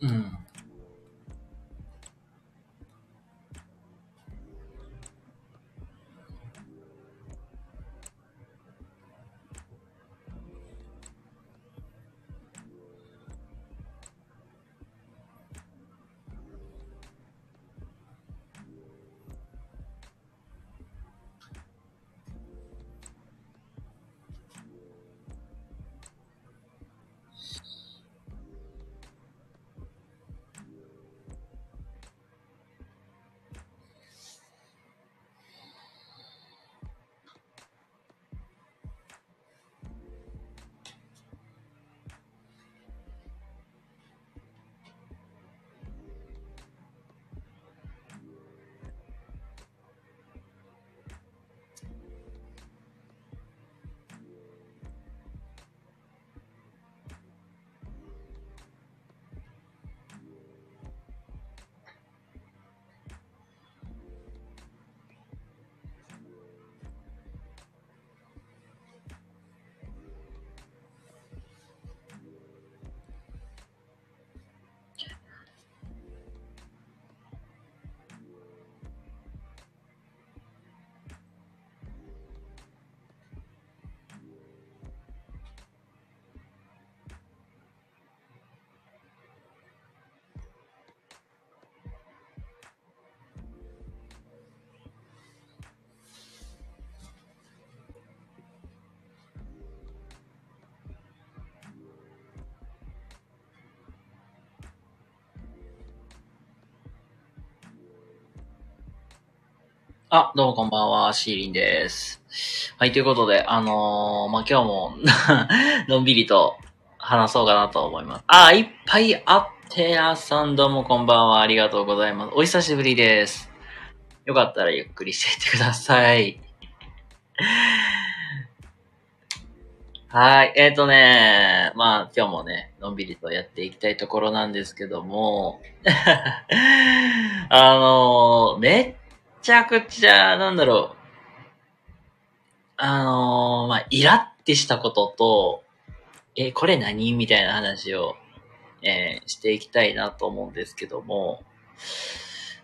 うあ、どうもこんばんは、シーリンです。はい、ということで、あのーまあ、今日も、のんびりと話そうかなと思います。あ、いっぱいあってやさん、どうもこんばんは、ありがとうございます。お久しぶりです。よかったらゆっくりしていってください。はい、えっ、ー、とね、まあ、今日もね、のんびりとやっていきたいところなんですけども、あのーめっちゃくちゃ、なんだろう。あのーまあ、イラってしたことと、え、これ何みたいな話を、えーしていきたいなと思うんですけども、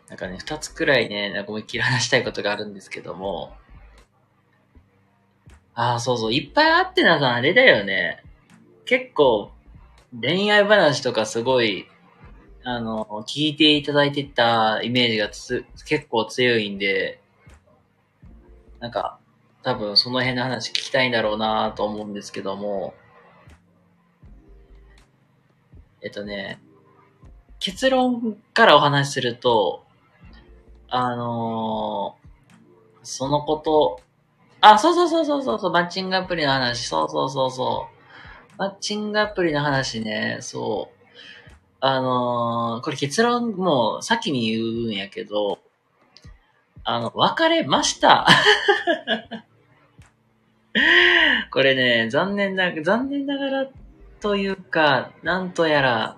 なんかね、二つくらいね、なんか思いっきり話したいことがあるんですけども、ああ、そうそう、いっぱいあってなさん、あれだよね。結構、恋愛話とかすごい、あの、聞いていただいてたイメージがつ結構強いんで、なんか、多分その辺の話聞きたいんだろうなと思うんですけども、えっとね、結論からお話しすると、あのーそのこと、あ、そうそうそうそうそうそう、マッチングアプリの話、そうそうそうそう。マッチングアプリの話ね、そう。あのーこれ結論もう先に言うんやけど、あの、別れました。これね、残念な、残念ながらというか、なんとやら、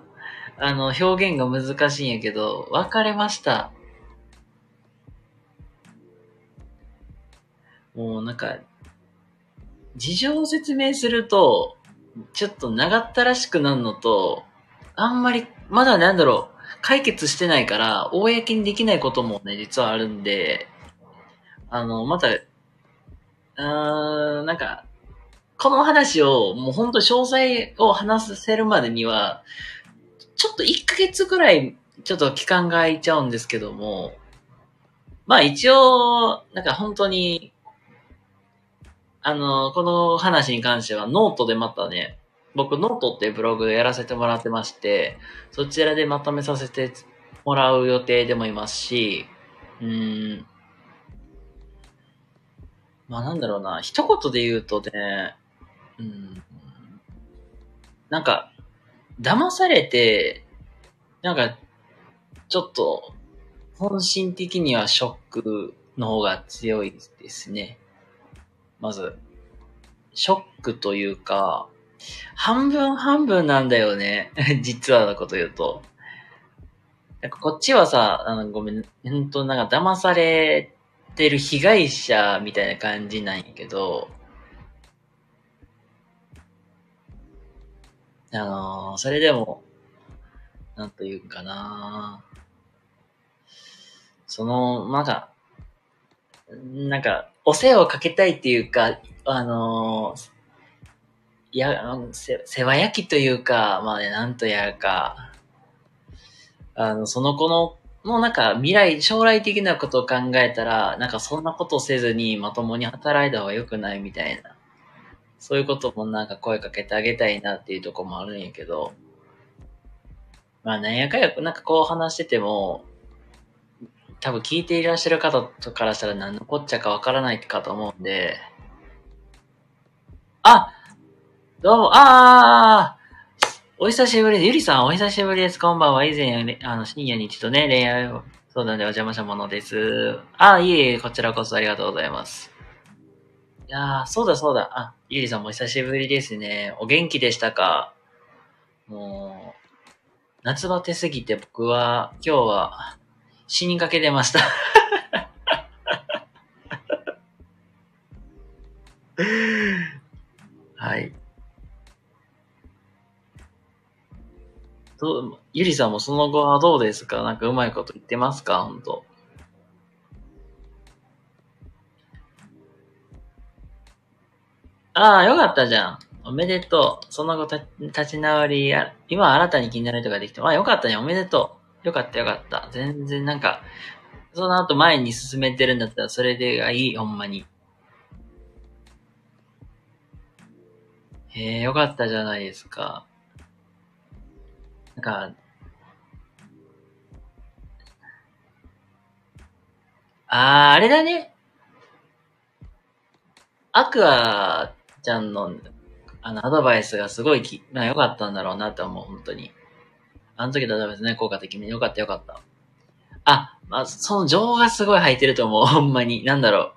あの、表現が難しいんやけど、別れました。もうなんか、事情を説明すると、ちょっと長ったらしくなるのと、あんまり、まだなんだろう、解決してないから、公にできないこともね、実はあるんで、あの、また、うーん、なんか、この話を、もうほんと詳細を話せるまでには、ちょっと1ヶ月くらい、ちょっと期間が空いちゃうんですけども、まあ一応、なんか本当に、あの、この話に関してはノートでまたね、僕ノートっていうブログやらせてもらってまして、そちらでまとめさせてもらう予定でもいますし、うん。まあなんだろうな、一言で言うとね、うん。なんか、騙されて、なんか、ちょっと、本心的にはショックの方が強いですね。まず、ショックというか、半分半分なんだよね。実はのこと言うと。なんかこっちはさ、あのごめん、ほんとなんか騙されてる被害者みたいな感じなんやけど、あのーそれでも、なんというかなその、なん、なんか、お世話をかけたいっていうか、あのいや、あのせ、世話焼きというか、まあね、なんとやるか、あの、その子の、のなんか未来、将来的なことを考えたら、なんかそんなことせずにまともに働いた方が良くないみたいな。そういうこともなんか声かけてあげたいなっていうとこもあるんやけど、まあなんやかや、なんかこう話してても、多分聞いていらっしゃる方からしたら何のこっちゃかわからないかと思うんで、あどうも、ああお久しぶりです。ゆりさん、お久しぶりです。こんばんは。以前、あの、深夜に一度ね、恋愛を相談でお邪魔したものです。ああ、いえいえ、こちらこそありがとうございます。いやー、そうだそうだ。あ、ゆりさんもお久しぶりですね。お元気でしたか？もう、夏バテすぎて僕は、今日は、死にかけてましたはい。どう、ゆりさんもその後はどうですか？なんかうまいこと言ってますか？本当ああ、よかったじゃん。おめでとう。その後た立ち直りや、今新たに気になる人ができて、ああ、よかったね。おめでとう。よかったよかった。全然なんか、その後前に進めてるんだったらそれでがいい、ほんまに。へえ、よかったじゃないですか。なんか、あー、あれだね。アクアちゃんの、あの、アドバイスがすごいき、まあ良かったんだろうなって思う、本当に。あの時のアドバイスね、効果的に良かった良かった。あ、まあ、その情がすごい入ってると思う、ほんまに。なんだろ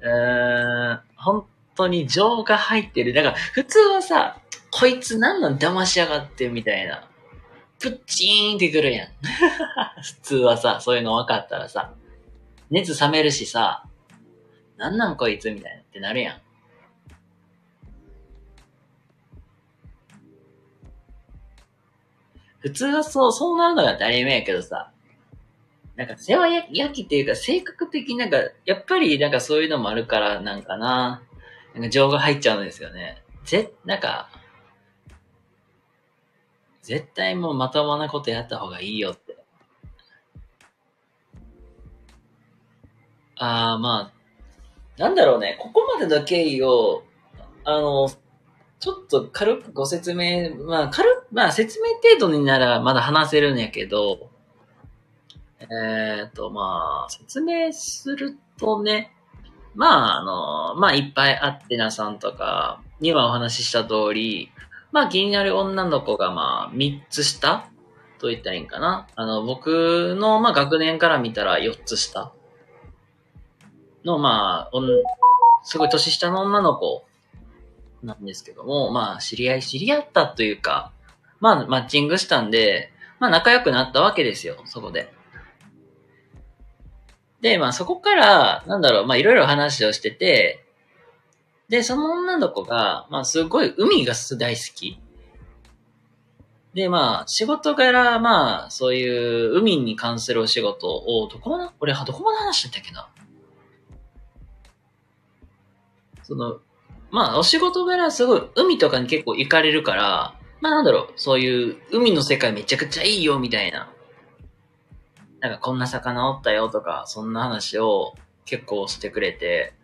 う。うーん、本当に情が入ってる。だから、普通はさ、こいつ何なん騙しやがってみたいな。プッチーンってくるやん。普通はさ、そういうの分かったらさ、熱冷めるしさ、なんなんこいつみたいなってなるやん。普通はそう、そうなるのが当たり前やけどさ、なんか世話焼きっていうか性格的になんか、やっぱりなんかそういうのもあるからなんかな、なんか情が入っちゃうんですよね。ぜ、なんか、絶対もうまともなことやった方がいいよって。ああ、まあ、なんだろうね、ここまでの経緯を、あの、ちょっと軽くご説明、まあ、軽まあ、説明程度にならまだ話せるんやけど、えっ、ー、と、まあ、説明するとね、まあ、あの、まあ、いっぱいあってなさんとか、にはお話しした通り、まあ気になる女の子がまあ3つ下と言ったらいいんかな。あの、僕のまあ学年から見たら4つ下のまあ、すごい年下の女の子なんですけども、まあ知り合い、知り合ったというか、まあマッチングしたんで、まあ仲良くなったわけですよ、そこで。で、まあそこから、なんだろう、まあいろいろ話をしてて、で、その女の子が、まあ、すごい海が大好き。で、まあ、仕事柄、まあ、そういう海に関するお仕事を、どこまで、俺、どこまで話してたっけなその、まあ、お仕事柄、すごい、海とかに結構行かれるから、まあ、なんだろう、そういう、海の世界めちゃくちゃいいよ、みたいな。なんか、こんな魚おったよ、とか、そんな話を結構してくれて、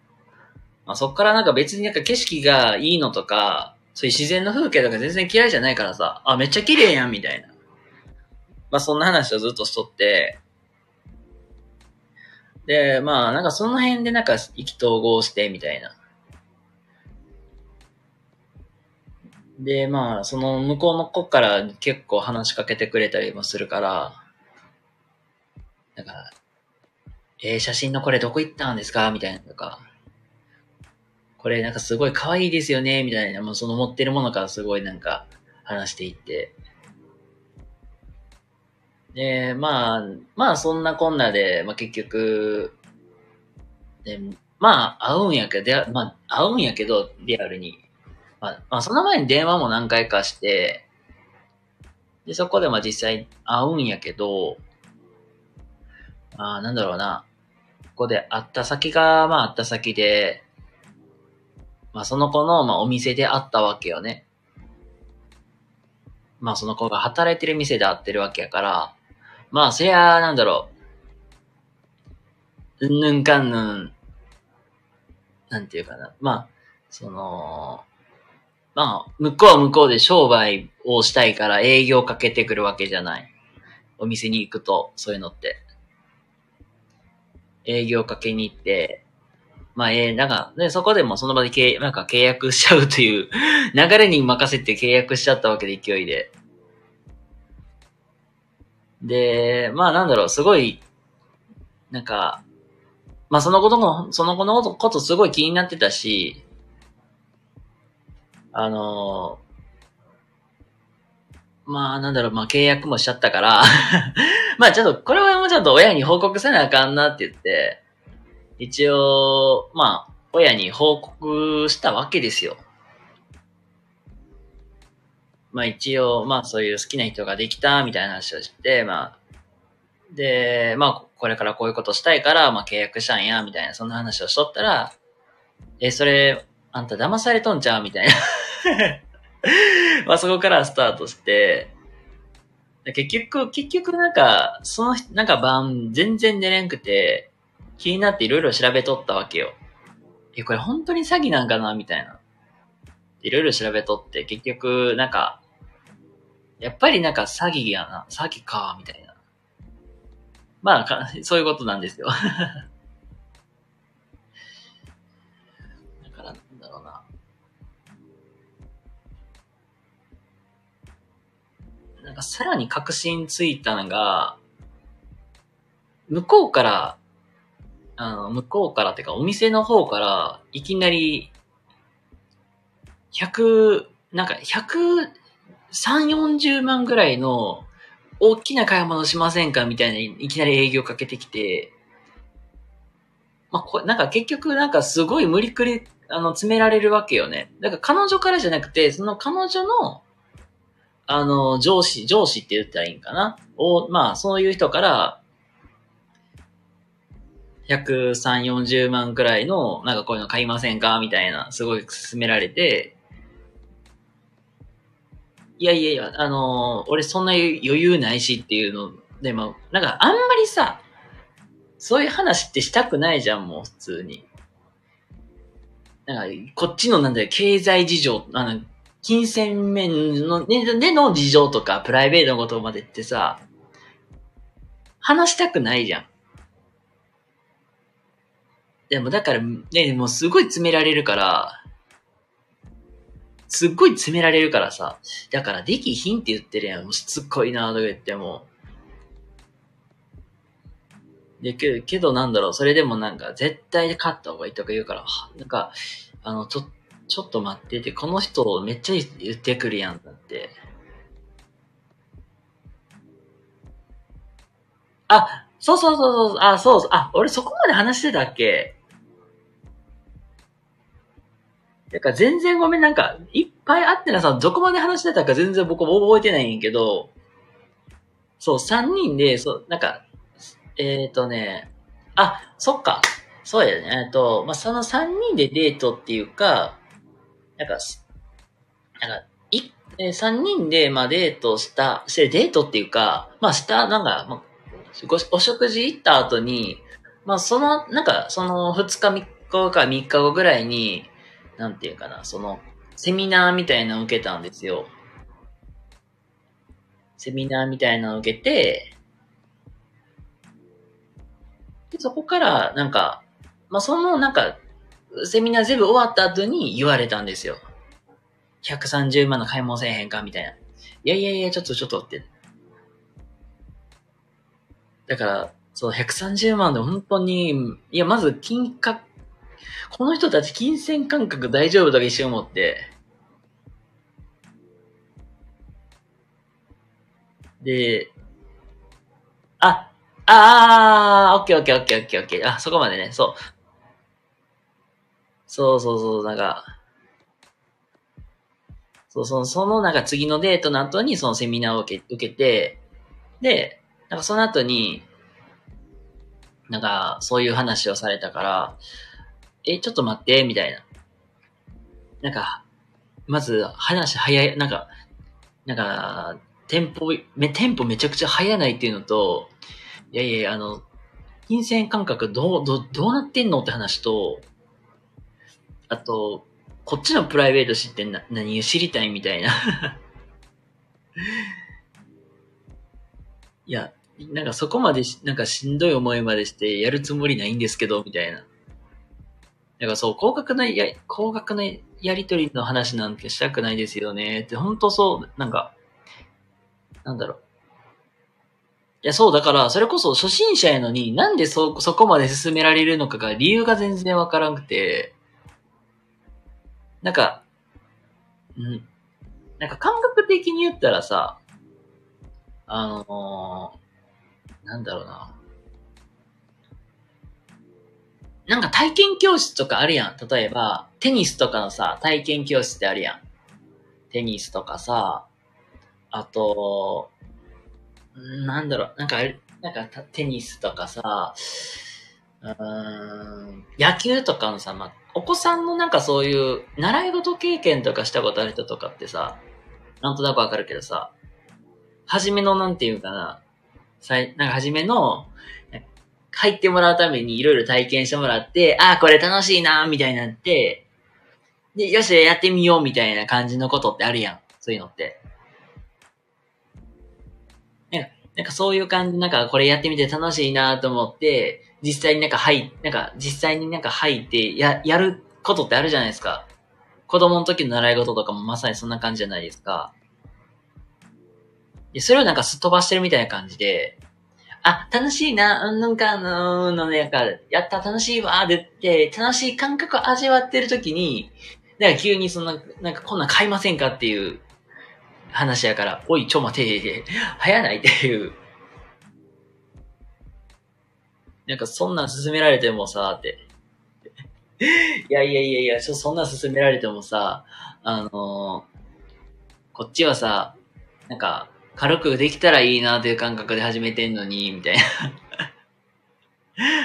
まあ、そっからなんか別になんか景色がいいのとか、そういう自然の風景とか全然嫌いじゃないからさ、あ、めっちゃ綺麗やん、みたいな。まあそんな話をずっとしとって、で、まあなんかその辺でなんか意気投合して、みたいな。で、まあその向こうの子から結構話しかけてくれたりもするから、なんか、えー、写真のこれどこ行ったんですか？みたいなとか、これなんかすごい可愛いですよね、みたいな、もうその持ってるものからすごいなんか話していって。で、まあ、まあそんなこんなで、まあ結局、でまあ会うんやけど、まあ会うんやけど、リアルに。まあ、まあその前に電話も何回かして、で、そこでまあ実際会うんやけど、まあなんだろうな。ここで会った先が、まあ会った先で、まあその子の、まあお店で会ったわけよね。まあその子が働いてる店で会ってるわけやから、まあそりゃ、なんだろう。うんぬんかんぬん、なんていうかな。まあ、その、まあ、向こうは向こうで商売をしたいから営業かけてくるわけじゃない。お店に行くと、そういうのって。営業かけに行って、まあ、えー、なんか、ね、そこでもその場で契なんか契約しちゃうという 流れに任せて契約しちゃったわけで、勢いで。で、まあなんだろう、すごい、なんか、まあそのことも、その子のことすごい気になってたし、あのー、まあなんだろう、まあ契約もしちゃったから まあちょっと、これはもうちょっと親に報告せなあかんなって言って、一応、まあ、親に報告したわけですよ。まあ一応、まあそういう好きな人ができたみたいな話をして、まあ、で、まあこれからこういうことしたいから、まあ契約したんや、みたいな、そんな話をしとったら、え、それ、あんた騙されとんちゃう？みたいな まあそこからスタートして、結局、結局なんか、その、なんか晩全然寝れんくて、気になっていろいろ調べとったわけよ。え、これ本当に詐欺なんかな？みたいな。いろいろ調べとって、結局、なんか、やっぱりなんか詐欺やな、詐欺か、みたいな。まあ、そういうことなんですよ。だから、なんだろうな。なんかさらに確信ついたのが、向こうから、あの、向こうからってか、お店の方から、いきなり、100、なんか、100、3、40万ぐらいの、大きな買い物しませんか？みたいな、いきなり営業かけてきて、まあ、こなんか結局なんかすごい無理くり、あの、詰められるわけよね。だから彼女からじゃなくて、その彼女の、あの、上司、上司って言ったらいいんかな？を、まあ、そういう人から、103、40万くらいの、なんかこういうの買いませんか？みたいな、すごい勧められて、いやいやいや、あのー、俺そんな余裕ないしっていうのでも、なんかあんまりさ、そういう話ってしたくないじゃん、もう普通に。なんか、こっちのなんだよ、経済事情、あの、金銭面の、ねでの事情とか、プライベートのことまでってさ、話したくないじゃん。でもだから、ね、もうすごい詰められるから、すっごい詰められるからさ。だからできひんって言ってるやん。もうしつこいなとか言っても。で、けど、けどなんだろう、それでもなんか、絶対で勝った方がいいとか言うから、なんか、あの、ちょ、ちょっと待ってて、この人めっちゃ言ってくるやん、だって。あ、そうそうそうそう、あ、そうそう、あ、俺そこまで話してたっけ？だから全然ごめん、なんか、いっぱいあってなさ、どこまで話してたか全然僕も覚えてないんやけど、そう、三人で、そう、なんか、えっ、ー、とね、あ、そっか。そうやね。えっと、まあ、その三人でデートっていうか、なんか、なんか、い、えー、三人で、まあ、デートした、してデートっていうか、まあ、した、なんか、まあ、ご、お食事行った後に、まあ、その、なんか、その二日三日後か三日後ぐらいに、なんていうかな、その、セミナーみたいなの受けたんですよ。セミナーみたいなの受けて、で、そこから、なんか、まあ、その、なんか、セミナー全部終わった後に言われたんですよ。130万の買い物せえへんかみたいな。いやいやいや、ちょっとちょっとって。だから、そう、130万で本当に、いや、まず金額この人たち金銭感覚大丈夫とか一瞬思って。で、あ、ああ、オッケーオッケーオッケーオッケーオッケー。あ、そこまでね、そう。そうそうそう、なんか、そう、その、そのなんか次のデートの後にそのセミナーを受け受けて、で、なんかその後に、なんかそういう話をされたから、え、ちょっと待って、みたいな。なんか、まず話早い、なんか、なんか、テンポ、め、テンポめちゃくちゃ早ないっていうのと、いやいや、あの、金銭感覚どう、どう、どうなってんのって話と、あと、こっちのプライベート知ってな、何を知りたいみたいな。いや、なんかそこまでし、なんかしんどい思いまでしてやるつもりないんですけど、みたいな。なんかそう、高額なや、高額なやりとりの話なんてしたくないですよね。って、ほんとそう、なんか、なんだろう。いや、そう、だから、それこそ初心者やのに、なんでそ、そこまで進められるのかが理由が全然わからんくて、なんか、うん。なんか感覚的に言ったらさ、あのー、なんだろうな。なんか体験教室とかあるやん。例えば、テニスとかのさ、体験教室ってあるやん。テニスとかさ、あと、なんだろう、なんか、なんかテニスとかさ、うーん、野球とかのさ、まあ、お子さんのなんかそういう習い事経験とかしたことある人とかってさ、なんとなくわかるけどさ、初めのなんていうかな、さい、なんか初めの、入ってもらうためにいろいろ体験してもらって、ああ、これ楽しいな、みたいになって、で、よし、やってみよう、みたいな感じのことってあるやん。そういうのって。なんかそういう感じ、なんかこれやってみて楽しいなと思って、実際になんか入、なんか実際になんか入ってや、やることってあるじゃないですか。子供の時の習い事とかもまさにそんな感じじゃないですか。で、それをなんかすっ飛ばしてるみたいな感じで、あ、楽しいな、なんかあののね、なんか、やった、楽しいわ、でって、楽しい感覚を味わってる時に、なんか急にそんな、なんかこんなん買いませんかっていう話やから、おい、ちょ待て、早ないっていう。なんかそんなん勧められてもさ、って。いやいやいやいや、ちょそんなん勧められてもさ、あのーこっちはさ、なんか、軽くできたらいいなという感覚で始めてんのに、みたいな。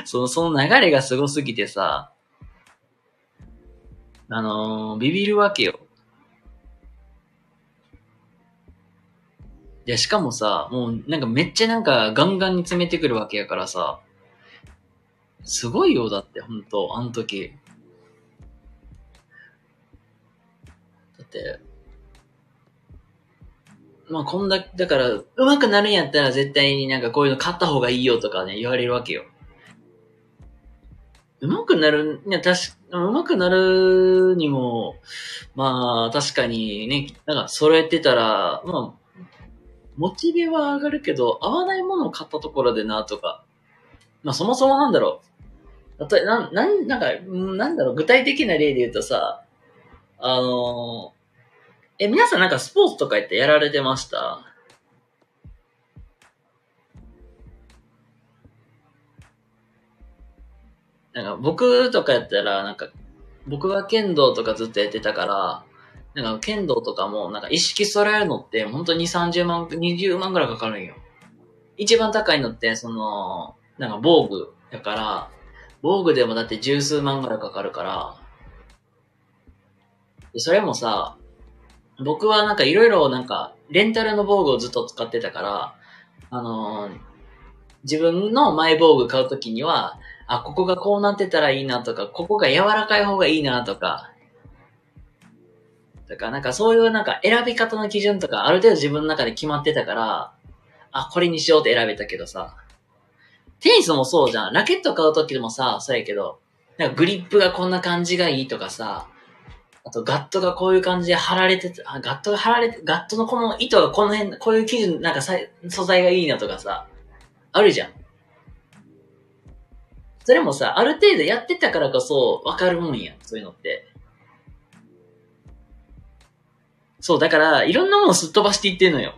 その、その流れがすごすぎてさ、あのービビるわけよ。で、しかもさ、もうなんかめっちゃなんかガンガンに詰めてくるわけやからさ、すごいよ、だって、ほんと、あの時。だって、まあ、こんだ、だから、上手くなるんやったら絶対になんかこういうの買った方がいいよとかね、言われるわけよ。上手くなる、いや、確か、上手くなるにも、まあ、確かにね、なんか揃えてたら、まあ、モチベは上がるけど、合わないものを買ったところでな、とか。まあ、そもそもなんだろう。例え、なん、なん、なんか、なんだろう、具体的な例で言うとさ、あのえ、皆さんなんかスポーツとか言ってやられてました？なんか僕とかやったら、なんか、僕が剣道とかずっとやってたから、なんか剣道とかも、なんか意識揃えるのって、本当に30万、20万ぐらいかかるんよ。一番高いのって、その、なんか防具だから、防具でもだって十数万ぐらいかかるから、でそれもさ、僕はなんかいろいろなんか、レンタルの防具をずっと使ってたから、あのー自分のマイ防具買うときには、あ、ここがこうなってたらいいなとか、ここが柔らかい方がいいなとか、だかなんかそういうなんか選び方の基準とかある程度自分の中で決まってたから、あ、これにしようって選べたけどさ、テニスもそうじゃん。ラケット買うときでもさ、そうやけど、なんかグリップがこんな感じがいいとかさ、あとガットがこういう感じで貼られてて、あガットが貼られて、ガットのこの糸がこの辺、こういう基準、なんかさ素材がいいなとかさ、あるじゃん。それもさ、ある程度やってたからこそわかるもんや。そういうのって。そう、だから、いろんなものをすっ飛ばしていってんのよ。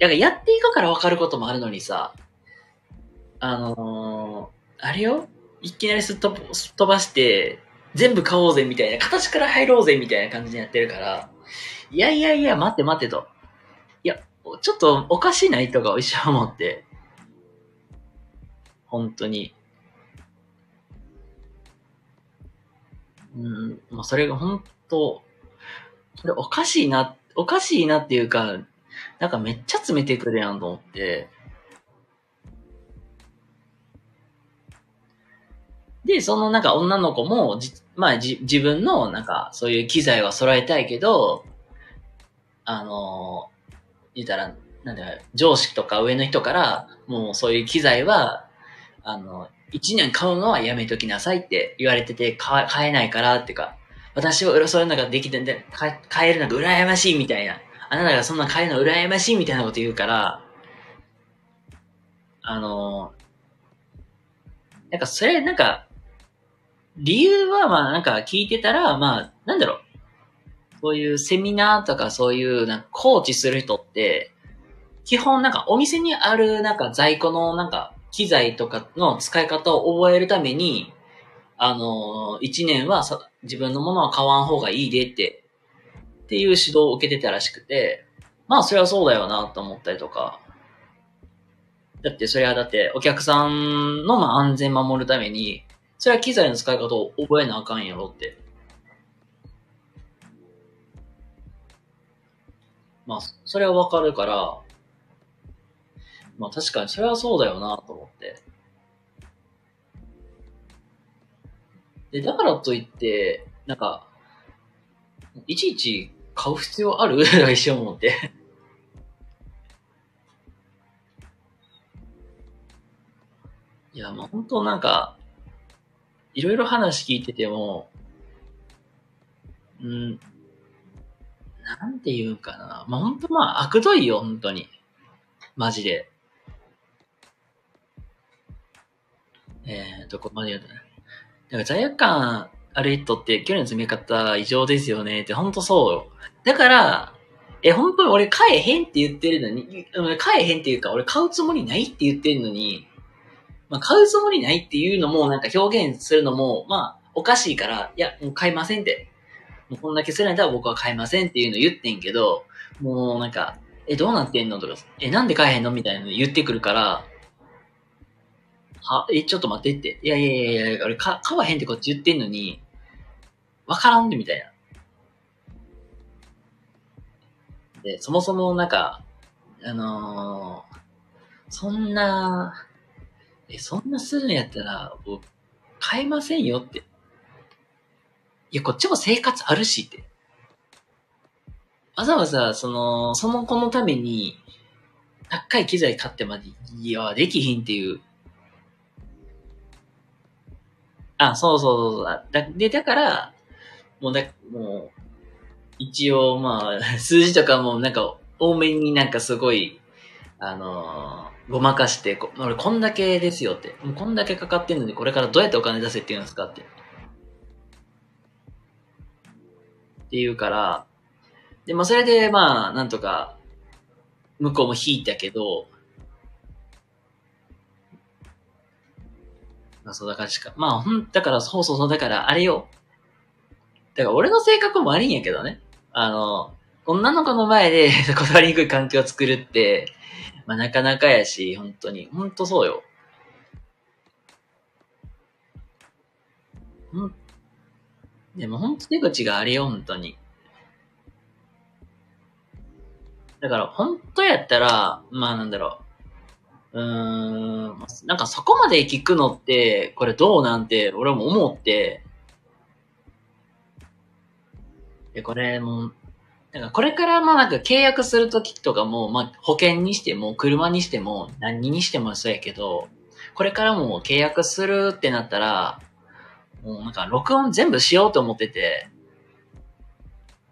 だからやっていくからわかることもあるのにさ、あのー、あれよ？いきなりすっ飛ばすっ飛ばして、全部買おうぜみたいな、形から入ろうぜみたいな感じにやってるから、いやいやいや、待って待ってと。いや、ちょっとおかしいないとか一緒思って。本当に。うん、まあ、それが本当、それおかしいな、おかしいなっていうか、なんかめっちゃ詰めてくるやんと思って。で、そのなんか女の子も、じまあじ、自分のなんかそういう機材は揃えたいけど、あの言ったら、なんだ上司とか上の人から、もうそういう機材は、あの、一年買うのはやめときなさいって言われてて、買えないからっていうか、私はそういうのができてんで、買えるのが羨ましいみたいな。あなたがそんな買えるの羨ましいみたいなこと言うから、あの、なんかそれ、なんか、理由はまあなんか聞いてたら、まあ、なんだろう。そういうセミナーとかそういうなんかコーチする人って、基本なんかお店にあるなんか在庫のなんか機材とかの使い方を覚えるために、あの、一年はさ自分のものは買わん方がいいでって、っていう指導を受けてたらしくて、まあそれはそうだよなと思ったりとか、だってそれはだってお客さんのまあ安全守るために、それは機材の使い方を覚えなあかんやろって。まあ、それはわかるから、まあ確かにそれはそうだよなと思って。で、だからといって、なんか、いちいち買う必要ある？一瞬思っていや、まあ本当なんか、いろいろ話聞いてても、うん、なんて言うかな。まあ本当まあ悪どいよ、本当に。マジで。えー、どこまで言うとね。だから罪悪感ある人って距離の詰め方異常ですよねって、ほんとそうよ。だから、え、本当に俺買えへんって言ってるのに、買えへんっていうか俺買うつもりないって言ってるのに、まあ、買うつもりないっていうのもなんか表現するのも、まあ、おかしいから、いや、もう買いませんって。もうこんだけするんだったら僕は買いませんっていうの言ってんけど、もうなんか、え、どうなってんのとか、え、なんで買えへんのみたいなの言ってくるから、は、え、ちょっと待ってって。いやいやいやいや、俺か、買わへんってこっち言ってんのに、わからんでみたいな。で、そもそもなんか、あのー、そんな、え、そんなするんやったら、僕、買えませんよって。いや、こっちも生活あるしって。わざわざ、その、その子のために、高い機材買ってまで、いや、できひんっていうあ、そうそうそうそう。だで、だから、もうだ、もう、一応まあ、数字とかもなんか、多めになんかすごい、あの、ごまかして、こ俺こんだけですよって。もうこんだけかかってんのに、これからどうやってお金出せって言うんですかって。って言うから、で、まあそれでまあ、なんとか、向こうも引いたけど、まあそうだからしか、まあほん、だからそうそうそう、だからあれよ。だから俺の性格も悪いんやけどね。あの、女の子の前で 断りにくい環境を作るって、まあなかなかやし、本当に。本当そうよ。んでも本当手口があれよ、本当に。だから本当やったら、まあなんだろう。うーん、なんかそこまで聞くのって、これどうなんて、俺も思って、で、これも、なんかこれからまあなんか契約するときとかも、まあ保険にしても、車にしても、何にしてもそうやけど、これからも契約するってなったら、もうなんか録音全部しようと思ってて、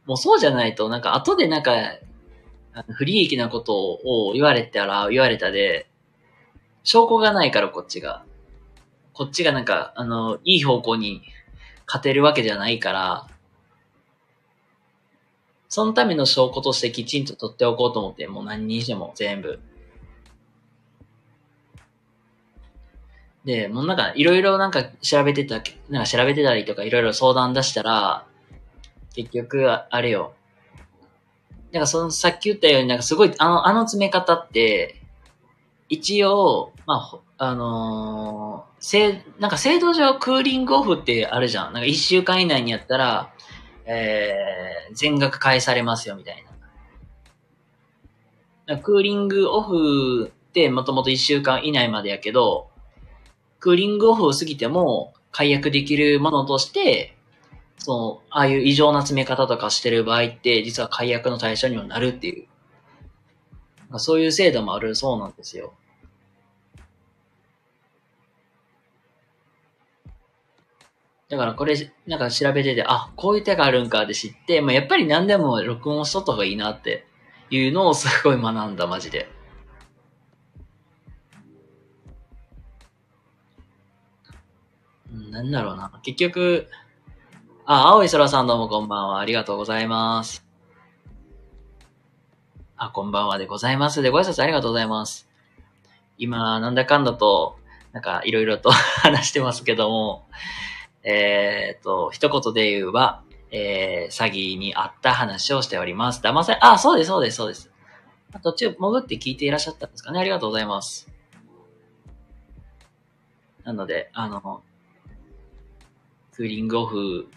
もうそうじゃないと、なんか後でなんか、不利益なことを言われたら言われたで、証拠がないからこっちが。こっちがなんか、あの、いい方向に勝てるわけじゃないから、そのための証拠としてきちんと取っておこうと思って、もう何にしても全部。で、もうなんかいろいろなんか調べてた、なんか調べてたりとかいろいろ相談出したら、結局、あれよ。なんかそのさっき言ったようになんかすごい、あの、あの詰め方って、一応、まあ、あのー、せ、なんか制度上クーリングオフってあるじゃん。なんか一週間以内にやったら、えー、全額返されますよみたいな。クーリングオフってもともと一週間以内までやけど、クーリングオフを過ぎても解約できるものとして、その、ああいう異常な詰め方とかしてる場合って、実は解約の対象にもなるっていう。そういう制度もあるそうなんですよ。だからこれ、なんか調べてて、あ、こういう手があるんかって知って、まあ、やっぱり何でも録音しとった方がいいなっていうのをすごい学んだ、マジで。なんだろうな。結局、あ、青い空さんどうもこんばんは。ありがとうございます。あ、こんばんはでございます。で、ご挨拶ありがとうございます。今、なんだかんだと、なんか、いろいろと 話してますけども、えー、っと、一言で言うは、えー、詐欺にあった話をしております。騙され、あ、そうです、そうです、そうです。途中潜って聞いていらっしゃったんですかね。ありがとうございます。なので、あの、クーリングオフ、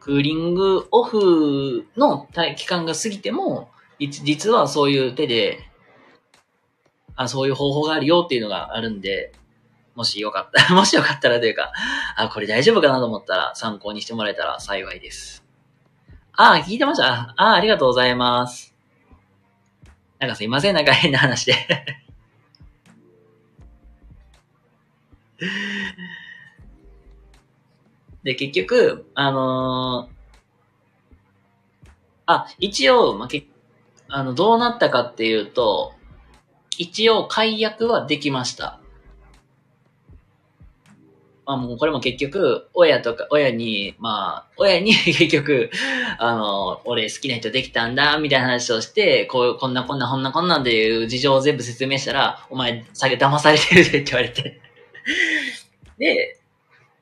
クーリングオフの期間が過ぎても、実はそういう手で、あ、そういう方法があるよっていうのがあるんで、もしよかったら、もしよかったらというか、あ、これ大丈夫かなと思ったら参考にしてもらえたら幸いです。あ、聞いてましたあ、ありがとうございます。なんかすいません、なんか変な話で で、結局、あのー、あ、一応、まあ、け、あの、どうなったかっていうと、一応解約はできました。まあもうこれも結局、親とか、親に、まあ、親に 結局、あの、俺好きな人できたんだ、みたいな話をして、こう、こんなこんなこんなこんなんでいう事情を全部説明したら、お前、下げ騙されてるでって言われて。で、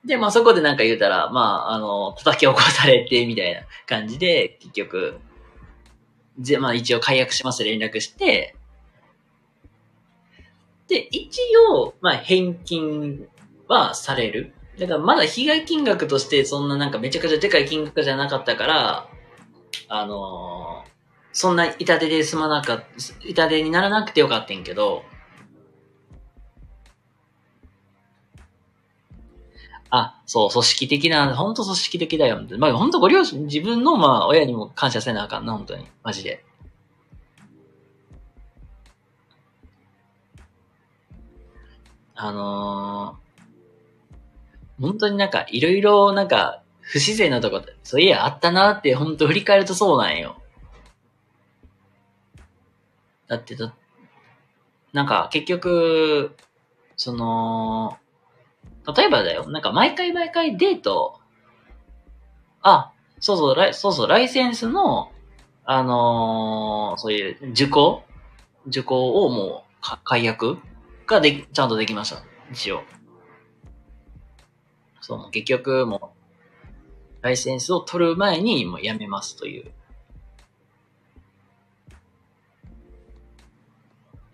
で、まあそこでなんか言うたら、まあ、あの、叩き起こされて、みたいな感じで、結局、ぜ、まあ一応解約します連絡して、で、一応、まあ返金はされる。だからまだ被害金額としてそんななんかめちゃくちゃでかい金額じゃなかったから、あのー、そんな痛手で済まなかった、痛手にならなくてよかったんけど、あ、そう、組織的な、本当組織的だよ。まあ、本当ご両親、自分の、まあ、親にも感謝せなあかんな、本当に。マジで。あのー、本当になんか、いろいろ、なんか、不自然なとこ、そういや、あったなって、本当振り返るとそうなんよ。だってだ、なんか、結局、その、例えばだよ、なんか毎回毎回デート、あ、そうそう、ライそうそう、ライセンスの、あのー、そういう受講？受講をもう、解約ができ、ちゃんとできました。一応。そう、結局もう、ライセンスを取る前にもうやめますという。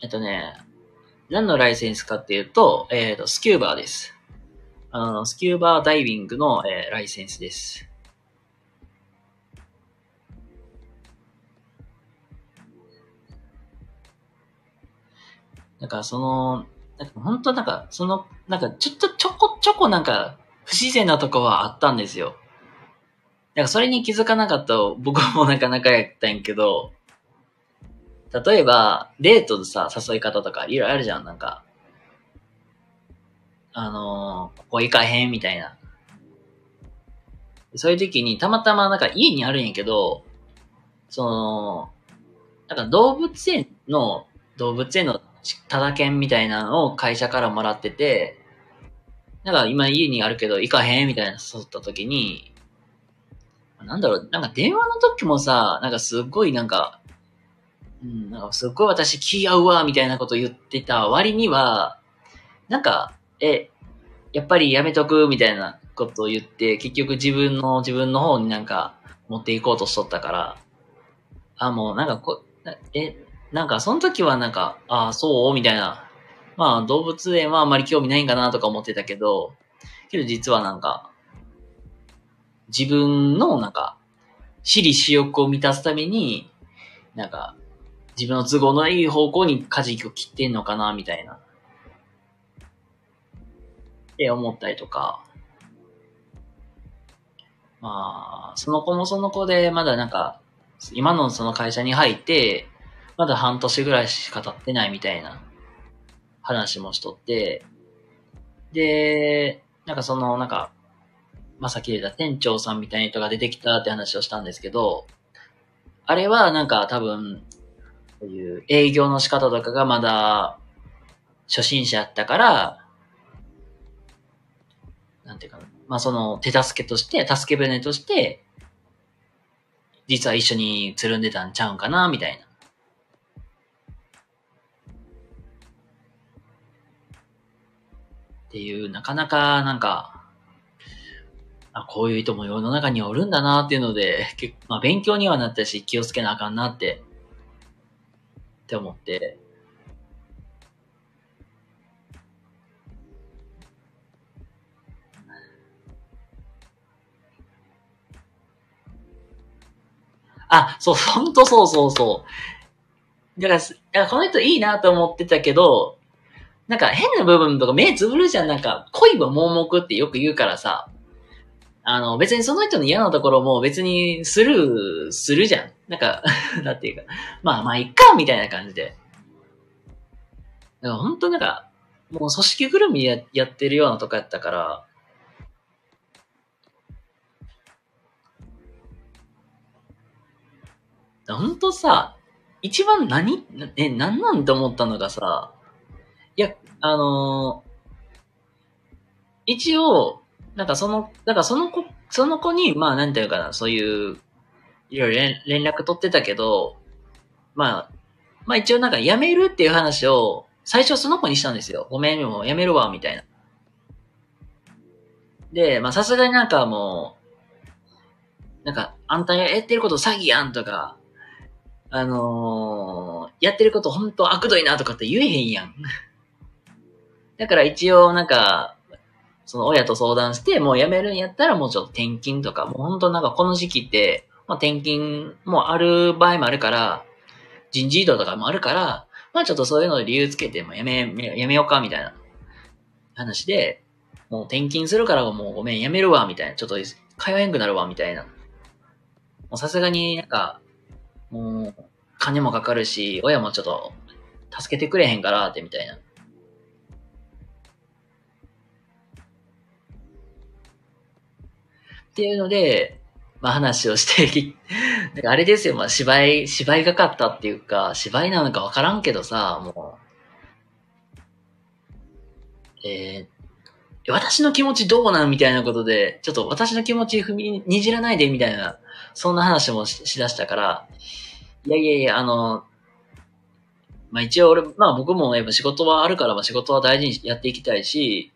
えっとね、何のライセンスかっていうと、えっ、ー、と、スキューバーです。あの、スキューバーダイビングの、えー、ライセンスです。だかその、なんか本当なんか、その、なんかちょっとちょこちょこなんか不自然なとこはあったんですよ。だかそれに気づかなかった僕もなかなかやったんやけど、例えば、デートでさ、誘い方とかいろいろあるじゃん、なんか。あのー、ここ行かへんみたいな。そういう時に、たまたまなんか家にあるんやけど、その、なんか動物園の、動物園のただ券みたいなのを会社からもらってて、なんか今家にあるけど行かへんみたいな誘った時に、なんだろう、なんか電話の時もさ、なんかすっごいなんか、うん、なんかすっごい私気合うわ、みたいなこと言ってた割には、なんか、え、やっぱりやめとくみたいなことを言って、結局自分の、自分の方になんか持っていこうとしとったから、あ、もうなんかこ、え、なんかその時はなんか、ああ、そう？みたいな。まあ動物園はあんまり興味ないんかなとか思ってたけど、けど実はなんか、自分のなんか、私利私欲を満たすために、なんか、自分の都合のいい方向に舵を切ってんのかな、みたいな。って思ったりとか。まあ、その子もその子で、まだなんか、今のその会社に入って、まだ半年ぐらいしか経ってないみたいな話もしとって、で、なんかその、なんか、まあ、さっき言った店長さんみたいな人が出てきたって話をしたんですけど、あれはなんか多分、こういう営業の仕方とかがまだ初心者やったから、なんていうかな。まあその手助けとして、助け舟として、実は一緒につるんでたんちゃうんかな、みたいな。っていう、なかなかなんか、あ、こういう人も世の中におるんだなっていうので、結まあ勉強にはなったし気をつけなあかんなって、って思って、あ、そう、ほんとそうそうそう。だから、だからこの人いいなと思ってたけど、なんか変な部分とか目つぶるじゃん。なんか恋は盲目ってよく言うからさ。あの、別にその人の嫌なところも別にスルーするじゃん。なんか、なんていうか、まあまあいっか、みたいな感じで。だから本当なんか、もう組織ぐるみややってるようなとこやったから、本当さ、一番何、え、何なんて思ったのがさ、あの、一応、なんかその、だかその子、その子に、まあなんていうかな、そういう、いろいろ連絡取ってたけど、まあ、まあ一応なんか辞めるっていう話を、最初その子にしたんですよ。ごめん、もう辞めるわ、みたいな。で、まあさすがになんかもう、なんか、あんたやってること詐欺やんとか、あのー、やってること本当悪どいなとかって言えへんやん。だから一応なんか、その親と相談して、もう辞めるんやったらもうちょっと転勤とか、もう本当なんかこの時期って、まあ転勤もある場合もあるから、人事異動とかもあるから、まあちょっとそういうので理由つけて、もうやめ、やめようかみたいな話で、もう転勤するからもうごめん、やめるわ、みたいな。ちょっと通えんくなるわ、みたいな。もうさすがになんか、もう、金もかかるし、親もちょっと、助けてくれへんから、ってみたいな。っていうので、まあ話をして なんかあれですよ、まあ芝居、芝居がかったっていうか、芝居なのかわからんけどさ、もう、えー、私の気持ちどうなんみたいなことで、ちょっと私の気持ち踏みにじらないでみたいな、そんな話もししだしたから、いやいやいや、あの、まあ一応俺、まあ僕もやっぱ仕事はあるから、まあ仕事は大事にやっていきたいし、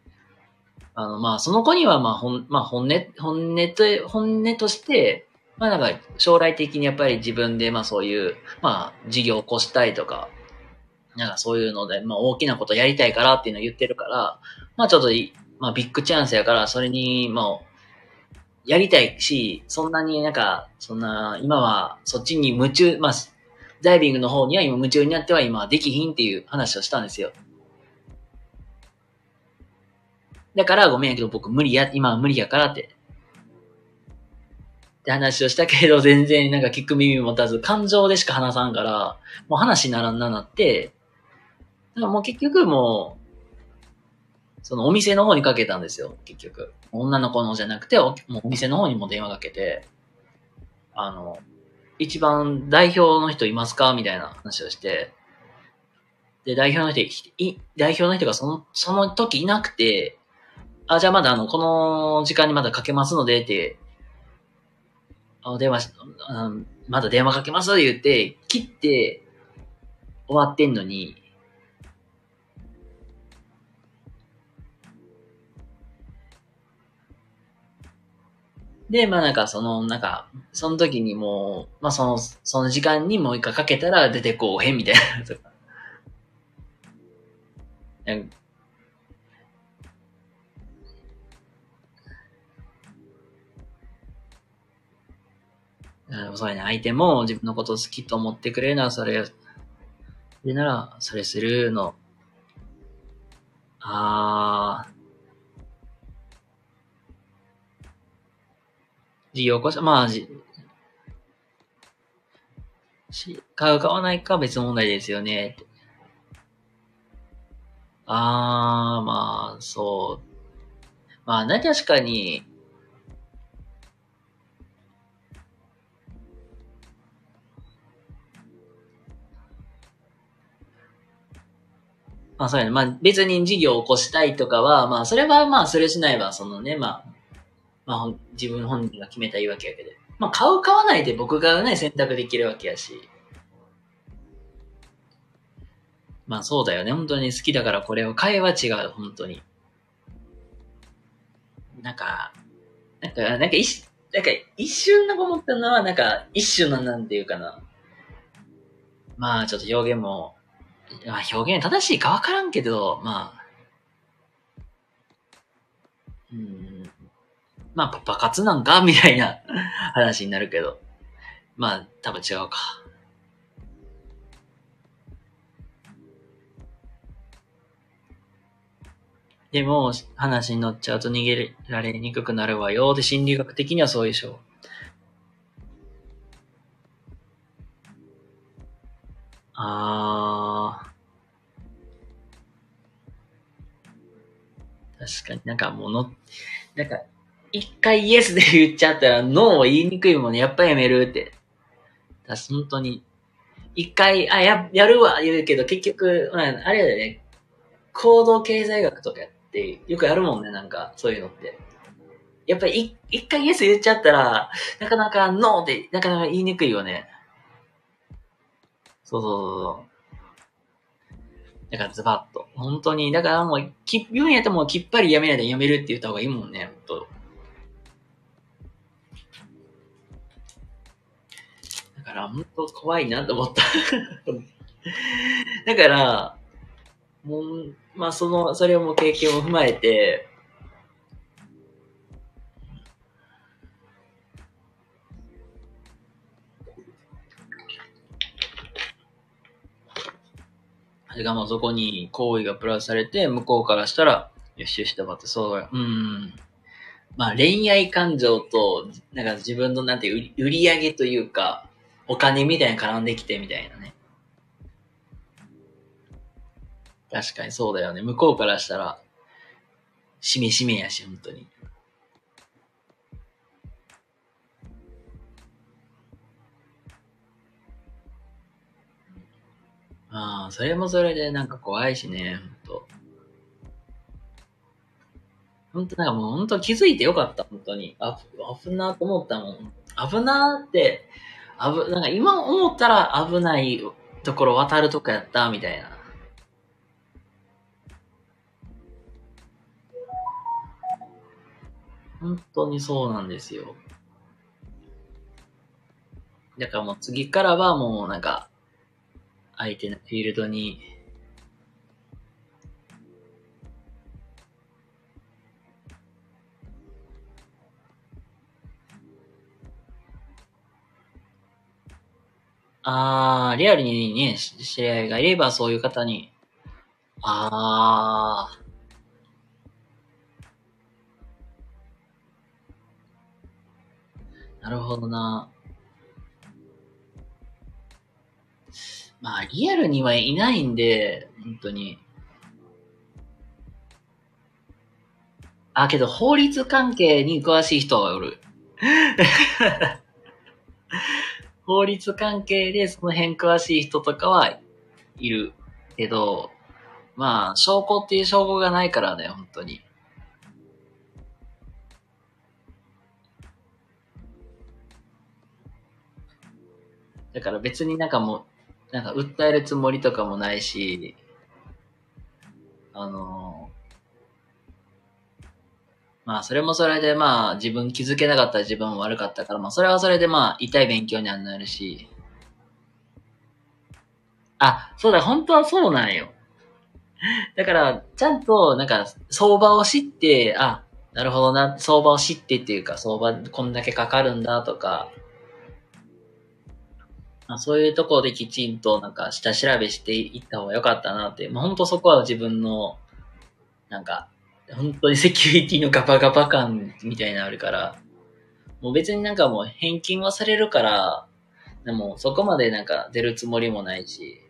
あの、まあその子にはまあ本、まあ本音、本音と、本音として、まあなんか将来的にやっぱり自分でまあそういう、まあ事業を起こしたいとか、なんかそういうので、まあ大きなことやりたいからっていうのを言ってるから、まあちょっと、まあビッグチャンスやから、それに、まあやりたいし、そんなになんか、そんな、今はそっちに夢中、まあ、ダイビングの方には今夢中になっては今できひんっていう話をしたんですよ。だからごめんやけど僕無理や、今は無理やからって。って話をしたけど 全然なんか聞く耳持たず感情でしか話さんから、もう話にならんななって、だからもう結局もう、そのお店の方にかけたんですよ、結局。女の子のじゃなくて、おもうお店の方にも電話かけて、あの、一番代表の人いますかみたいな話をして、で、代表の人、い、代表の人がその、その時いなくて、あ、じゃあまだあの、この時間にまだかけますのでって、あ電話し、うん、まだ電話かけますって言って、切って終わってんのに、で、まあなんかその、なんか、その時にもう、まあその、その時間にもう一回かけたら出てこうへんみたいな。そうやね。相手も自分のこと好きと思ってくれるならそれ、でなら、それするの。あー。事業こし、まあ、じ、し、買う買わないか別問題ですよね。あー、まあ、そう。まあね、確かに、まあそうやね。まあ別に事業を起こしたいとかは、まあそれはまあそれしないわ、そのね、まあ、まあほん自分本人が決めたいわけやけど。まあ買う買わないで僕がね、選択できるわけやし。まあそうだよね。本当に好きだからこれを買えは違う、本当に。なんか、なんか、なんか一、なんか一瞬なんか思ったのは、なんか一瞬のなんていうかな。まあちょっと表現も、まあ表現正しいかわからんけど、まあ、うん、まあパパ活なんか？みたいな話になるけど。まあ多分違うか。でも、話に乗っちゃうと逃げられにくくなるわよ。で、心理学的にはそうでしょう。あ確かになんかもの、なんか、一回イエスで言っちゃったらノーを言いにくいもんね。やっぱやめるって。だ本当に。一回、あ、や、やるわ言うけど、結局、まあ、あれだよね。行動経済学とかやってよくやるもんね、なんか、そういうのって。やっぱり一回イエス言っちゃったら、なかなかノーって、なかなか言いにくいよね。そうそうそうそう。だからズバッと。本当に、だからもう、き言うんやったらもうきっぱりやめないでやめるって言った方がいいもんね、本当だから、本当怖いなと思った。だから、もう、まあその、それをもう経験を踏まえて、それがもうそこに行為がプラスされて、向こうからしたら、よしよしとばって、そうだよ、うん。まあ恋愛感情と、なんか自分のなんていう、売り上げというか、お金みたいに絡んできてみたいなね。確かにそうだよね。向こうからしたら、しめしめやし、本当に。ああ、それもそれでなんか怖いしね、ほんと。ほんと、なんかもうほんと気づいてよかった、本当に。あ、危なと思ったもん。危なって、危、なんか今思ったら危ないところ渡るとかやった、みたいな。本当にそうなんですよ。だからもう次からはもうなんか、相手のフィールドに、あー、リアルにね、知り合いがいればそういう方に、あー、なるほどな。まあ、リアルにはいないんで、本当に。あ、けど法律関係に詳しい人はおる。法律関係でその辺詳しい人とかはいるけど、まあ、証拠っていう証拠がないからね、本当に。だから別になんかもう、なんか訴えるつもりとかもないし、あのーまあ、それもそれでまあ、自分気づけなかった自分も悪かったから、まあ、それはそれでまあ、痛い勉強にはなるし。あ、そうだ、本当はそうなんよ。だから、ちゃんと、なんか、相場を知って、あ、なるほどな、相場を知ってっていうか、相場こんだけかかるんだとか、まあ、そういうところできちんとなんか下調べしていった方が良かったなって、まあ、本当そこは自分の、なんか、本当にセキュリティのガバガバ感みたいなのあるから、もう別になんかもう返金はされるから、でもそこまでなんか出るつもりもないし、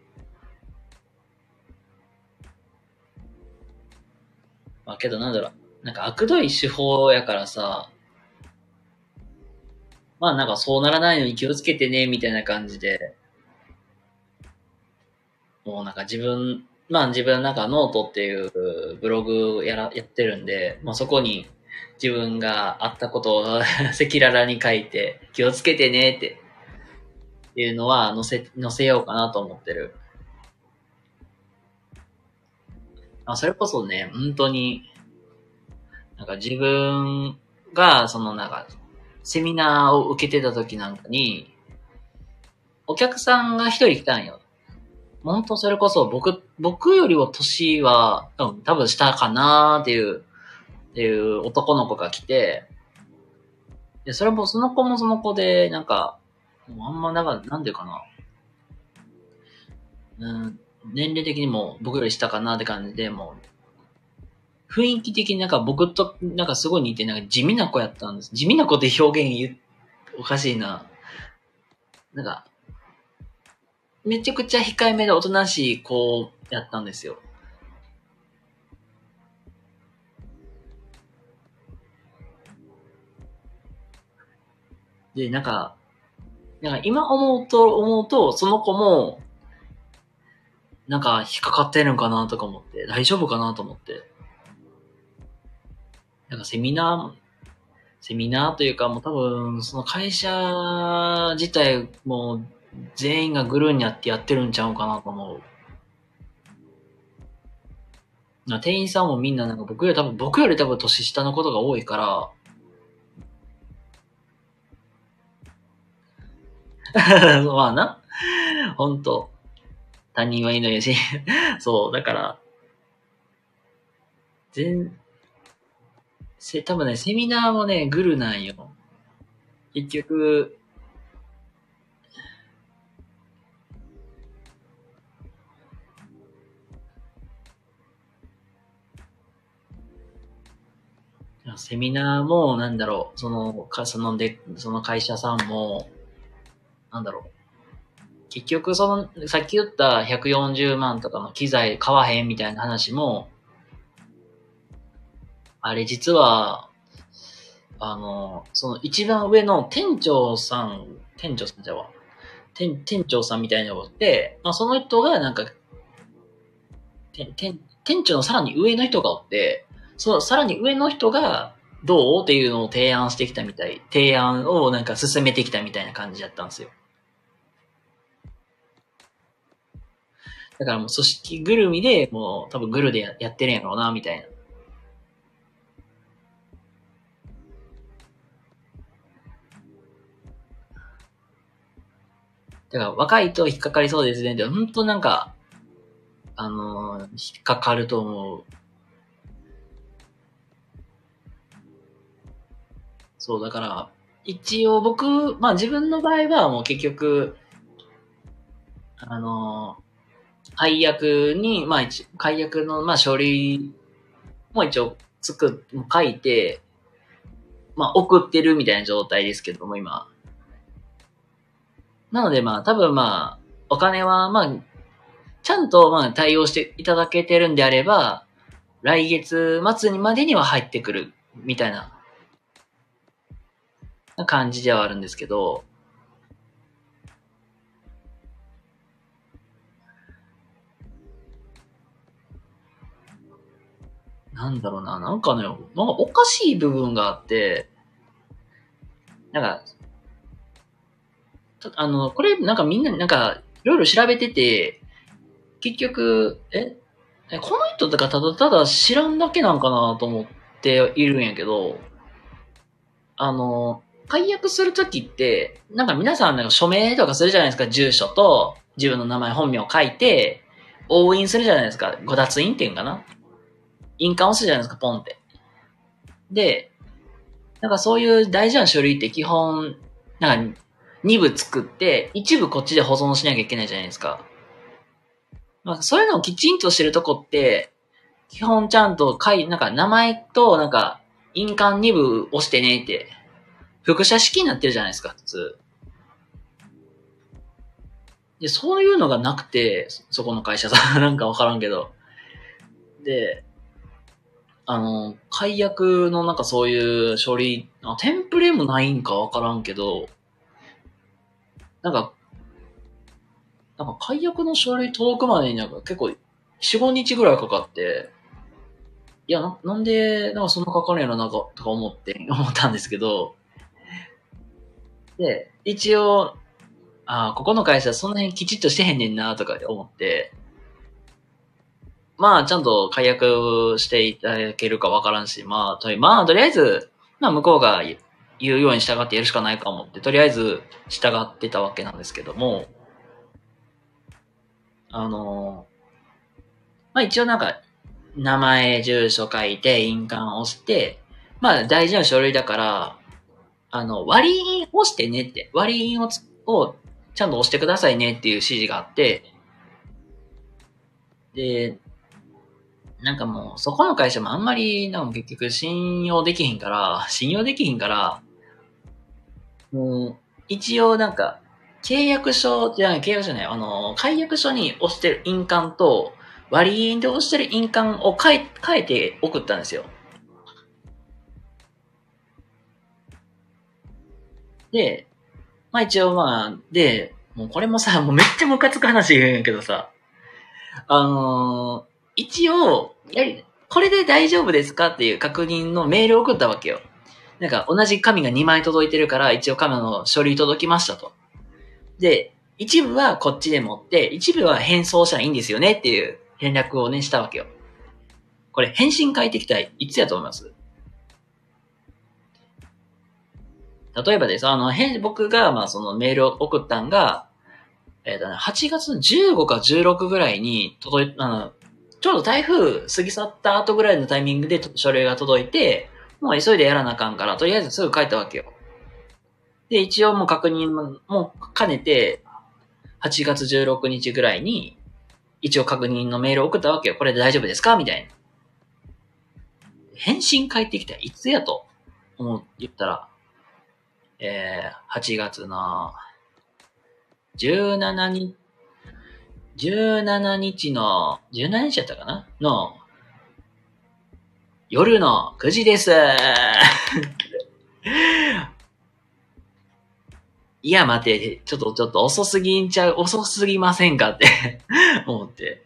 まあけどなんだろう、なんか悪どい手法やからさ、まあなんかそうならないように気をつけてね、みたいな感じで、もうなんか自分、まあ自分なんかノートっていうブログやら、やってるんで、まあそこに自分があったことを 赤裸々に書いて、気をつけてねって、いうのは載せ、載せようかなと思ってる。あ、それこそね、本当に、なんか自分が、そのなんか、セミナーを受けてた時なんかに、お客さんが一人来たんよ。本当それこそ僕、僕よりも年は、うん、多分下かなーっていう、っていう男の子が来て、で、それもその子もその子で、なんか、もうあんまなんか、なんでかな。うん、年齢的にも僕より下かなって感じで、もう、雰囲気的になんか僕となんかすごい似て、なんか地味な子やったんです。地味な子って表現言、おかしいな。なんか、めちゃくちゃ控えめでおとなしい子やったんですよ。で、なんか、なんか今思うと、思うと、その子も、なんか引っかかってるんかなとか思って、大丈夫かなと思って。なんかセミナー、セミナーというかもう多分、その会社自体もう全員がグルーになってやってるんちゃうかなと思う。な店員さんもみんななんか僕より多分、僕より多分年下のことが多いから、まあな。ほんと。他人はいいのよし。そう、だから、全、せ、多分ね、セミナーもね、グルなんよ。結局、セミナーも、なんだろう、その、か、そので、その会社さんも、なんだろう。結局、その、さっき言った140万とかの機材買わへんみたいな話も、あれ実は、あの、その一番上の店長さん、店長さんじゃわ。店、店長さんみたいなのがって、まあその人がなんか、店、店、店長のさらに上の人がおって、そのさらに上の人がどうっていうのを提案してきたみたい、提案をなんか進めてきたみたいな感じだったんですよ。だからもう組織ぐるみで、もう多分グルでやってるんやろうな、みたいな。だから若いと引っかかりそうですね。で、本当なんか、あのー、引っかかると思う。そう、だから、一応僕、まあ自分の場合はもう結局、あのー、配役に、まあ一、解約の、まあ書類も一応作っ、書いて、まあ送ってるみたいな状態ですけども、今。なのでまあ、多分まあ、お金はまあ、ちゃんとまあ対応していただけてるんであれば、来月末にまでには入ってくる、みたいな、感じではあるんですけど、なんだろうな、なんかね、なんかおかしい部分があって、なんか、あの、これなんかみんななんかいろいろ調べてて、結局、え？この人とかただただ知らんだけなんかなと思っているんやけど、あの、解約するときって、なんか皆さんなんか署名とかするじゃないですか、住所と自分の名前、本名を書いて、押印するじゃないですか。ご脱印っていうんかな印鑑押すじゃないですか、ポンって。で、なんかそういう大事な書類って基本、なんか2部作って、一部こっちで保存しなきゃいけないじゃないですか。まあ、そういうのをきちんとしてるとこって、基本ちゃんと書い、なんか名前と、なんか、印鑑2部押してねって、複写式になってるじゃないですか、普通。で、そういうのがなくて、そこの会社さん なんかわからんけど。で、あの、解約のなんかそういう処理、テンプレもないんかわからんけど、なんか、なんか解約の書類届くまでになんか結構4、5日ぐらいかかって、いや、なんで、なんかそんなかかるんやろな、とか思って、思ったんですけど、で、一応、ああ、ここの会社その辺きちっとしてへんねんな、とか思って、まあ、ちゃんと解約していただけるかわからんし、まあ、とまあ、とりあえず、まあ、向こうが言うように従ってやるしかないか思って、とりあえず従ってたわけなんですけども、あの、まあ一応なんか、名前、住所書いて、印鑑押して、まあ大事な書類だから、あの、割り印押してねって、割り印ををちゃんと押してくださいねっていう指示があって、で、なんかもう、そこの会社もあんまり、なんか結局信用できひんから、信用できひんから、もう、一応なんか、契約書じゃない、契約書じゃない、あの、解約書に押してる印鑑と、割りで押してる印鑑を変え、変えて送ったんですよ。で、まあ一応まあ、で、もうこれもさ、もうめっちゃムカつく話言うんやけどさ、あのー、一応、やり、これで大丈夫ですかっていう確認のメールを送ったわけよ。なんか同じ紙が2枚届いてるから、一応紙の書類届きましたと。で、一部はこっちで持って、一部は返送したらいいんですよねっていう連絡をね、したわけよ。これ、返信返ってきたいつやと思います？例えばです。あの、僕が、まあ、そのメールを送ったんが、えっ、ー、とね、8月の15か16ぐらいに届い、あの、ちょうど台風過ぎ去った後ぐらいのタイミングで書類が届いて、もう急いでやらなあかんから、とりあえずすぐ帰ったわけよ。で、一応もう確認も兼ねて、8月16日ぐらいに、一応確認のメールを送ったわけよ。これで大丈夫ですか？みたいな。返信返ってきたいつやと思う、言ったら、えー、8月の17日、17日の、17日やったかな？の、夜の9時です いや、待て、ちょっと、ちょっと遅すぎんちゃう、遅すぎませんかって 思って。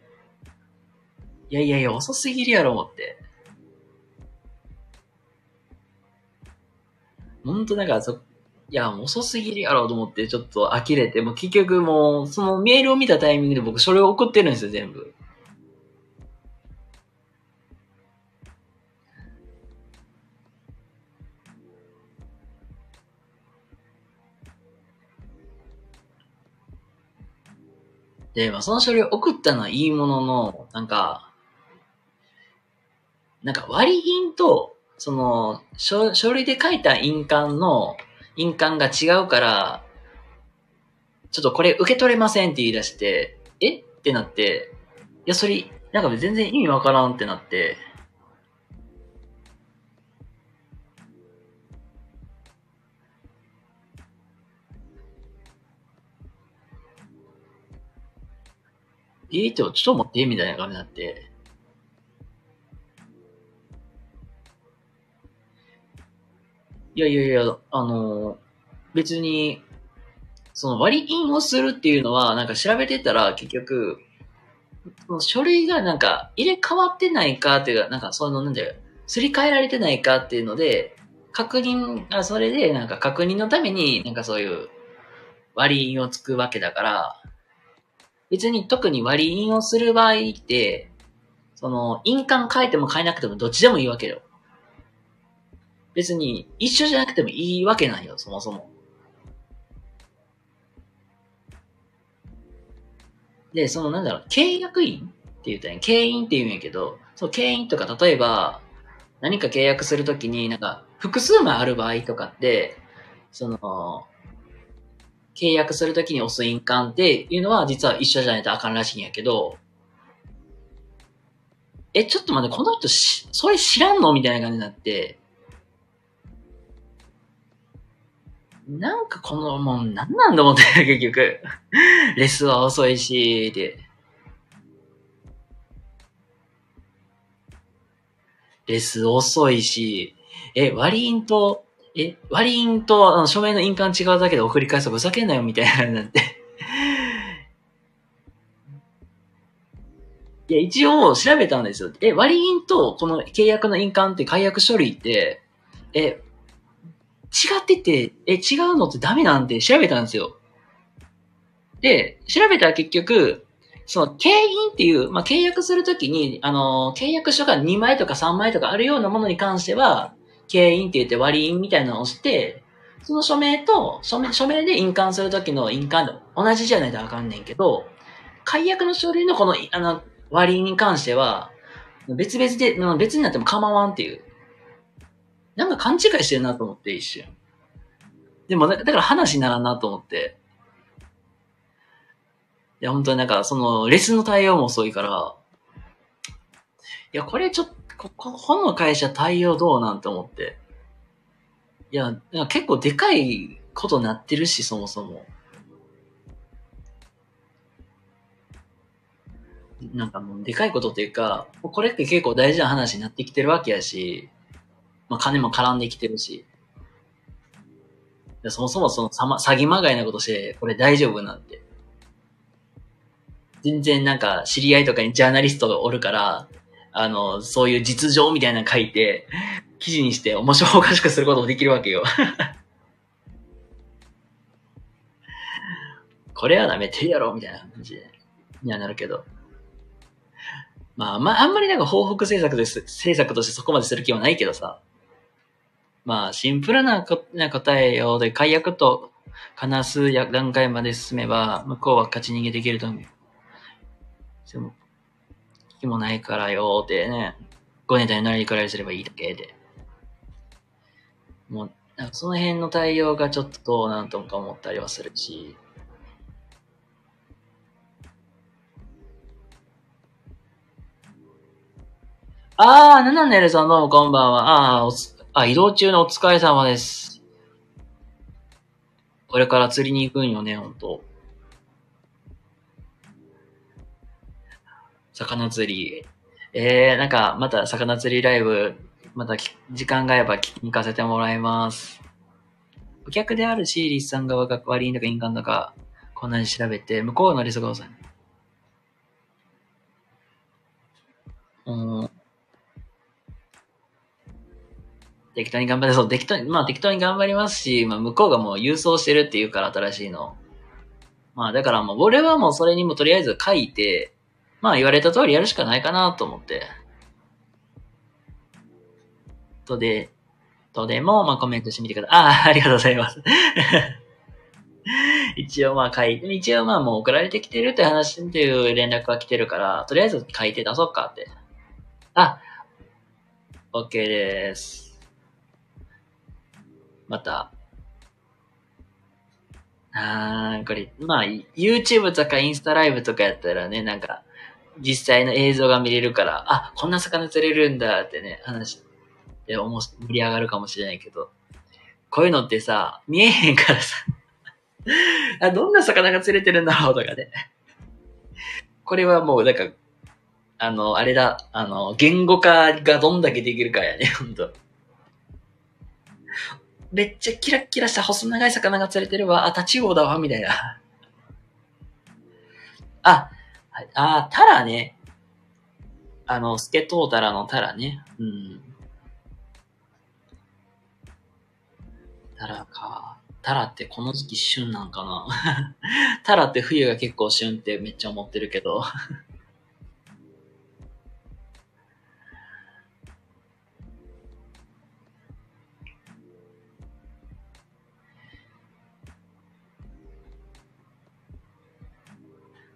いやいやいや、遅すぎるやろ、思って。ほんとなんか、そ、いや、遅すぎるやろと思って、ちょっと呆れて、もう結局もう、そのメールを見たタイミングで僕それを送ってるんですよ、全部。で、まあ、その書類送ったのはいいものの、なんか、なんか割り印と、その書、書類で書いた印鑑の印鑑が違うから、ちょっとこれ受け取れませんって言い出して、え？ってなって、いや、それ、なんか全然意味わからんってなって、えー、って、ちょっと待って、みたいな感じになって。いやいやいや、あの、別に、その割り印をするっていうのは、なんか調べてたら結局、その書類がなんか入れ替わってないかっていうか、なんかその、なんだよ、すり替えられてないかっていうので、確認、あ、それでなんか確認のために、なんかそういう割り印をつくわけだから、別に特に割り印をする場合って、その、印鑑変えても変えなくてもどっちでもいいわけよ。別に一緒じゃなくてもいいわけないよ、そもそも。で、そのなんだろう、契約員って言ったら、経員って言うんやけど、そう、経員とか例えば、何か契約するときになんか複数枚ある場合とかって、その、契約するときに押す印鑑っていうのは実は一緒じゃないとあかんらしいんやけど、え、ちょっと待って、この人し、それ知らんのみたいな感じになって、なんかこの、もう、なんなんだ思って、結局。レスは遅いし、で。レス遅いし、え、割り印と、え、割り印と、あの、署名の印鑑違うだけで送り返すとふざけんなよ、みたいななって。いや、一応調べたんですよ。え、割り印とこの契約の印鑑って解約書類って、え、違ってて、え、違うのってダメなんて調べたんですよ。で、調べたら結局、その、契印っていう、まあ、契約するときに、あの、契約書が2枚とか3枚とかあるようなものに関しては、契印って言って割り印みたいなのをして、その署名と、署名、署名で印鑑するときの印鑑同じじゃないとあかんねんけど、解約の書類のこの、あの、割りに関しては、別々で、別になっても構わんっていう。なんか勘違いしてるなと思って、一瞬。でも、だから話にならんなと思って。いや、本当になんか、その、レスの対応も遅いから、いや、これちょっと、こ、この会社対応どうなんて思って。いや、結構でかいことなってるし、そもそも。なんかもうでかいことっていうか、これって結構大事な話になってきてるわけやし、まあ金も絡んできてるし、そもそもその詐欺まがいなことして、これ大丈夫なんて。全然なんか知り合いとかにジャーナリストがおるから、あの、そういう実情みたいなの書いて、記事にして面白おかしくすることもできるわけよ。これはダメてるやろみたいな感じ、にはなるけど。まあ、まあ、あんまりなんか報復政策です、政策としてそこまでする気はないけどさ。まあ、シンプルなな答えようで、解約と話す段階まで進めば、向こうは勝ち逃げできると思う。でも、気もないからよってね、ごネタになりくらいすればいいだけで。もう、なんかその辺の対応がちょっとどうなんとか思ったりはするし。あー、ななねるさんどうもこんばんは。あー、おつ、あ、移動中のお疲れ様です。これから釣りに行くんよね、ほんと。魚釣り。えー、なんか、また魚釣りライブ、また時間があれば聞かせてもらいます。お客であるシーリスさん側が悪いのか印鑑とか、こんなに調べて、向こうのリスゴさん。うん。適当に頑張って、そう、適当に、まあ適当に頑張りますし、まあ向こうがもう郵送してるっていうから新しいの。まあだからもう俺はもうそれにもとりあえず書いて、まあ言われた通りやるしかないかなと思って。とで、とでも、まあコメントしてみてください。ああ、ありがとうございます。一応まあ書いて、一応まあもう送られてきてるって話っていう連絡が来てるから、とりあえず書いて出そうかって。あ、OK です。また。あー、これ、まあ、YouTube とかインスタライブとかやったらね、なんか、実際の映像が見れるから、あ、こんな魚釣れるんだってね、話で盛り上がるかもしれないけど、こういうのってさ、見えへんからさ、あ、どんな魚が釣れてるんだろうとかね。これはもう、なんか、あの、あれだ、あの、言語化がどんだけできるかやね、ほんと。めっちゃキラキラした細長い魚が釣れてるわ。あ、タチウオだわ、みたいな。あ、あ、タラね。あの、スケトウタラのタラね。うん。タラか。タラってこの時期旬なんかな タラって冬が結構旬ってめっちゃ思ってるけど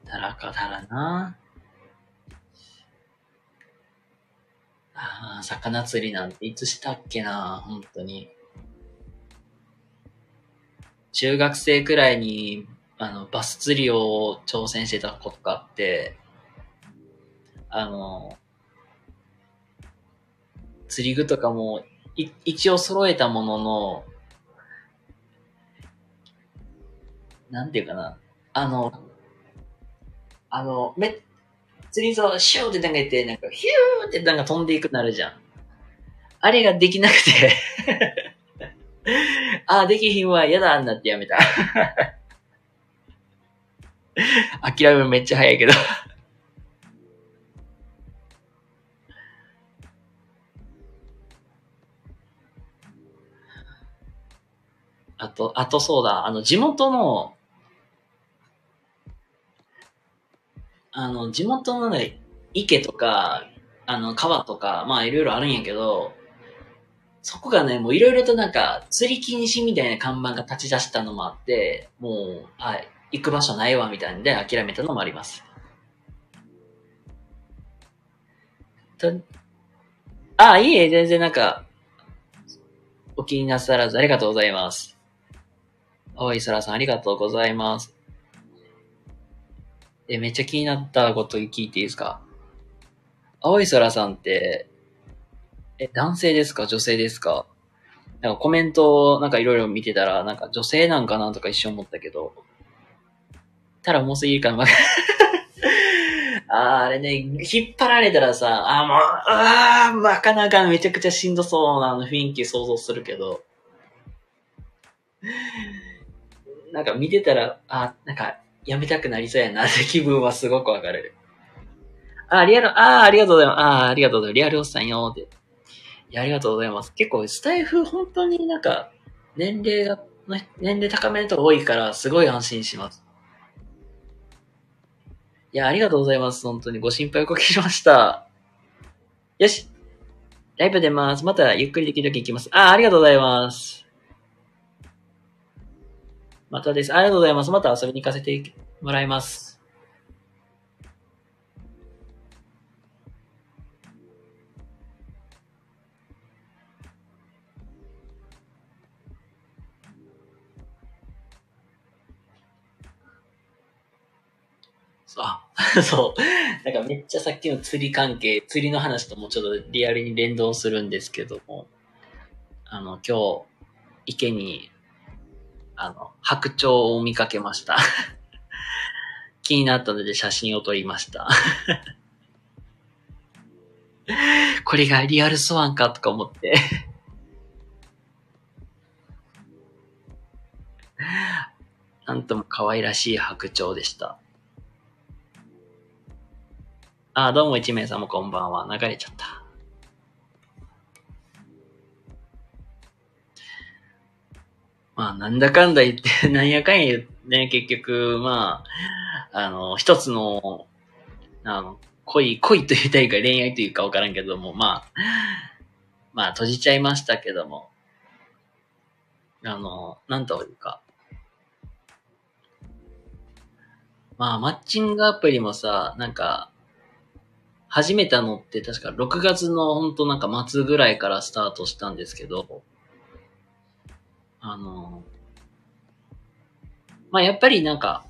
たらかたらな。ああ、魚釣りなんていつしたっけな、本当に。中学生くらいに、あの、バス釣りを挑戦してたことがあって、あの、釣り具とかも、い一応揃えたものの、なんていうかな。あの、あの、め、釣り竿シューって投げて、なんかヒューってなんか飛んでいくなるじゃん。あれができなくて。ああ、できひんわ、嫌だ、あんなってやめた。諦めめっちゃ早いけど。あと、あとそうだ、あの、地元の、あの、地元のね、池とか、あの、川とか、まあいろいろあるんやけど、そこがね、もういろいろとなんか、釣り禁止みたいな看板が立ち出したのもあって、もう、はい、行く場所ないわ、みたいんで諦めたのもあります。と、あ、いいえ、全然なんか、お気になさらずありがとうございます。青い空さんありがとうございます。え、めっちゃ気になったこと聞いていいですか？青い空さんって、え、男性ですか？女性ですか？なんかコメントをなんかいろいろ見てたら、なんか女性なんかなとか一瞬思ったけど、たら重すぎるかな。あー、あれね、引っ張られたらさ、あーもう、あー、なかなかめちゃくちゃしんどそうな雰囲気想像するけど、なんか見てたら、あ、なんか、やめたくなりそうやなって気分はすごくわかる。あ、リアル、ああありがとうございます。ああありがとうございます。リアルおっさんよって。いや、ありがとうございます。結構、スタイフ、本当になんか、年齢が、年齢高めの人が多いから、すごい安心します。いや、ありがとうございます。本当にご心配おかけしました。よし。ライブ出ます。またゆっくりできるとき行きます。あ、ありがとうございます。またです。ありがとうございます。また遊びに行かせてもらいます。あ、そう。なんかめっちゃさっきの釣り関係、釣りの話ともちょっとリアルに連動するんですけども、あの、今日、池にあの、白鳥を見かけました。気になったので写真を撮りました。これがリアルスワンかとか思って なんとも可愛らしい白鳥でした。あ、どうも一名様こんばんは。流れちゃった。まあ、なんだかんだ言って、なんやかんやね、結局、まあ、あの、一つの、あの、恋、恋というたいか恋愛というかわからんけども、まあ、まあ、閉じちゃいましたけども、あの、なんというか、まあ、マッチングアプリもさ、なんか、始めたのって確か6月のほんとなんか末ぐらいからスタートしたんですけど、あの、まあ、やっぱりなんか、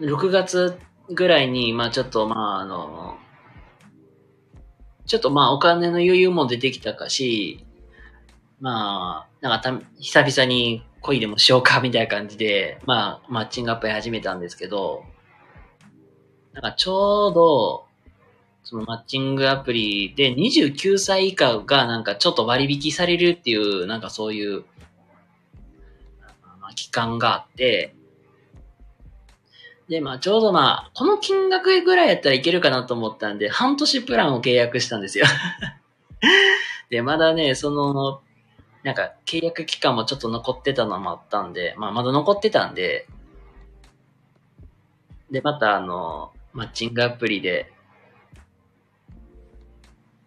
6月ぐらいに、まあちょっとまああの、ちょっとまあお金の余裕も出てきたかし、まあ、なんかた、久々に恋でもしようかみたいな感じで、まあマッチングアプリ始めたんですけど、なんかちょうど、そのマッチングアプリで29歳以下がなんかちょっと割引されるっていう、なんかそういう期間があって、で、まあ、ちょうどまあ、この金額ぐらいやったらいけるかなと思ったんで、半年プランを契約したんですよ。で、まだね、その、なんか、契約期間もちょっと残ってたのもあったんで、まあ、まだ残ってたんで、で、またあの、マッチングアプリで、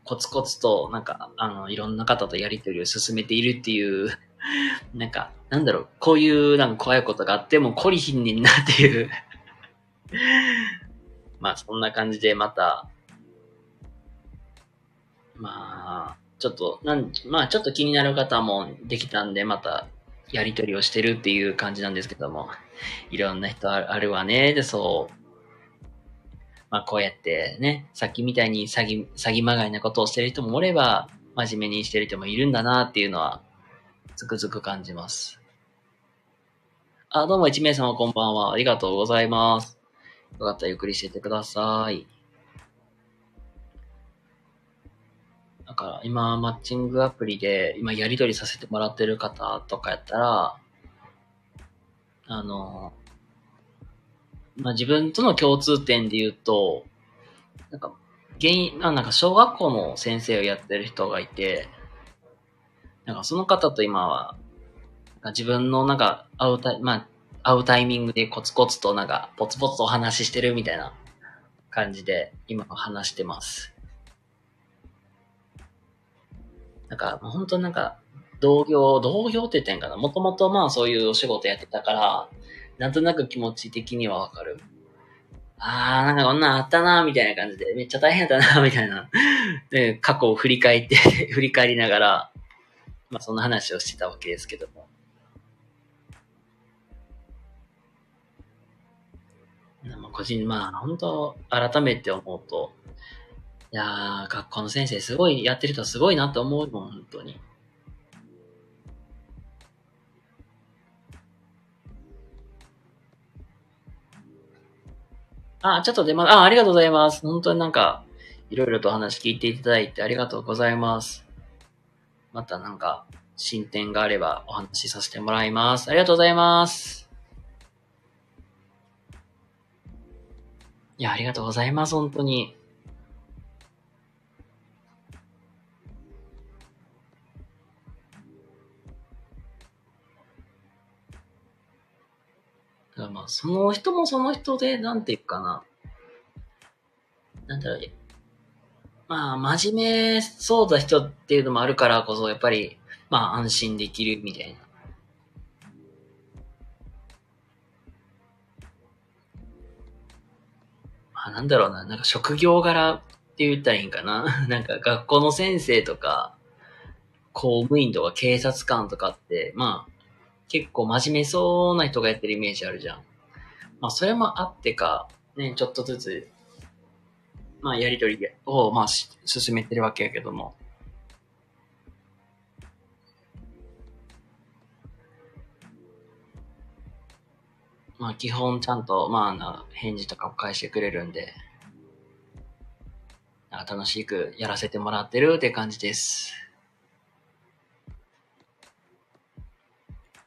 コツコツと、なんか、あの、いろんな方とやりとりを進めているっていう なんか、なんだろう、こういうなんか怖いことがあっても懲りひんねんなっていう まあそんな感じでまた、まあ、ちょっと、なん、まあちょっと気になる方もできたんで、またやりとりをしてるっていう感じなんですけども、いろんな人あるわね。で、そう。まあこうやってね、さっきみたいに詐欺、詐欺まがいなことをしてる人もおれば、真面目にしてる人もいるんだなっていうのは、つくづく感じます。あ、どうも1名様こんばんは。ありがとうございます。よかったらゆっくりしててください。だから今、マッチングアプリで今やり取りさせてもらってる方とかやったら、あの、まあ、自分との共通点で言うと、なんか、原因、あ、なんか小学校の先生をやってる人がいて、なんかその方と今は、自分のなんか会うタイ、まあ、会うタイミングでコツコツとなんかポツポツとお話ししてるみたいな感じで今話してます。なんか、本当なんか、同業、同業って言ってんかな。もともとまあそういうお仕事やってたから、なんとなく気持ち的にはわかる。あー、なんかこんなんあったなみたいな感じで、めっちゃ大変だなみたいな。で、過去を振り返って振り返りながら、まあそんな話をしてたわけですけども。まあ、個人、まあ本当改めて思うと、いやー、学校の先生すごい、やってる人すごいなって思うもん、本当に。あ、ちょっと出ま、あ、ありがとうございます。本当になんか、いろいろとお話聞いていただいてありがとうございます。またなんか、進展があればお話しさせてもらいます。ありがとうございます。いや、ありがとうございます、本当に。だまあ、その人もその人で、なんていうかな。なんだろう。まあ、真面目そうな人っていうのもあるからこそ、やっぱり、まあ、安心できるみたいな。まあ、なんだろうな。なんか職業柄って言ったらいいんかな。なんか学校の先生とか、公務員とか警察官とかって、まあ、結構真面目そうな人がやってるイメージあるじゃん。まあ、それもあってか、ね、ちょっとずつ、まあ、やりとりを、まあ、進めてるわけやけども。まあ、基本ちゃんと、まあ、な、返事とかを返してくれるんで、楽しくやらせてもらってるって感じです。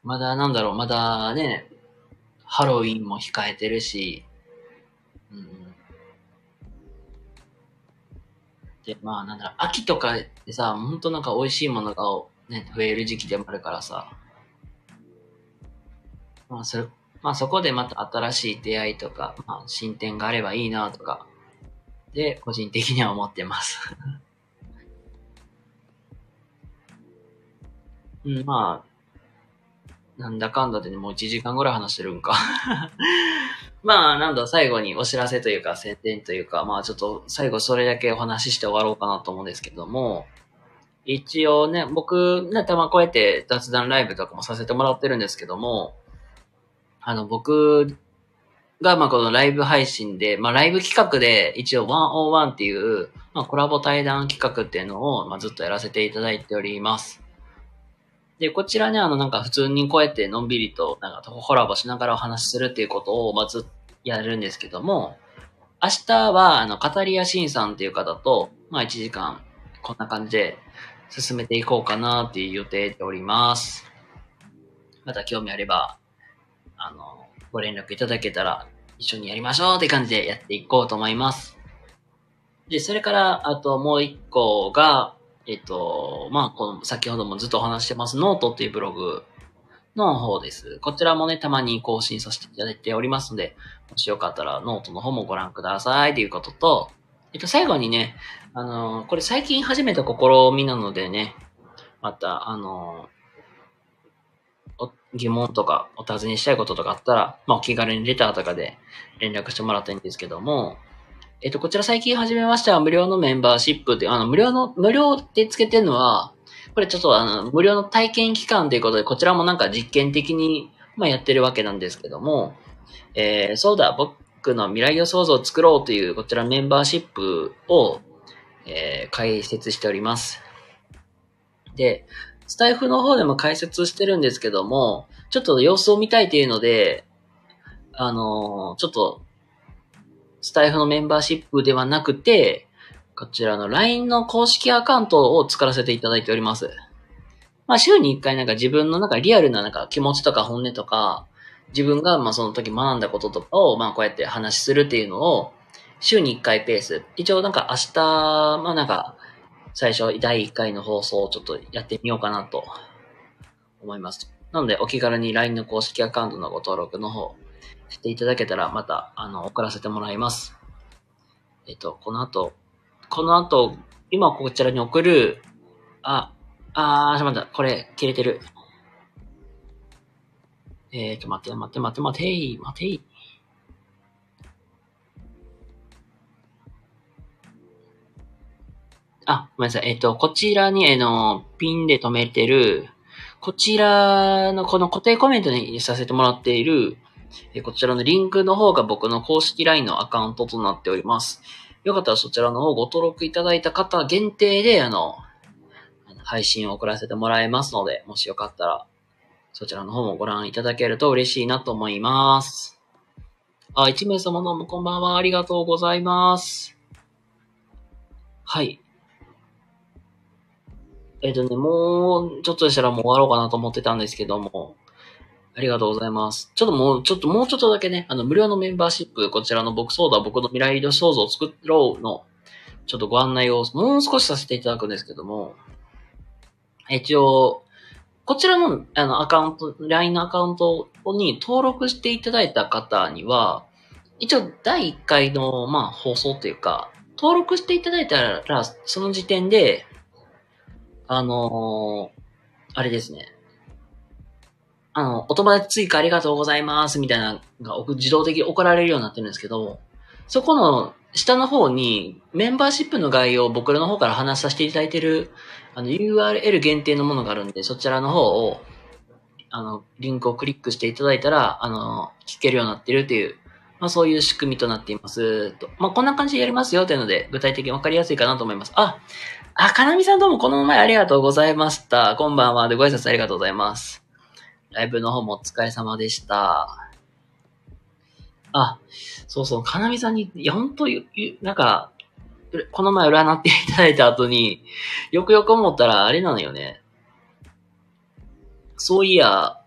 まだなんだろう、まだね、ハロウィンも控えてるし、うん。まあなんだろ、秋とかでさ、ほんとなんか美味しいものがね、増える時期でもあるからさ、まあそれ、まあそこでまた新しい出会いとか、まあ進展があればいいなとか、で、個人的には思ってます。うん、まあ、なんだかんだでね、もう1時間ぐらい話してるんか まあ、なんだ、最後にお知らせというか、宣伝というか、まあちょっと最後それだけお話しして終わろうかなと思うんですけども、一応ね、僕、ね、たまこうやって雑談ライブとかもさせてもらってるんですけども、あの、僕が、まあこのライブ配信で、まあライブ企画で一応101っていう、まあコラボ対談企画っていうのを、まあずっとやらせていただいております。で、こちらね、あの、なんか普通にこうやってのんびりと、なんかコラボしながらお話しするっていうことを、まずやるんですけども、明日は、あの、カタリアシンさんっていう方と、まあ1時間、こんな感じで進めていこうかなっていう予定でおります。また興味あれば、あの、ご連絡いただけたら一緒にやりましょうって感じでやっていこうと思います。で、それから、あともう一個が、えっと、まあ、この、先ほどもずっとお話してます、ノートっていうブログの方です。こちらもね、たまに更新させていただいておりますので、もしよかったらノートの方もご覧くださいということと、えっと、最後にね、あのこれ最近始めた試みなのでね、また、あの疑問とかお尋ねしたいこととかあったら、まあ、お気軽にレターとかで連絡してもらったらいいんですけども、えっと、こちら最近始めました無料のメンバーシップって、あの、無料の、無料でつけてるのは、これちょっとあの、無料の体験期間ということで、こちらもなんか実験的に、まあ、やってるわけなんですけども、えー、そうだ、僕の未来予想像を作ろうという、こちらメンバーシップを、えー、開設しております。で、スタイフの方でも解説してるんですけども、ちょっと様子を見たいというので、あのー、ちょっとスタイフのメンバーシップではなくて、こちらの LINE の公式アカウントを作らせていただいております。まあ週に1回なんか自分のなんかリアルななんか気持ちとか本音とか、自分がまあその時学んだこととかをまあこうやって話しするっていうのを週に1回ペース。一応なんか明日、まあなんか最初第1回の放送をちょっとやってみようかなと思います。なのでお気軽に LINE の公式アカウントのご登録の方していただけたら、また、あの、送らせてもらいます。えっと、この後、この後、今こちらに送る、あ、あー、しまっと待った、これ、切れてる。えーと、待って、待って、待って、待てい、待て。あ、ごめんなさい。えっ、と、こちらに、あの、ピンで止めてる、こちらのこの固定コメントにさせてもらっている、えこちらのリンクの方が僕の公式 LINE のアカウントとなっております。よかったらそちらの方ご登録いただいた方限定で、あの、配信を送らせてもらえますので、もしよかったら、そちらの方もご覧いただけると嬉しいなと思います。あ、1名様どうもこんばんは。ありがとうございます。はい。えっ、ー、とね、もう、ちょっとしたらもう終わろうかなと思ってたんですけども、ありがとうございます。ちょっともう、ちょっともうちょっとだけね、あの、無料のメンバーシップ、こちらの僕ソーダ、僕の未来の創造を作ろうの、ちょっとご案内をもう少しさせていただくんですけども、一応、こちらの、あの、アカウント、LINE のアカウントに登録していただいた方には、一応、第1回の、まあ、放送というか、登録していただいたら、その時点で、あのー、あれですね。あの、お友達追加ありがとうございますみたいなのが自動的に送られるようになってるんですけど、そこの下の方にメンバーシップの概要を僕らの方から話させていただいてるあの URL 限定のものがあるんで、そちらの方をあの、リンクをクリックしていただいたら、あの、聞けるようになってるっていう、まあそういう仕組みとなっていますと。まあこんな感じでやりますよというので、具体的にわかりやすいかなと思います。あ、あ、かなみさんどうもこの前ありがとうございました。こんばんは。で、ご挨拶ありがとうございます。ライブの方もお疲れ様でした。あ、そうそう、かなみさんに、いや、ほんと、なんか、この前占っていただいた後に、よくよく思ったらあれなのよね。そういや、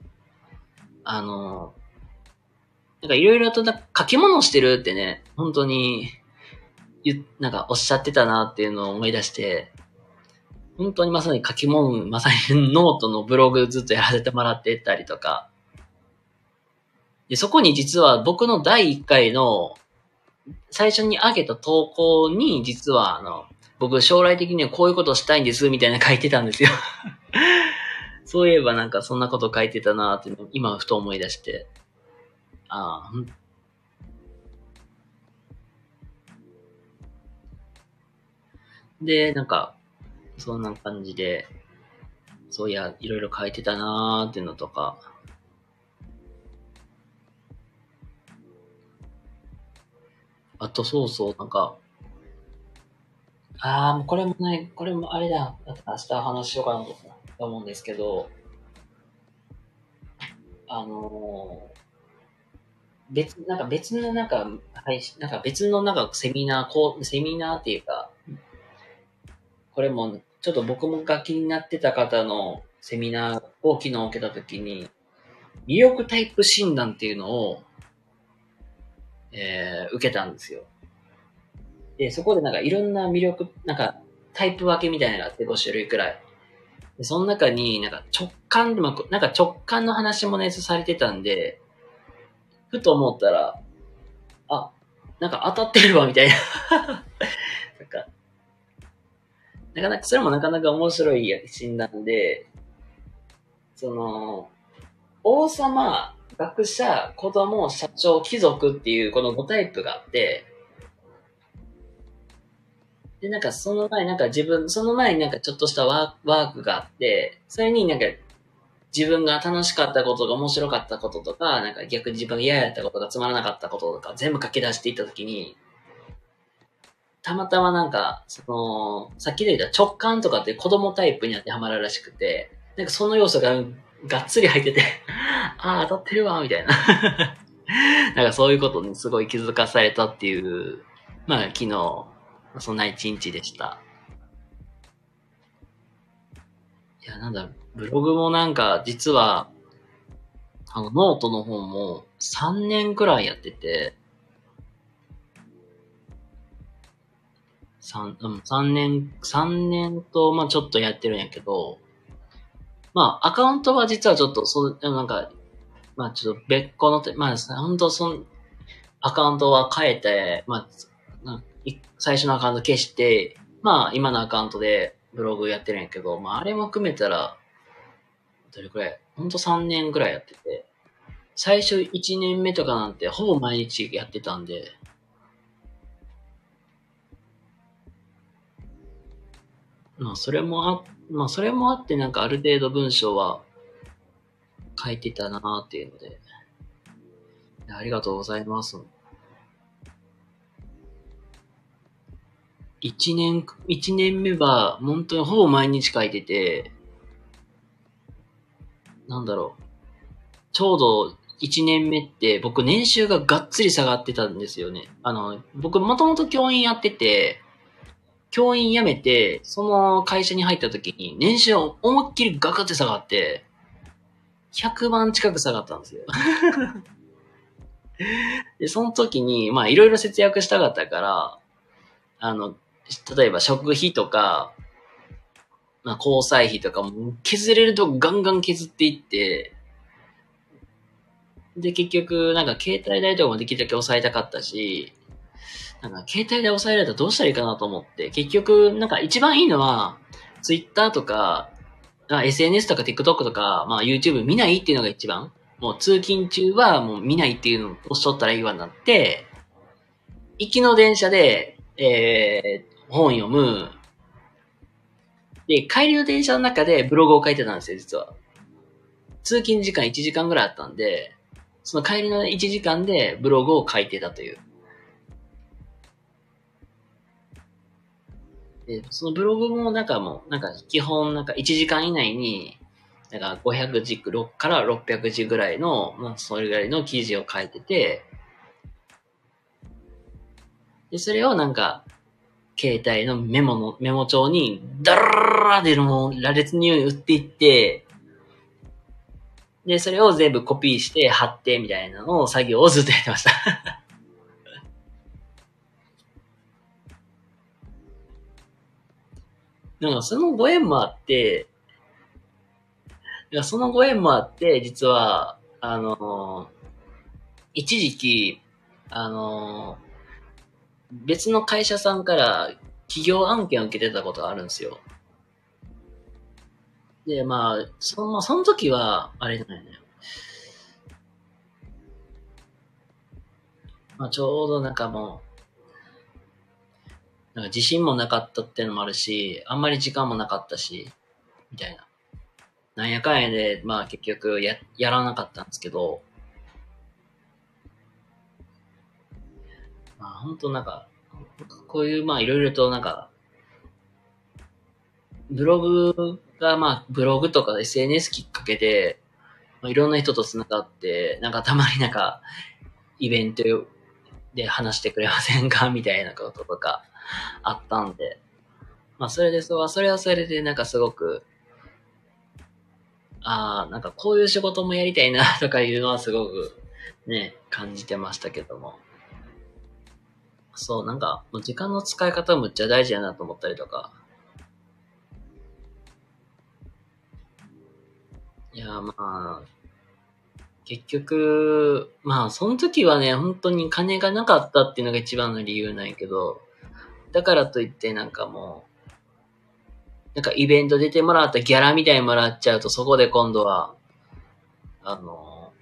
あの、なんかいろいろと書き物してるってね、本当に、なんかおっしゃってたなっていうのを思い出して、本当にまさに書き物、まさにノートのブログずっとやらせてもらってたりとか、で、そこに実は僕の第1回の最初に上げた投稿に実はあの、僕将来的にはこういうことをしたいんですみたいな書いてたんですよ そういえばなんかそんなこと書いてたなって今ふと思い出して。ああ、で、なんか、そんな感じで、そういや、いろいろ書いてたなーっていうのとか、あとそうそう、なんか、ああ、もうこれもね、これもあれだ、明日話しようかなと思うんですけど、あのー、別、なんか別のなんか、はい、なんか別のなんかセミナー、こう、セミナーっていうか、これもちょっと僕もが気になってた方のセミナーを昨日受けたときに、魅力タイプ診断っていうのを、えー、受けたんですよ。で、そこでなんかいろんな魅力、なんかタイプ分けみたいなのがあって5種類くらい。で、その中になんか直感、なんか直感の話もね、されてたんで、ふと思ったら、あ、なんか当たってるわ、みたいな。なんか、なかなか、それもなかなか面白い診断で、その、王様、学者、子供、社長、貴族っていうこの5タイプがあって、で、なんかその前、なんか自分、その前になんかちょっとしたワーワークがあって、それになんか自分が楽しかったことが面白かったこととか、なんか逆に自分が嫌やったことがつまらなかったこととか全部書き出していったときに、たまたまなんか、その、さっきで言った直感とかって子供タイプに当てはまるらしくて、なんかその要素ががっつり入ってて、ああ、当たってるわ、みたいな。なんかそういうことにすごい気づかされたっていう、まあ昨日、そんな一日でした。いや、なんだ、ブログもなんか、実は、あの、ノートの方も3年くらいやってて、3、うん、三年、3年と、まあちょっとやってるんやけど、まあアカウントは実はちょっと、そう、なんか、まあちょっと別個の、まあ本当その、アカウントは変えて、まあ、最初のアカウント消して、まあ今のアカウントでブログやってるんやけど、まああれも含めたら、どれくらいほんと3年くらいやってて、最初1年目とかなんてほぼ毎日やってたんで、まあそれもあ、まあそれもあってなんかある程度文章は書いてたなっていうので、ありがとうございます。一年、一年目は、本当にほぼ毎日書いてて、なんだろう。ちょうど一年目って、僕年収ががっつり下がってたんですよね。あの、僕もともと教員やってて、教員辞めて、その会社に入った時に、年収を思いっきりガクって下がって、100万近く下がったんですよ。で、その時に、まあいろいろ節約したかったから、あの、例えば食費とか、まあ、交際費とかも削れるとガンガン削っていって、で、結局、なんか携帯代とかもできるだけ抑えたかったし、なんか携帯代抑えられたらどうしたらいいかなと思って、結局、なんか一番いいのは、Twitter とか、あ SNS とか TikTok とか、まあ YouTube 見ないっていうのが一番。もう通勤中はもう見ないっていうのをしとったらいいわになって、行きの電車で、えー、本読む。で、帰りの電車の中でブログを書いてたんですよ、実は。通勤時間1時間ぐらいあったんで、その帰りの1時間でブログを書いてたという。で、そのブログもなんかもう、なんか基本なんか1時間以内に、なんか500字から600字ぐらいの、まあそれぐらいの記事を書いてて、で、それをなんか、携帯のメモの、メモ帳に、ダラララでもう羅列に打っていって、で、それを全部コピーして貼ってみたいなのを作業をずっとやってました。なんかそのご縁もあって、いやそのご縁もあって、実は、あの、一時期、あの、別の会社さんから企業案件を受けてたことがあるんですよ。で、まあ、その、その時は、あれじゃないね。まあ、ちょうどなんかもう、なんか自信もなかったっていうのもあるし、あんまり時間もなかったし、みたいな。なんやかんやで、まあ結局や、やらなかったんですけど、まあ本当なんか、こういうまあいろいろとなんか、ブログがまあブログとか SNS きっかけで、まあ、いろんな人と繋がって、なんかたまになんか、イベントで話してくれませんか？みたいなこととかあったんで、まあそれでそう、それはそれでなんかすごく、ああ、なんかこういう仕事もやりたいなとかいうのはすごくね、感じてましたけども。そう、なんか、時間の使い方むっちゃ大事やなと思ったりとか。いや、まあ、結局、まあ、その時はね、本当に金がなかったっていうのが一番の理由なんやけど、だからといってなんかもう、なんかイベント出てもらったギャラみたいにもらっちゃうと、そこで今度は、あの、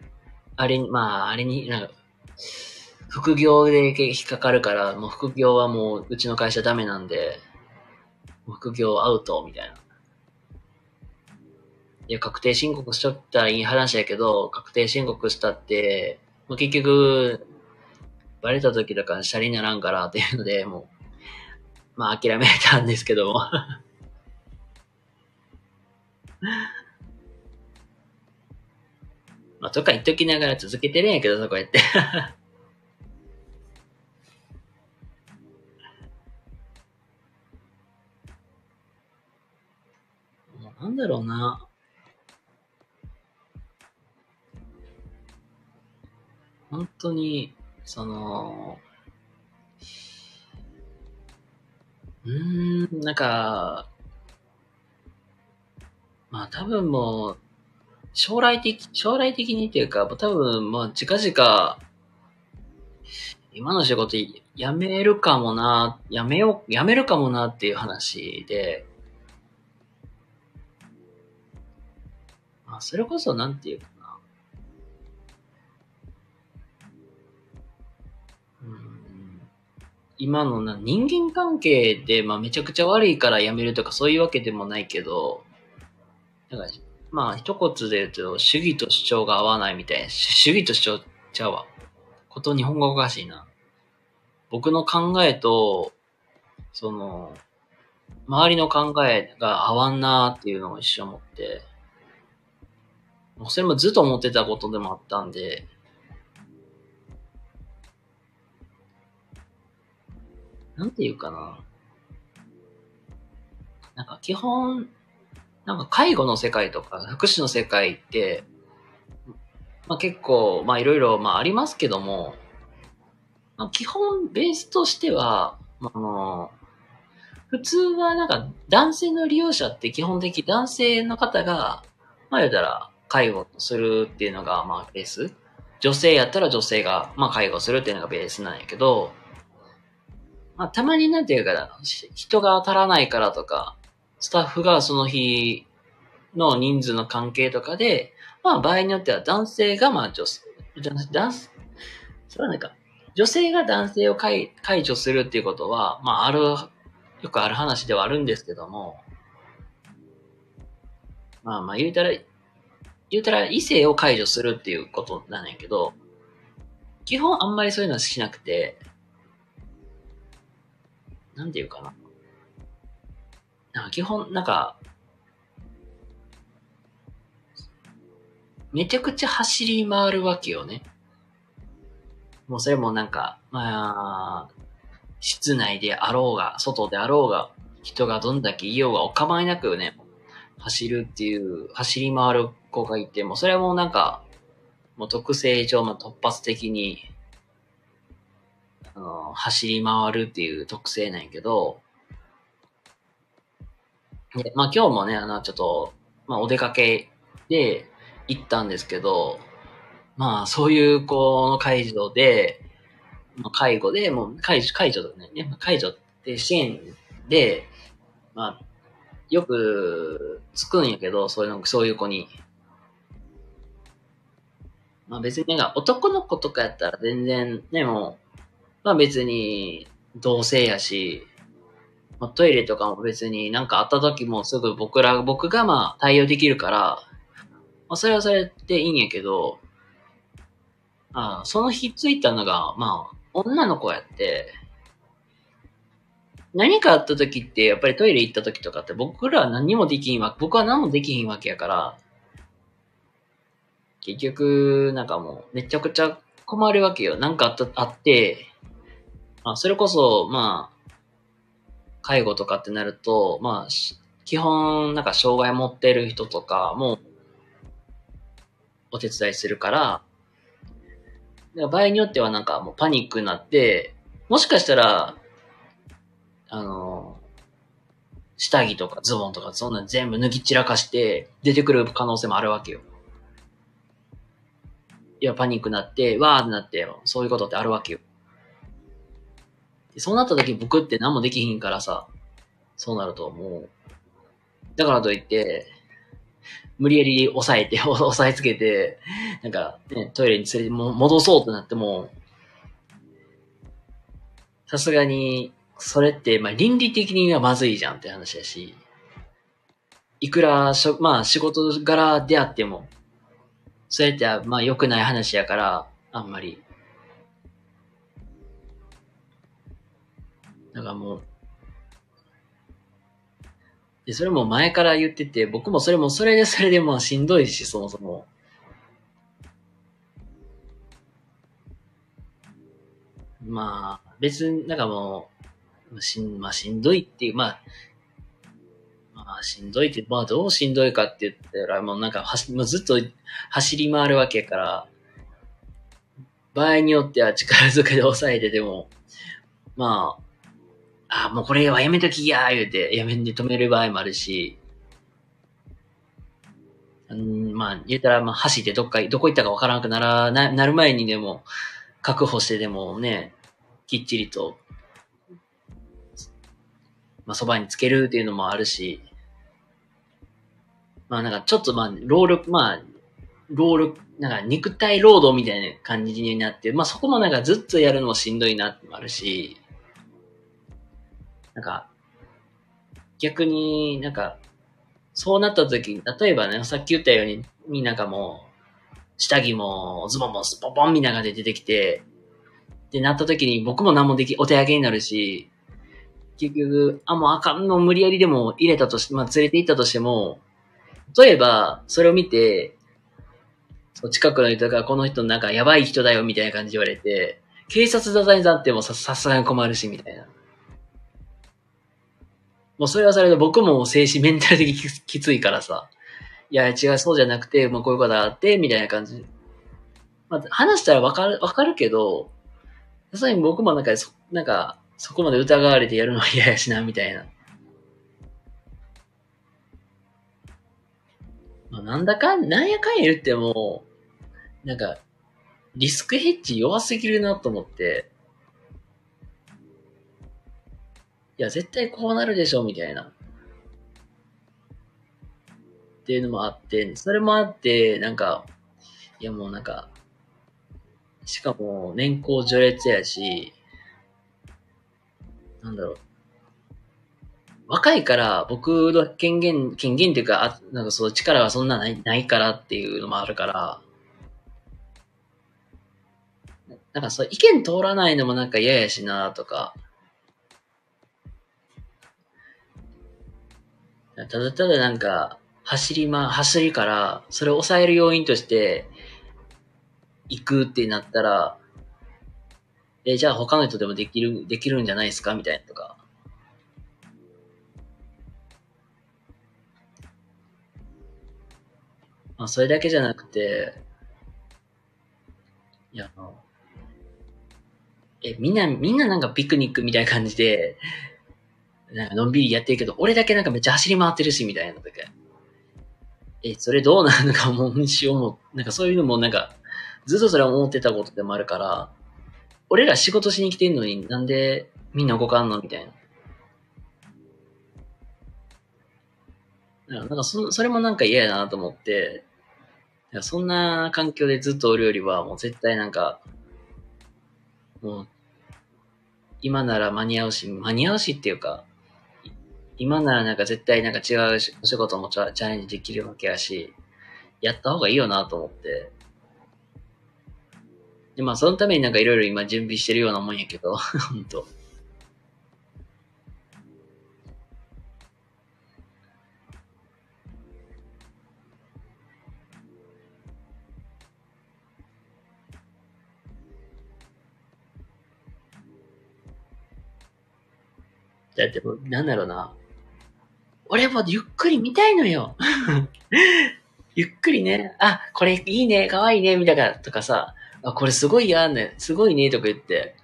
あれに、まあ、あれに、なんか、副業で引っかかるから、もう副業はもううちの会社ダメなんで、副業アウト、みたいな。いや、確定申告しとったらいい話やけど、確定申告したって、もう結局、バレた時だからシャリにならんからっていうので、もう、まあ諦めたんですけども まあ、とか言っときながら続けてるんやけどさ、こうやって もうなんだろうな。本当に、その、うん、なんか、まあ多分もう、将来的、将来的にっていうか、多分、まあ、近々、今の仕事辞めるかもな、辞めよう、辞めるかもなっていう話で、まあ、それこそ、なんていうか今のな人間関係で、まあ、めちゃくちゃ悪いから辞めるとかそういうわけでもないけど、だかまあ、一言で言うと、主義と主張が合わないみたいな。主義と主張ちゃうわ。こと日本語おかしいな。僕の考えと、その、周りの考えが合わんなーっていうのを一緒思って、もうそれもずっと思ってたことでもあったんで、なんていうかな。なんか基本、なんか介護の世界とか福祉の世界って、まあ、結構、まあいろいろ、まあありますけども、まあ、基本ベースとしては、あ、の、普通はなんか男性の利用者って基本的男性の方が、まあ言うたら介護するっていうのがまあベース。女性やったら女性がまあ介護するっていうのがベースなんやけど、まあたまになんていうかな、人が足らないからとか、スタッフがその日の人数の関係とかで、まあ場合によっては男性がまあ女性、男性、それはなんか、女性が男性を解解除するっていうことは、まあある、よくある話ではあるんですけども、まあまあ言うたら、言うたら異性を解除するっていうことなんやけど、基本あんまりそういうのはしなくて、なんていうかな。なんか基本、なんか、めちゃくちゃ走り回るわけよね。もうそれもなんか、まあ、室内であろうが、外であろうが、人がどんだけいようがお構いなくね、走るっていう、走り回る子がいて、もうそれはもうなんか、もう特性上、ま突発的に、あの、走り回るっていう特性なんやけど、で、まあ今日もね、あの、ちょっと、まあお出かけで行ったんですけど、まあそういう子の介助で、介護で、もう介助、介助だね、介助って支援で、まあ、よくつくんやけど、そういうの、そういう子に。まあ別になんか男の子とかやったら全然ね、もう、まあ別に同性やし、まあ、トイレとかも別になんかあった時もすぐ僕ら、僕がまあ対応できるから、まあそれはそれでいいんやけど、あその日ついたのが、まあ女の子やって、何かあった時ってやっぱりトイレ行った時とかって僕らは何もできんわ、僕は何もできひんわけやから、結局、なんかもうめちゃくちゃ困るわけよ。なんかあった、あって、まあそれこそ、まあ、介護とかってなると、まあ、基本、なんか障害持ってる人とかも、お手伝いするから、場合によってはなんかもうパニックになって、もしかしたら、あの、下着とかズボンとかそんな全部脱ぎ散らかして出てくる可能性もあるわけよ。いや、パニックになって、わーってなって、そういうことってあるわけよ。そうなった時僕って何もできひんからさ、そうなるともう、だからといって、無理やり抑えて、押さえつけて、なんかね、トイレに連れて戻そうとなっても、さすがに、それって、まあ、倫理的にはまずいじゃんって話だし、いくらしょ、まあ、仕事柄であっても、それって、まあ、良くない話やから、あんまり。だからもう、で、それも前から言ってて、僕もそれもそれでそれでもしんどいし、そもそも。まあ、別になんかもう、しん、まあしんどいっていう、まあ、まあしんどいって、まあどうしんどいかって言ったら、もうなんかはし、もうずっと走り回るわけから、場合によっては力ずくで抑えてでも、まあ、あ、もうこれはやめときや、言うて、やめんで止める場合もあるし、うん、まあ、言ったら、まあ、走ってどっか、どこ行ったかわからなくなら、な、なる前にでも、確保してでもね、きっちりと、まあ、そばにつけるっていうのもあるし、まあなんかちょっとまあ、労力、まあ、労力、なんか肉体労働みたいな感じになって、まあそこもなんかずっとやるのもしんどいなってもあるし、なんか、逆になんか、そうなった時に、例えばね、さっき言ったように、みんながもう、下着もズボンもスポポンみながで出てきて、ってなった時に僕も何もでき、お手上げになるし、結局、あ、もうあかんの無理やりでも入れたとして、まあ連れて行ったとしても、例えば、それを見て、近くの人がこの人なんかやばい人だよみたいな感じで言われて、警察沙汰になってもさ、さすがに困るし、みたいな。もうそれはそれで僕も精神メンタル的きついからさ、いや、違う、そうじゃなくて、もうこういうことあって、みたいな感じ。まあ、話したらわかる、わかるけど、さすがに僕もなんか、そ、なんか、そこまで疑われてやるのは嫌やしな、みたいな。まあ、なんだかん、なんやかんや言っても、なんか、リスクヘッジ弱すぎるなと思って、いや、絶対こうなるでしょ、みたいな。っていうのもあって、それもあって、なんか、いやもうなんか、しかも年功序列やし、なんだろう。若いから僕の権限、権限っていうか、あなんかそう力がそんなないないからっていうのもあるから、なんかそう意見通らないのもなんか嫌やしなとか、ただただなんか、走りま、走りから、それを抑える要因として、行くってなったら、え、じゃあ他の人でもできる、できるんじゃないですか？みたいなとか。まあ、それだけじゃなくて、いや、え、みんな、みんななんかピクニックみたいな感じで、なんかのんびりやってるけど、俺だけなんかめっちゃ走り回ってるし、みたいなとか。え、それどうなるのかもうしようも、なんかそういうのもなんか、ずっとそれは思ってたことでもあるから、俺ら仕事しに来てんのになんでみんな動かんのみたいな。なんかそ、それもなんか嫌やなと思って、そんな環境でずっとおるよりは、もう絶対なんか、もう、今なら間に合うし、間に合うしっていうか、今ならなんか絶対なんか違うお仕事もチャレンジできるわけやし、やった方がいいよなと思って、で、まあ、そのためになんかいろいろ今準備してるようなもんやけど、ほんと。だってもう、なんだろうな。俺もゆっくり見たいのよ。ゆっくりね、あ、これいいね、かわいいね、みたいなとかさ、あ、これすごいやんね、すごいね、とか言って、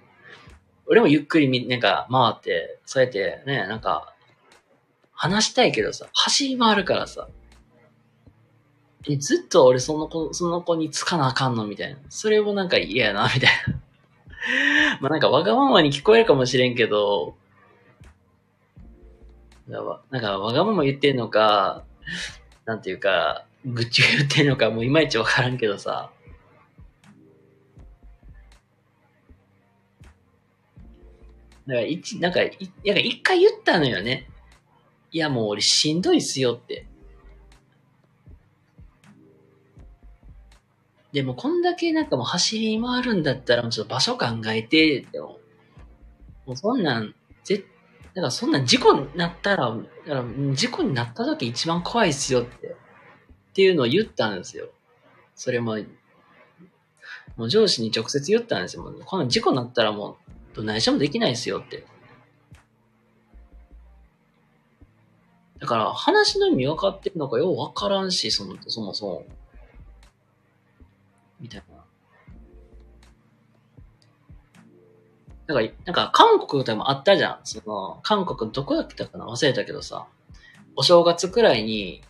俺もゆっくりみ、なんか回って、そうやってね、なんか、話したいけどさ、走り回るからさ、え、ずっと俺その子、その子につかなあかんのみたいな。それもなんか嫌やな、みたいな。まあなんかわがままに聞こえるかもしれんけど、なんかわがまま言ってんのか、なんていうか、愚痴を言ってんのかもういまいちわからんけどさ、だから一、なんか、いなんか一回言ったのよね。いや、もう俺しんどいっすよって。でもこんだけなんかもう走り回るんだったらもうちょっと場所考えて、でも、もうそんなん、だからそんな事故になったら、だから事故になった時一番怖いっすよって、っていうのを言ったんですよ。それも、もう上司に直接言ったんですよ。この事故になったらもう、どないしてもできないっすよって。だから、話の意味分かってるのかよう分からんし、その、そもそも。みたいな。なんか、なんか、韓国でもあったじゃん。その、韓国どこだったかな？忘れたけどさ、お正月くらいに、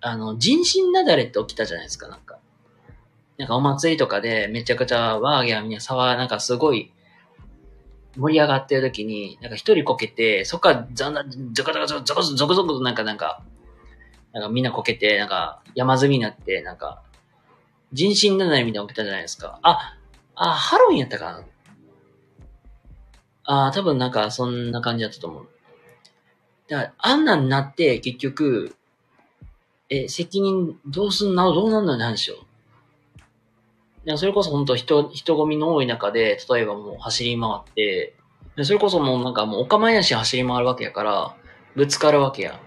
あの、人身雪崩って起きたじゃないですか、なんか。なんかお祭りとかでめちゃくちゃワーギャーみんな騒、なんかすごい盛り上がってる時に、なんか一人こけて、そっからザンザン、ゾコゾコゾコゾコゾコゾコなんかなんか、なんかみんなこけて、なんか山積みになって、なんか、人身雪崩みたいなの起きたじゃないですか。あ、あ、ハロウィンやったかな？ああ多分なんかそんな感じだったと思う。だから、あんなんなって結局、え、責任どうすんな、どうなんの、なんでしよう。いやそれこそ本当人、人混みの多い中で、例えばもう走り回って、それこそもうなんかもうお構いなし走り回るわけやから、ぶつかるわけや。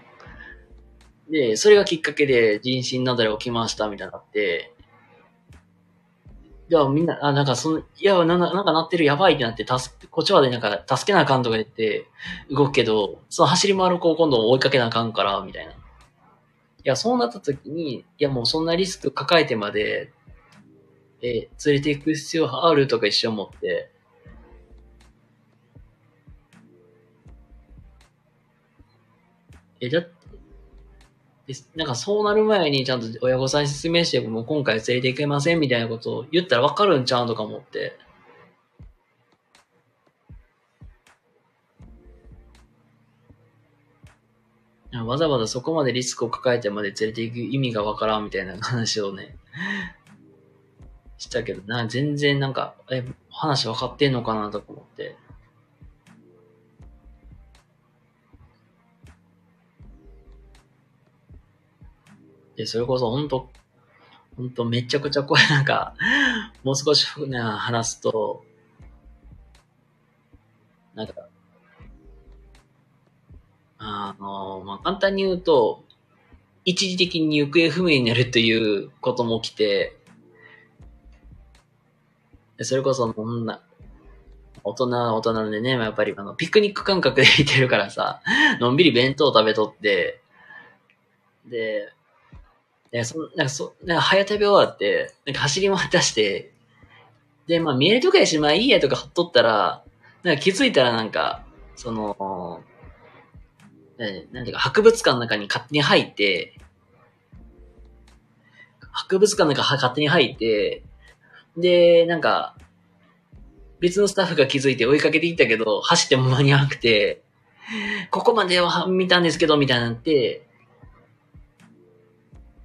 で、それがきっかけで人身なだれ起きましたみたいになって、いや、みんな、あ、なんかその、いや、なんなんかなってるやばいってなって、助け、こっちまでなんか助けなあかんとか言って動くけど、その走り回る子を今度追いかけなあかんから、みたいな。いや、そうなった時に、いやもうそんなリスク抱えてまで、え、連れて行く必要あるとか一緒思って、え、だっ、なんかそうなる前にちゃんと親御さんに説明して、もう今回連れて行けませんみたいなことを言ったらわかるんちゃうとか思って。わざわざそこまでリスクを抱えてまで連れて行く意味がわからんみたいな話をね、したけどな、全然なんか、え、話分かってんのかなとか思って。で、それこそ本当本当めちゃくちゃ怖い、なんか、もう少しね、話すと、なんか、あの、まあ、簡単に言うと、一時的に行方不明になるということも起きて、それこそ、こんな、大人は大人でね、やっぱりあの、ピクニック感覚で行ってるからさ、のんびり弁当食べとって、で、で、そなんかそ、なんか早食べ終わって、なんか走り回ったして、で、まあ見えるとこやし、まあいいやとかほっとったら、なんか気づいたらなんか、その、ねなんていうか、博物館の中に勝手に入って、博物館の中勝手に入って、で、なんか、別のスタッフが気づいて追いかけていったけど、走っても間に合わなくて、ここまでは見たんですけど、みたいになって、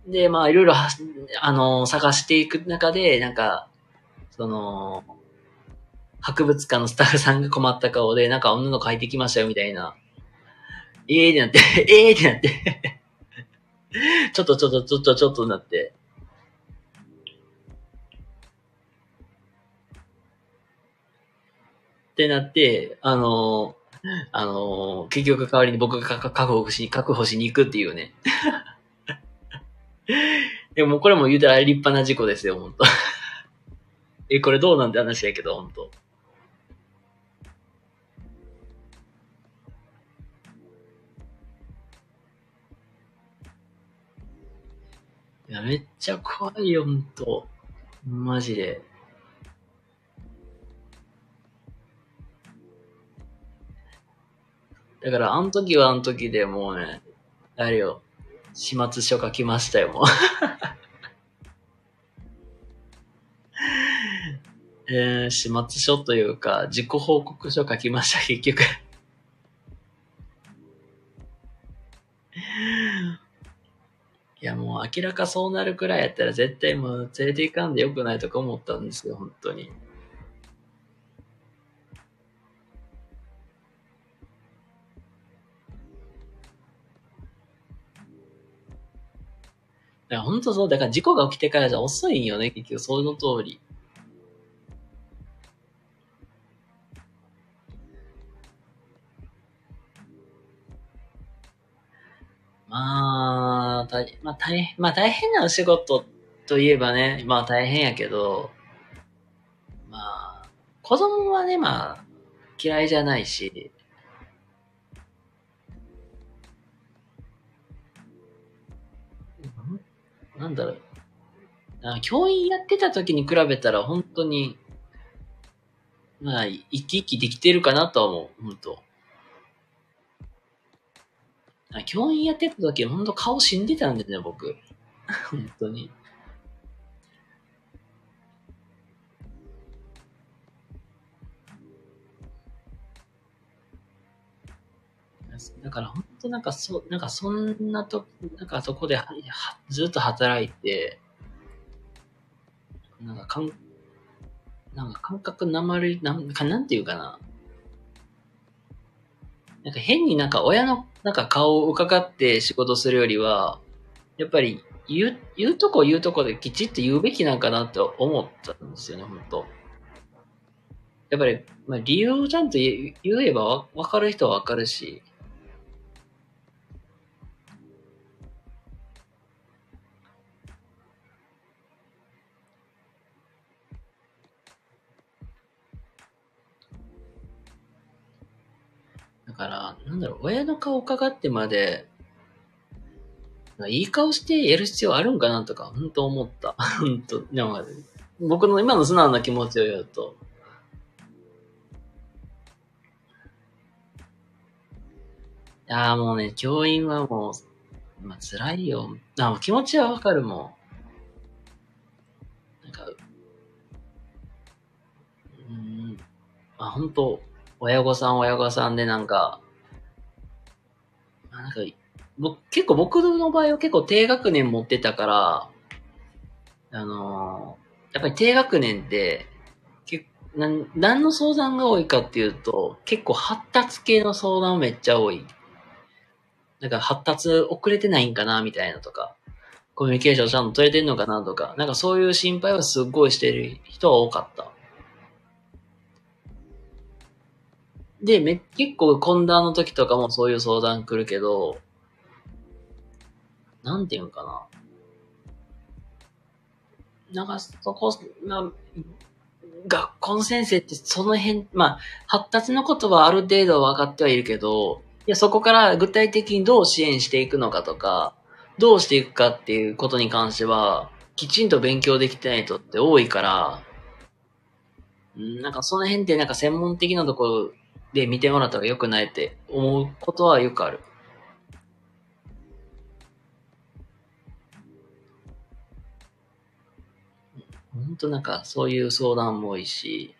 で、まあ、いろいろ、あの、探していく中で、なんか、その、博物館のスタッフさんが困った顔で、なんか女の子入ってきましたよ、みたいな。ええー、ってなって、え えー、ってなって。ちょっとちょっとちょっとちょっとなって。ってなって、あのあの結局代わりに僕が確確保し、確保しに行くっていうね。でもこれも言うたら立派な事故ですよ、ほんと。え、これどうなんて話やけど、ほんと。いや、めっちゃ怖いよ、ほんと。マジで。だから、あの時はあの時でもうね、あれよ、始末書書きましたよ、もう。えー、始末書というか、自己報告書書きました、結局。いや、もう明らかそうなるくらいやったら絶対もう連れて行かんでよくないとか思ったんですよ、本当に。だから本当そう、だから事故が起きてからじゃ遅いんよね、結局、その通り。まあ、大まあ大変、まあ大変なお仕事といえばね、まあ大変やけど、まあ、子供はね、まあ、嫌いじゃないし、なんだろう。あ教員やってた時に比べたら本当に、まあ、生き生きできてるかなとは思う、本当。あ教員やってた時本当顔死んでたんですね、僕。本当に。だから本当なんかそ、なんかそんなと、なんかそこでずっと働いて、なんか感、なんか感覚なまり、なんかなんていうかな。なんか変になんか親のなんか顔を伺って仕事するよりは、やっぱり言う、言うとこ言うとこできちっと言うべきなんかなって思ったんですよね、本当。やっぱり、まあ、理由をちゃんと言えばわわかる人はわかるし、から、なんだろう、親の顔をかかってまで、いい顔してやる必要あるんかなとか、本当思った。本当ん僕の今の素直な気持ちを言うと。いやーもうね、教員はもう、まあ、辛いよ。あ、気持ちはわかるもん。なんか、うん、あ、本当親御さん親御さんでなんか、なんか、僕、結構僕の場合は結構低学年持ってたから、あのー、やっぱり低学年って、けな、何の相談が多いかっていうと、結構発達系の相談めっちゃ多い。なんか発達遅れてないんかなみたいなとか、コミュニケーションちゃんと取れてんのかなとか、なんかそういう心配はすっごいしてる人は多かった。で、め、結構懇談の時とかもそういう相談来るけど、なんていうんかな。なんか、そこ、まあ、学校の先生ってその辺、まあ、発達のことはある程度分かってはいるけど、いや、そこから具体的にどう支援していくのかとか、どうしていくかっていうことに関しては、きちんと勉強できてない人って多いから、なんかその辺ってなんか専門的なところで見てもらった方が良くないって思うことはよくある。本当なんかそういう相談も多いし、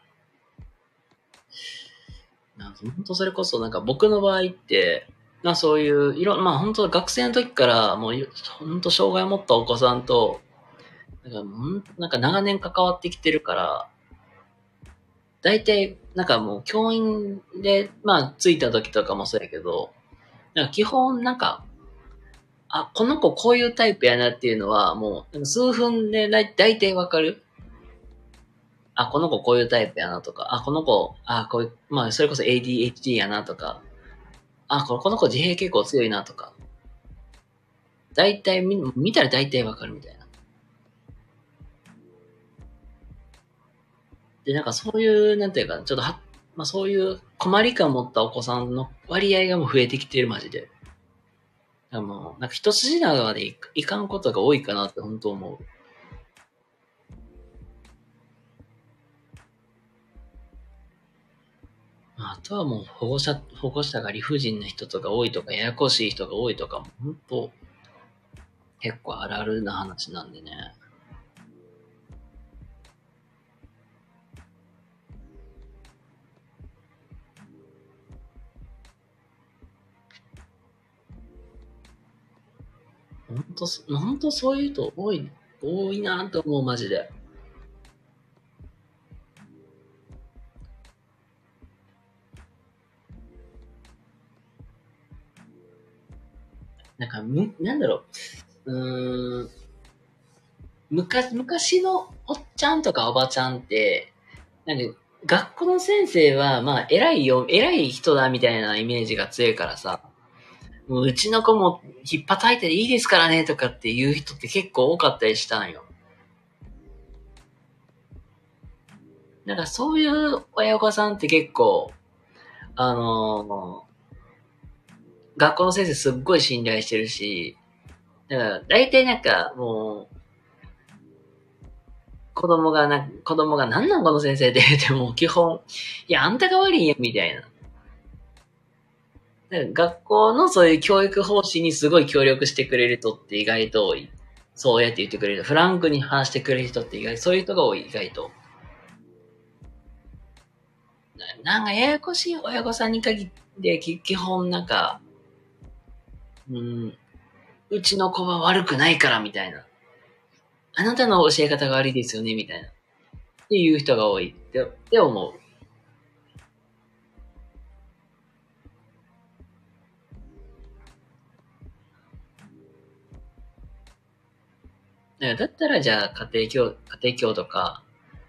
なんか本当それこそなんか僕の場合って、まあそういういろ、まあ本当学生の時からもう本当障害を持ったお子さんと、なんかなんか長年関わってきてるから、大体、なんかもう教員で、まあ、着いた時とかもそうやけど、なんか基本なんか、あ、この子こういうタイプやなっていうのは、もう、数分で大体わかる。あ、この子こういうタイプやなとか、あ、この子、あ、こういう、まあ、それこそ ADHD やなとか、あ、この子自閉結構強いなとか、大体見、見たら大体わかるみたいな。で、なんかそういう、なんていうか、ちょっとは、まあそういう困り感を持ったお子さんの割合がもう増えてきてる、マジで。でもなんか一筋縄でいいかんことが多いかなって本当思う。あとはもう保護者、保護者が理不尽な人とか多いとか、ややこしい人が多いとかも、本当結構あるあるな話なんでね。ほんと、ほんとそういう人多い、多いなと思う、マジで。なんか、む、なんだろう。うん。昔、昔のおっちゃんとかおばちゃんって、なんか、学校の先生は、まあ、偉いよ、偉い人だみたいなイメージが強いからさ、もううちの子も引っ叩いていいですからねとかっていう人って結構多かったりしたんよ。なんかそういう親御さんって結構、あのー学校の先生すっごい信頼してるし、だから大体なんかもう、子供がな、子供が何なんこの先生って言っても基本、いや、あんたが悪いんや、みたいな。だか学校のそういう教育方針にすごい協力してくれる人って意外と多い。そうやって言ってくれる。フランクに話してくれる人って意外、そういう人が多い、意外と。ななんかややこしい親御さんに限って、基本なんか、うん、うちの子は悪くないからみたいな。あなたの教え方が悪いですよねみたいな。っていう人が多いってって思う。だったらじゃあ家庭教、家庭教とか、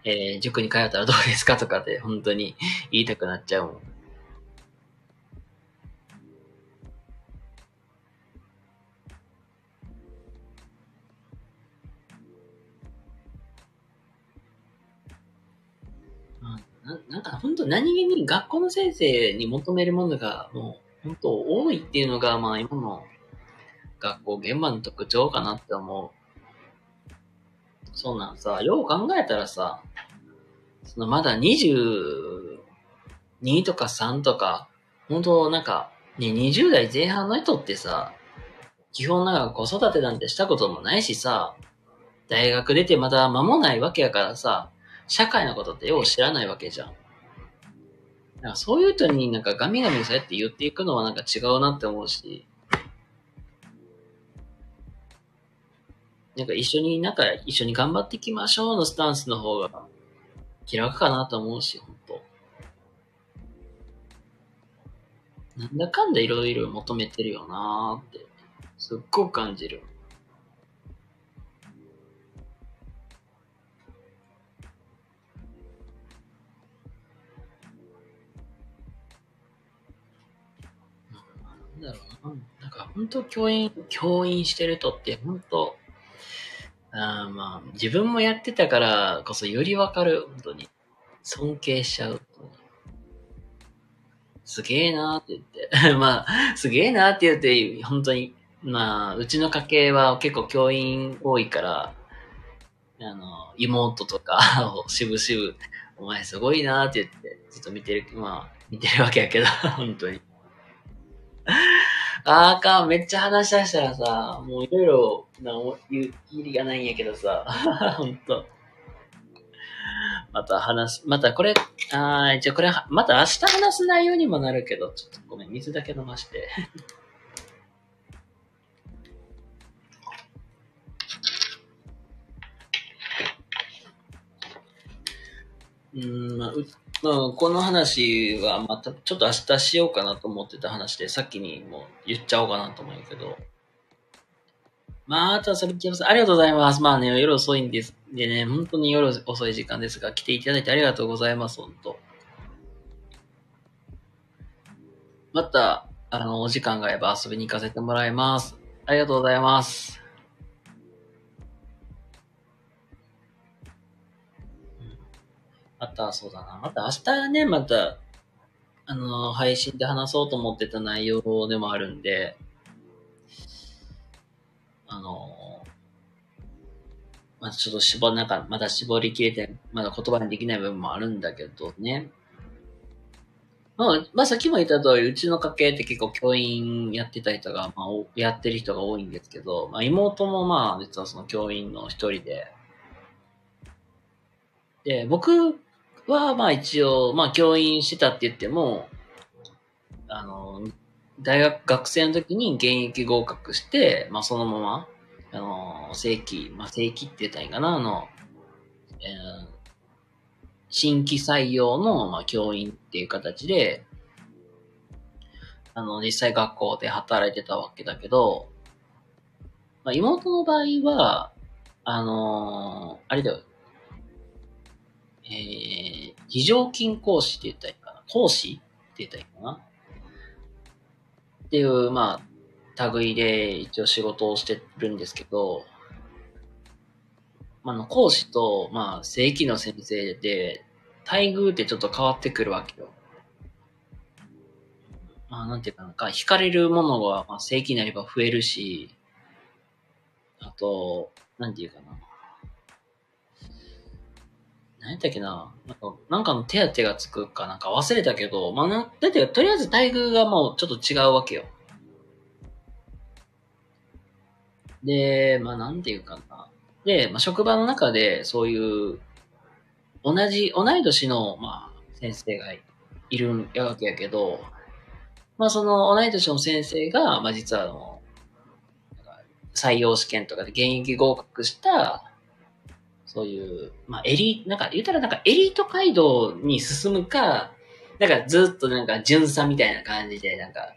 えー塾に通ったらどうですかとかって本当に言いたくなっちゃうもん。ななんか本当何気に学校の先生に求めるものがもう本当多いっていうのがまあ今の学校現場の特徴かなって思う。そうなんさ、よう考えたらさ、そのまだ22とか3とか、本当なんか、ね、20代前半の人ってさ、基本なんか子育てなんてしたこともないしさ、大学出てまだ間もないわけやからさ、社会のことってよう知らないわけじゃん。なんかそういう人になんかガミガミそうやって言っていくのはなんか違うなって思うし、なんか一緒に、なんか一緒に頑張っていきましょうのスタンスの方が気楽かなと思うし、ほんと。なんだかんだいろいろ求めてるよなーって、すっごく感じる。なんだろうな。なんか本当教員、教員してる人って本当、あまあ、自分もやってたからこそよりわかる、本当に。尊敬しちゃう。すげえなーって言って。まあ、すげえなーって言って、本当に、まあ、うちの家系は結構教員多いから、あの、妹とかをしぶしぶ、お前すごいなーって言って、ずっと見てる、まあ、見てるわけやけど、本当に。あーか、めっちゃ話し出したらさ、もういろいろ、な、言う、言りがないんやけどさ、ほんと。また話す、またこれ、あー、じゃあこれ、また明日話す内容にもなるけど、ちょっとごめん、水だけ飲まして。うん、まあ、うまあ、この話はまたちょっと明日しようかなと思ってた話で、さっきにもう言っちゃおうかなと思うけど。まあ、あとはそれきます。ありがとうございます。まあね、夜遅いんです。でね、本当に夜遅い時間ですが、来ていただいてありがとうございます、本当。また、あの、お時間があれば遊びに行かせてもらいます。ありがとうございます。また、そうだな。また明日ね、また、あの、配信で話そうと思ってた内容でもあるんで、あの、まあちょっと絞、なんか、まだ絞りきれて、まだ言葉にできない部分もあるんだけどね。まあ、まあ、さっきも言った通り、うちの家系って結構教員やってた人が、まあ、やってる人が多いんですけど、まあ、妹もまあ、実はその教員の一人で、で、僕はまあ一応、まあ教員してたって言っても、あの、大学学生の時に現役合格して、まあそのまま、あの、正規、まあ正規って言ったらいいかな、あの、えー新規採用の、まあ、教員っていう形で、あの、実際学校で働いてたわけだけど、まあ、妹の場合は、あのー、あれだよ。えー、非常勤講師って言ったらいいかな。講師って言ったらいいかな。っていう、まあ、類で一応仕事をしてるんですけど、まあ、の講師と、まあ、正規の先生で、待遇ってちょっと変わってくるわけよ。まあ、なんていうかなんか、惹かれるものが、まあ、正規になれば増えるし、あと、なんていうかな。何やったっけな？なんか、なんかの手当がつくかなんか忘れたけど、まあな、だってとりあえず待遇がもうちょっと違うわけよ。で、まあなんていうかな。で、まあ職場の中でそういう、同じ、同い年の、まあ、先生がいるわけやけど、まあその同い年の先生が、まあ実はあの、採用試験とかで現役合格したそういう、まあ、エリなんか、言ったらなんかエリート街道に進むか、なんかずっとなんか純さみたいな感じで、なんか、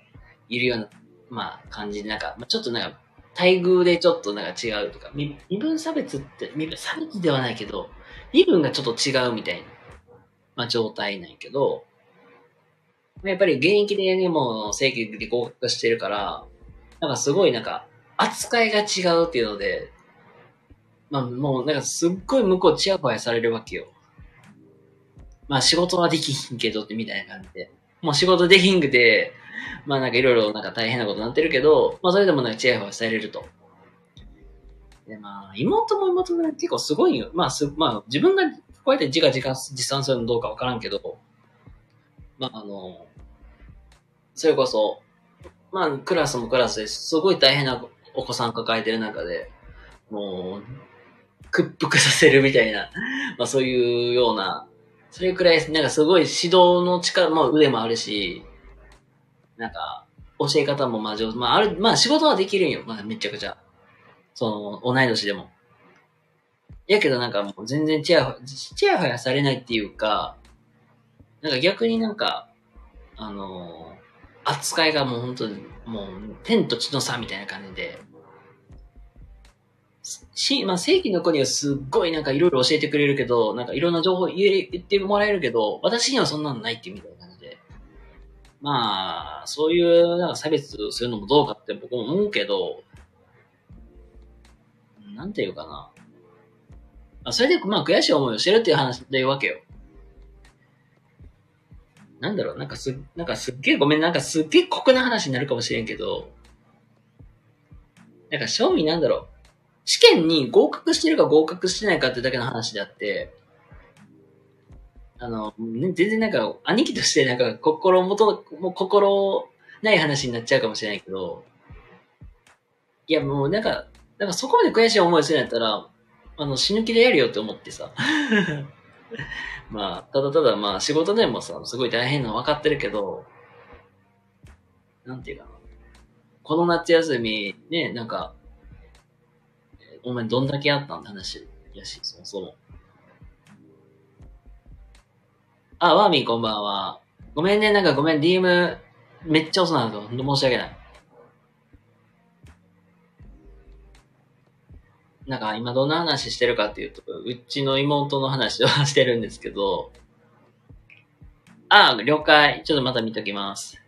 いるような、まあ、感じで、なんか、まあ、ちょっとなんか、待遇でちょっとなんか違うとか、身分差別って、身分差別ではないけど、身分がちょっと違うみたいな、まあ、状態なんやけど、やっぱり現役でね、もう正規で合格してるから、なんかすごいなんか、扱いが違うっていうので、まあもうなんかすっごい向こうチヤホヤされるわけよ。まあ仕事はできひんけどってみたいな感じで。もう仕事できひんくて、まあなんかいろいろなんか大変なことになってるけど、まあそれでもなんかチヤホヤされると。でまあ妹も妹も結構すごいよ。まあす、まあ自分がこうやって自画自賛自賛するのどうかわからんけど、まああの、それこそ、まあクラスもクラスですごい大変なお子さん抱えてる中で、もう、屈服させるみたいな、まあそういうような、それくらい、なんかすごい指導の力も腕もあるし、なんか、教え方もまあ上手。まあある、まあ仕事はできるんよ。まあめちゃくちゃ。その、同い年でも。やけどなんかもう全然チヤホヤ、チヤホヤされないっていうか、なんか逆になんか、あのー、扱いがもう本当に、もう天と地の差みたいな感じで、し、まあ、正規の子にはすっごいなんかいろいろ教えてくれるけど、なんかいろんな情報言言ってもらえるけど、私にはそんなのないっていうみたいな感じで。まあ、そういうなんか差別するのもどうかって僕も思うけど、なんていうかな。あそれで、まあ、悔しい思いをしてるっていう話でいうわけよ。なんだろう、なんかす、なんかすっげえごめん、なんかすっげえ酷な話になるかもしれんけど、なんか、正味なんだろう。試験に合格してるか合格してないかってだけの話であって、あの、全然なんか、兄貴としてなんか、心もと、もう心ない話になっちゃうかもしれないけど、いやもうなんか、なんかそこまで悔しい思いするんやったら、あの、死ぬ気でやるよって思ってさ。まあ、ただただまあ仕事でもさ、すごい大変なの分かってるけど、なんていうかな。この夏休み、ね、なんか、お前どんだけあったん？って話やし、そもそも。あ、ワーミーこんばんは。ごめんね、なんかごめん、DM めっちゃ遅なると。ほんと申し訳ない。なんか今どんな話してるかっていうと、うちの妹の話を してるんですけど、あ、了解。ちょっとまた見ときます。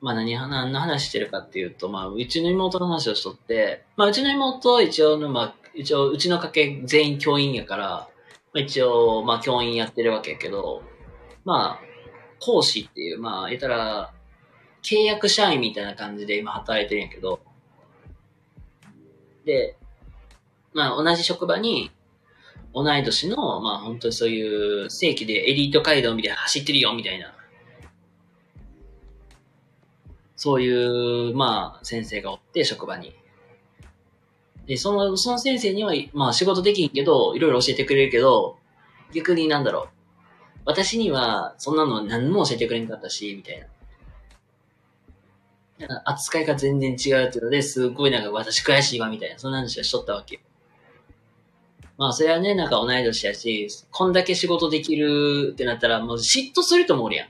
まあ何、何の話してるかっていうと、まあ、うちの妹の話をしとって、まあ、うちの妹は、一応、まあ、一応、うちの家系全員教員やから、まあ、一応、まあ、教員やってるわけやけど、まあ、講師っていう、まあ、言ったら、契約社員みたいな感じで今働いてるんやけど、で、まあ、同じ職場に、同い年の、まあ、本当にそういう正規でエリート街道みたいな走ってるよ、みたいな。そういう、まあ、先生がおって、職場に。で、その、その先生には、まあ、仕事できんけど、いろいろ教えてくれるけど、逆になんだろう。私には、そんなの何も教えてくれんかったし、みたいな。扱いが全然違うっていうので、すごいなんか私悔しいわ、みたいな、そんな話はしとったわけよ。まあ、それはね、なんか同い年やし、こんだけ仕事できるってなったら、もう嫉妬すると思うやん。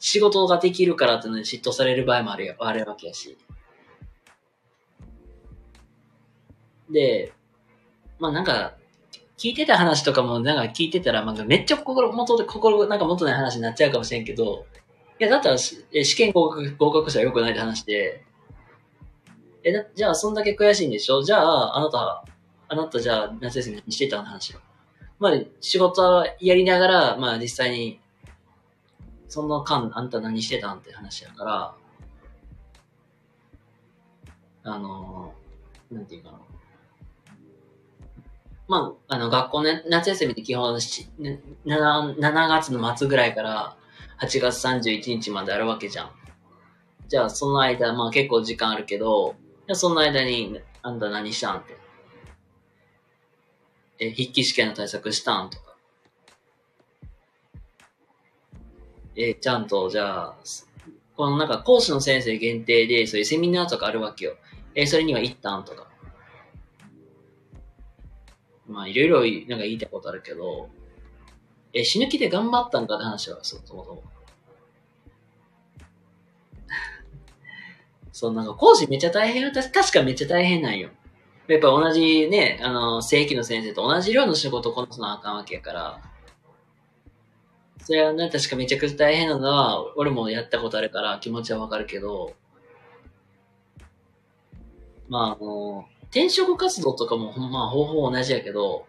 仕事ができるからってのに嫉妬される場合もある、あるわけやし。で、まあなんか、聞いてた話とかも、なんか聞いてたら、なんかめっちゃ心元で、心、なんか元ない話になっちゃうかもしれんけど、いや、だったら試験合格、合格したらよくないって話で、え、じゃあそんだけ悔しいんでしょ？じゃあ、あなた、あなたじゃあ夏休み何してたの話よ。まあ、仕事はやりながら、まあ実際に、その間、あんた何してたんって話やから、あの、なんていうかな。まあ、あの、学校ね、夏休みって基本7、7, 7月の末ぐらいから8月31日まであるわけじゃん。じゃあ、その間、まあ結構時間あるけど、その間に、あんた何したんって。え、筆記試験の対策したんとか。え、ちゃんと、じゃあ、このなんか講師の先生限定で、そういうセミナーとかあるわけよ。え、それには行ったんとか。まあ、いろいろなんか言いたいことあるけど、え、死ぬ気で頑張ったんかって話は、そう、そもそも。そう、なんか講師めっちゃ大変確かめっちゃ大変なんよ。やっぱ同じね、あの、正規の先生と同じ量の仕事をこなすのあかんわけやから、それはね、確かめちゃくちゃ大変なのは、俺もやったことあるから気持ちはわかるけど、まあ、あの、転職活動とかも、まあ、方法同じやけど、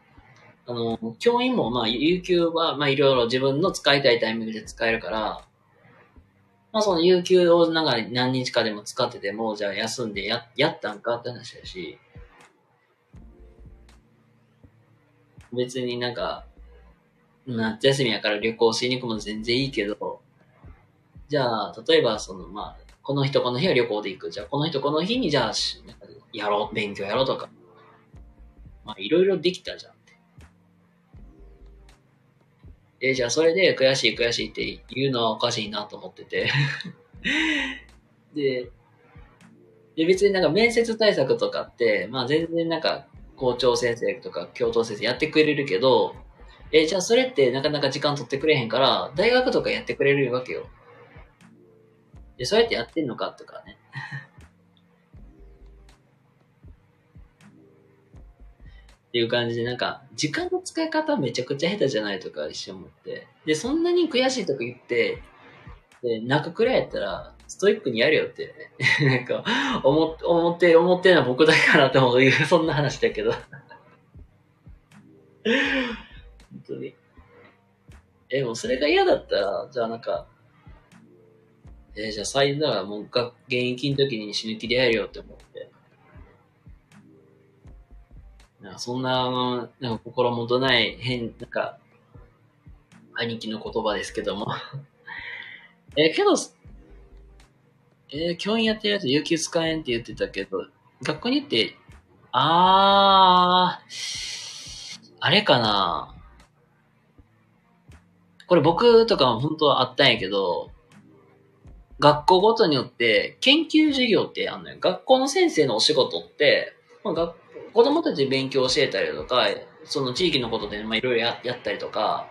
あの、教員も、まあ、有給は、まあ、いろいろ自分の使いたいタイミングで使えるから、まあ、その有給をなんか何日かでも使ってても、じゃあ休んでや、やったんかって話だし、別になんか、夏休みやから旅行しに行くも全然いいけど、じゃあ、例えばその、まあ、この人この日は旅行で行く。じゃあ、この人この日にじゃあ、やろう、勉強やろうとか。まあ、いろいろできたじゃんって。え、じゃあそれで悔しい悔しいって言うのはおかしいなと思っててで、で、別になんか面接対策とかって、まあ全然なんか校長先生とか教頭先生やってくれるけど、え、じゃあそれってなかなか時間取ってくれへんから、大学とかやってくれるわけよ。で、そうやってやってんのかとかね。っていう感じで、なんか、時間の使い方めちゃくちゃ下手じゃないとか一瞬思って。で、そんなに悔しいとか言って、で、泣くくらいやったら、ストイックにやるよって、なんか、思って、思って、思ってるのは僕だかなって思う、そんな話だけど。本当に。え、もうそれが嫌だったら、じゃあなんか、えー、じゃあ最初はもうが現役の時に死ぬ気でやるよって思って。なんかそんな、なんか心もとない変、なんか、兄貴の言葉ですけども えー、けど、えー、教員やってるやつ有給使えんって言ってたけど、学校に行って、あー、あれかなこれ僕とかも本当はあったんやけど、学校ごとによって研究授業ってあんのよ。学校の先生のお仕事って、まあ、子供たちに勉強教えたりとか、その地域のことで、いろいろやったりとか、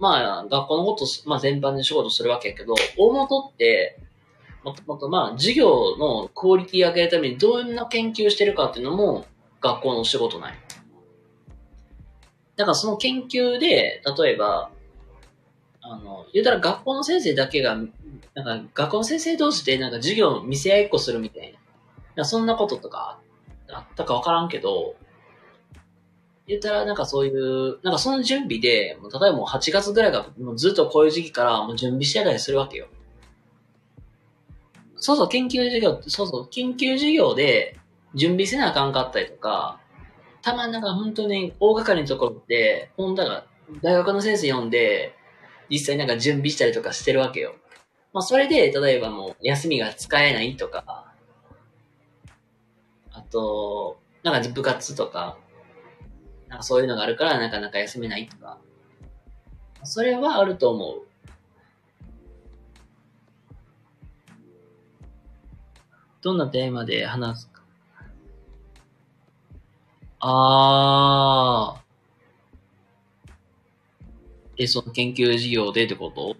まあ、学校のこと、まあ、全般で仕事するわけやけど、大元って、もともとまあ、授業のクオリティ上げるためにどんな研究してるかっていうのも、学校のお仕事ない。だからその研究で、例えば、あの、言うたら学校の先生だけが、なんか学校の先生同士でなんか授業見せ合いっこするみたいな。そんなこととかあったかわからんけど、言ったらなんかそういう、なんかその準備で、例えばもう8月ぐらいがもうずっとこういう時期からもう準備してたりするわけよ。そうそう、研究授業、そうそう、研究授業で準備せなあかんかったりとか、たまになんか本当に大掛かりのところって、本だが大学の先生読んで、実際なんか準備したりとかしてるわけよ。まあそれで、例えばもう休みが使えないとか、あと、なんか部活とか、なんかそういうのがあるからなかなか休めないとか、それはあると思う。どんなテーマで話すかあー。え、その研究事業でってこと？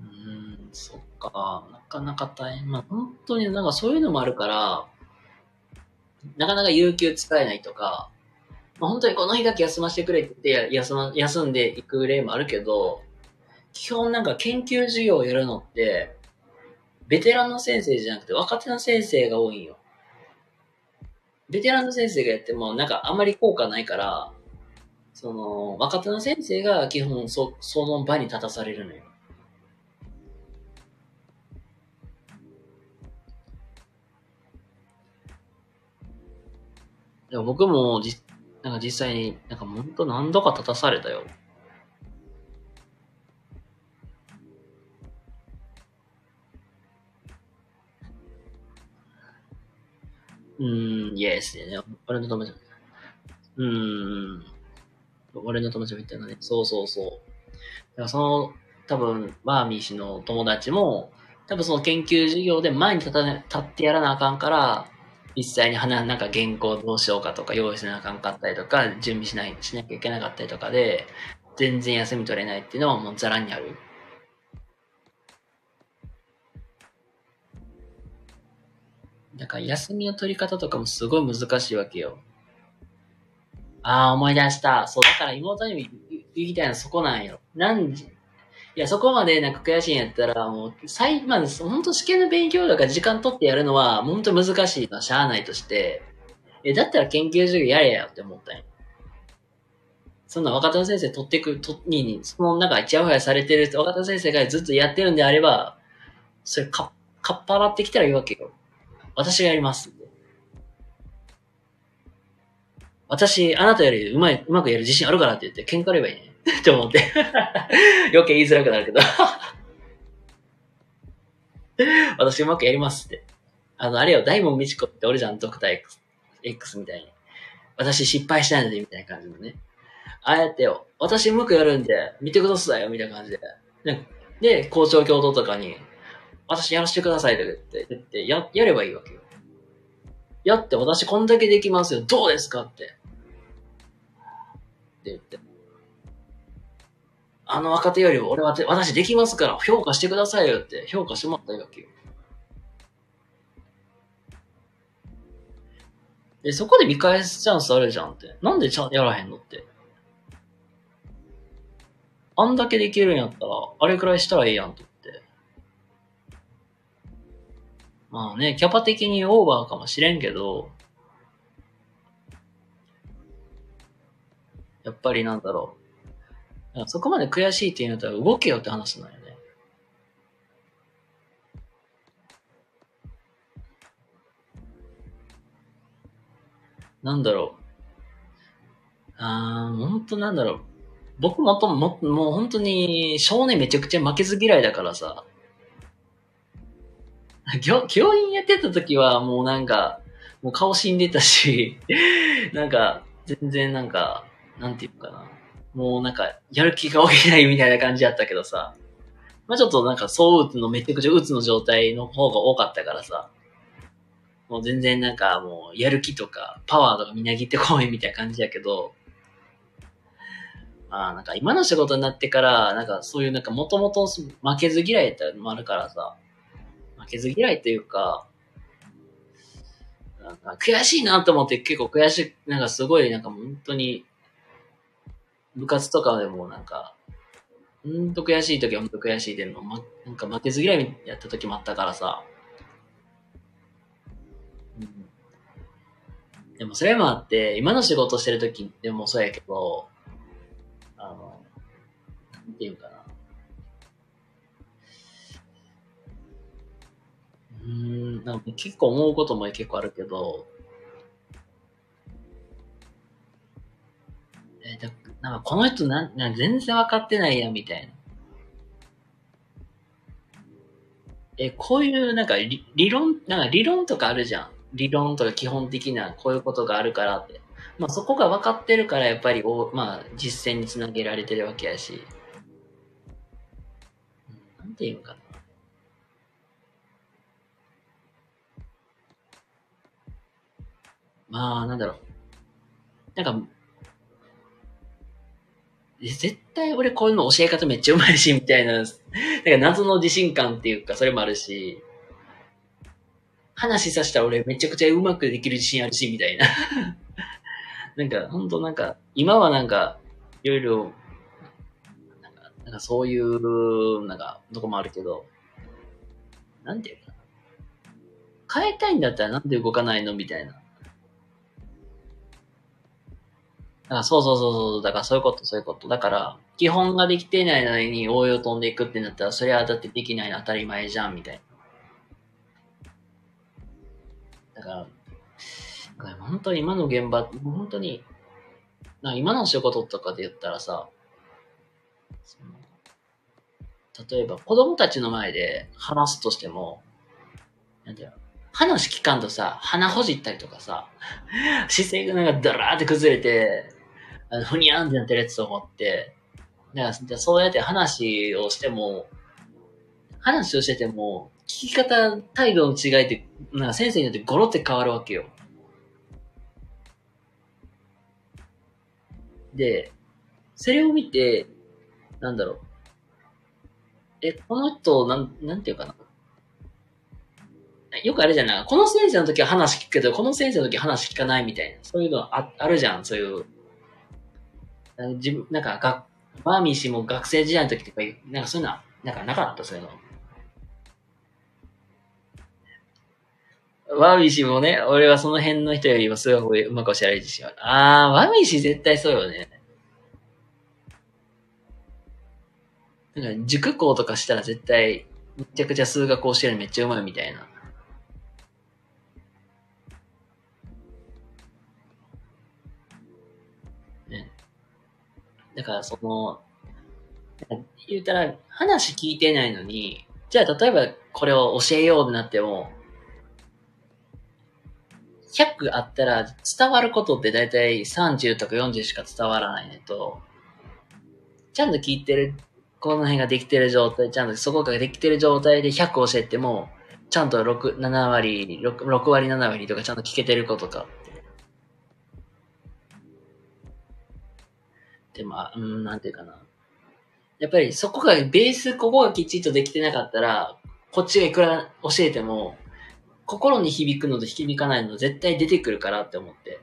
うーん、そっか。なかなか大変。まあ、本当になんかそういうのもあるから、なかなか有給使えないとか、まあ、本当にこの日だけ休ませてくれって休ま、休んでいく例もあるけど、基本なんか研究授業をやるのって、ベテランの先生じゃなくて若手の先生が多いんよ。ベテランの先生がやってもなんかあんまり効果ないから、その、若手の先生が基本そ、その場に立たされるのよ。でも僕もじ、なんか実際に、なんか本当何度か立たされたよ。うーん、イエスでね。俺の友達。うん。俺の友達も言ったのね。そうそうそう。だからその、多分、マーミー氏の友達も、多分その研究授業で前に立た、ね、立ってやらなあかんから、実際に花、なんか原稿どうしようかとか用意しなあかんかったりとか、準備しない、しなきゃいけなかったりとかで、全然休み取れないっていうのはもうザラにある。だか休みの取り方とかもすごい難しいわけよ。ああ、思い出した。そう、だから妹にも言いたいのはそこなんよ。なんじ、いや、そこまでなんか悔しいんやったら、もう、最、まあ、本当試験の勉強とか時間取ってやるのは、本当難しいのはしゃあないとして、え、だったら研究授業やれやって思ったんよ。そんな若手の先生取ってく、と、に、に、その中、ちやほやされてる若手の先生がずっとやってるんであれば、それか、かっぱらってきたらいいわけよ。私がやります。私、あなたよりうまい、うまくやる自信あるからって言って喧嘩ればいいね。って思って。余計言いづらくなるけど。私うまくやりますって。あの、あれよ、大門みちこって俺じゃん、ドクター X, X みたいに。私失敗しないので、みたいな感じのね。ああやってよ、私うまくやるんで、見てくださいよ、みたいな感じで。で、校長共同とかに、私やらせてくださいとか言って、言ってや、やればいいわけよ。やって、私こんだけできますよ、どうですかって。って言って。あの若手より俺は、私できますから評価してくださいよって評価してもらったわけよ。で、そこで見返すチャンスあるじゃんって。なんでちゃやらへんのって。あんだけできるんやったら、あれくらいしたらいいやんっまあね、キャパ的にオーバーかもしれんけど、やっぱりなんだろう。そこまで悔しいって言うんだったら動けよって話なんよね。なんだろう。あー、ほんとなんだろう。僕もとも、もう本当に少年めちゃくちゃ負けず嫌いだからさ。教教員やってた時はもうなんか、もう顔死んでたし、なんか、全然なんか、なんていうかな。もうなんか、やる気が起きないみたいな感じやったけどさ。まあちょっとなんか、そう打つのめちゃくちゃ打つの状態の方が多かったからさ。もう全然なんかもう、やる気とか、パワーとかみなぎってこいみたいな感じやけど、まあなんか今の仕事になってから、なんかそういうなんかもともと負けず嫌いってのもあるからさ、負けず嫌いというか、なんか悔しいなと思って結構悔しい、なんかすごいなんか本当に、部活とかでもなんか、ほんと悔しい時はほんと悔しいでも、ま、なんか負けず嫌いやった時もあったからさ、うん、でもそれもあって、今の仕事してる時でもそうやけど、あの、なんていうかうん、なんか結構思うことも結構あるけど、えーだなんかこの人なんなん全然分かってないやんみたいな。え、こういうなんか理理論、なんか理論とかあるじゃん。理論とか基本的なこういうことがあるからって。まあそこが分かってるからやっぱりお、まあ実践につなげられてるわけやし。うんなんていうのかな。まあ、なんだろう。なんか、絶対俺こういうの教え方めっちゃうまいし、みたいななんか謎の自信感っていうか、それもあるし、話させたら俺めちゃくちゃうまくできる自信あるし、みたいな。なんか、ほんとなんか、今はなんか、いろいろ、なんか、なんかそういう、なんか、とこもあるけど、なんていうか。変えたいんだったらなんで動かないの？みたいな。あそうそうそうそう。だからそういうこと、そういうこと。だから、基本ができてないのに応用飛んでいくってなったら、それはだってできないの当たり前じゃん、みたいな。だから、から本当に今の現場、本当に、な今の仕事とかで言ったらさ、例えば子供たちの前で話すとしても、なんだよ、話聞かんとさ、鼻ほじったりとかさ、姿勢がなんかダラーって崩れて、あの、ふにゃんってなってるやつと思って、だからそうやって話をしても、話をしてても、聞き方、態度の違いって、なんか先生によってゴロって変わるわけよ。で、それを見て、なんだろう。え、この人、なん、なんていうかな。よくあれじゃないこの先生の時は話聞くけど、この先生の時は話聞かないみたいな。そういうのああるじゃん、そういう。自分、なんか、が、バーミー氏も学生時代の時とか、なんかそういうのは、なんかなかった？そういうの。ワーミー氏もね、俺はその辺の人よりもすごいうまく教えられてしまう。あー、ワーミー氏絶対そうよね。なんか塾校とかしたら絶対、めちゃくちゃ数学教えるのめっちゃうまいみたいな。だからその、言うたら話聞いてないのに、じゃあ例えばこれを教えようってなっても、100あったら伝わることって大体30とか40しか伝わらないねと、ちゃんと聞いてる、この辺ができてる状態、ちゃんとそこができてる状態で100教えても、ちゃんと6、7割6、6割7割とかちゃんと聞けてることか。でも、うん、なんていうかな。やっぱりそこが、ベース、ここがきっちっとできてなかったら、こっちがいくら教えても、心に響くのと響かないの絶対出てくるからって思って。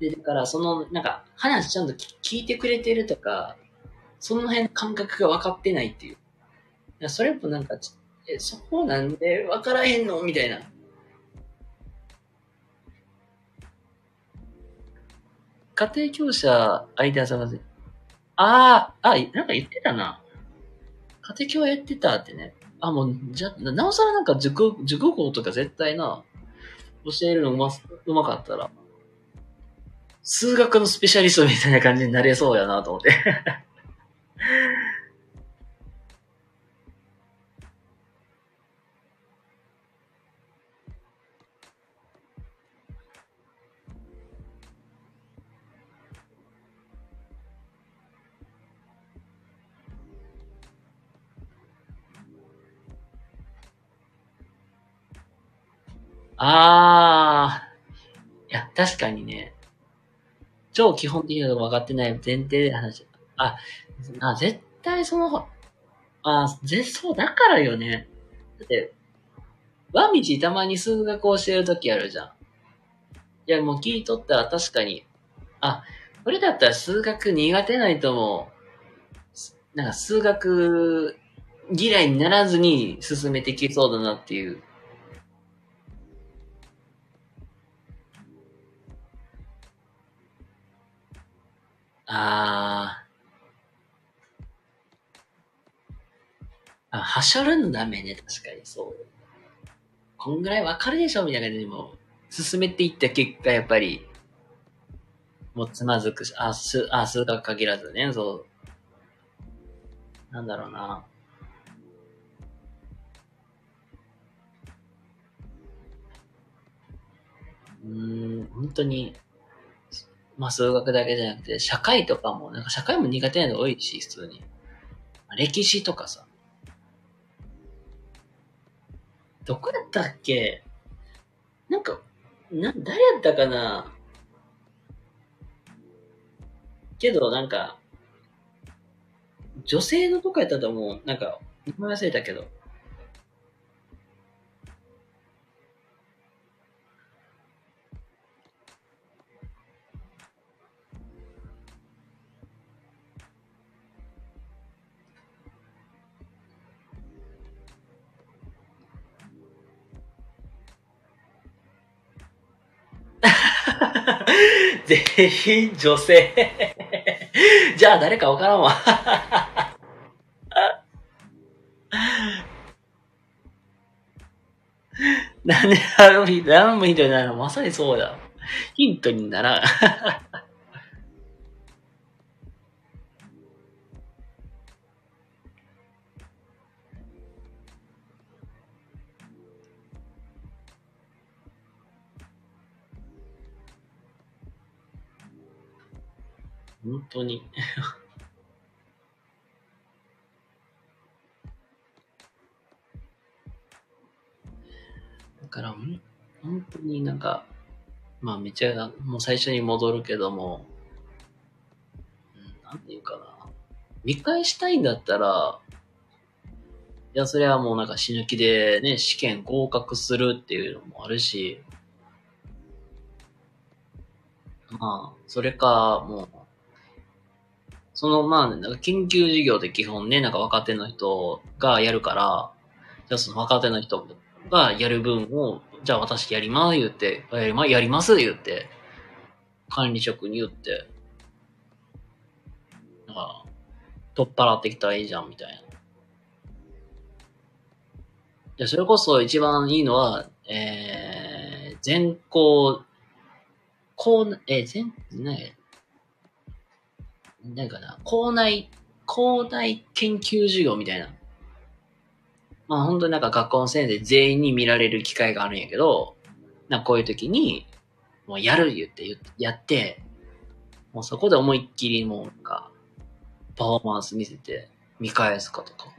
で、だから、その、なんか、話ちゃんと聞いてくれてるとか、その辺感覚が分かってないっていう。それもなんか、え、そこなんで分からへんの？みたいな。家庭教師は相手はさああ、あ、なんか言ってたな。家庭教やってたってね。あ、もう、じゃ、なおさらなんか塾、塾校とか絶対な、教えるのうま、うまかったら、数学のスペシャリストみたいな感じになれそうやなと思ってああ、いや、確かにね、超基本的なのが分かってない前提で話。あ、あ絶対その、あ、ぜ、そう、だからよね。だって、ワミチたまに数学教えるときあるじゃん。いや、もう聞いとったら確かに、あ、これだったら数学苦手ないとも、なんか数学嫌いにならずに進めてきそうだなっていうああ。はしょるのダメね、確かにそう。こんぐらいわかるでしょみたいな感じでも、進めていった結果、やっぱり、もうつまずくし、あ、す、あ、数学限らずね、そう。なんだろうな。うん、本当に、まあ数学だけじゃなくて、社会とかも、なんか社会も苦手なの多いし、普通に。歴史とかさ。どこやったっけ？なんか、な、誰やったかな？けど、なんか、女性のとかやったと思う。なんか、名前忘れたけど。全員女性。じゃあ誰かわからんわ。なんで何もヒント、何もヒントになるのまさにそうだ。ヒントにならん。本当に。だから、ん本当になんか、まあめちゃ、もう最初に戻るけども、うんなんていうかな。見返したいんだったら、いや、それはもうなんか死ぬ気でね、試験合格するっていうのもあるし、まあ、それか、もう、その、まあ、なんか研究授業で基本ね、なんか若手の人がやるから、じゃあその若手の人がやる分を、じゃあ私やります言って、やりまやります言って、管理職に言って、なんか、取っ払ってきたらいいじゃん、みたいな。で、それこそ一番いいのは、えー、全校、校内、えー、全、ね、なんかな、校内、校内研究授業みたいな。まあ本当になんか学校の先生全員に見られる機会があるんやけど、なこういう時に、もうやるって言って、やって、もうそこで思いっきりもうなんか、パフォーマンス見せて見返すかとか。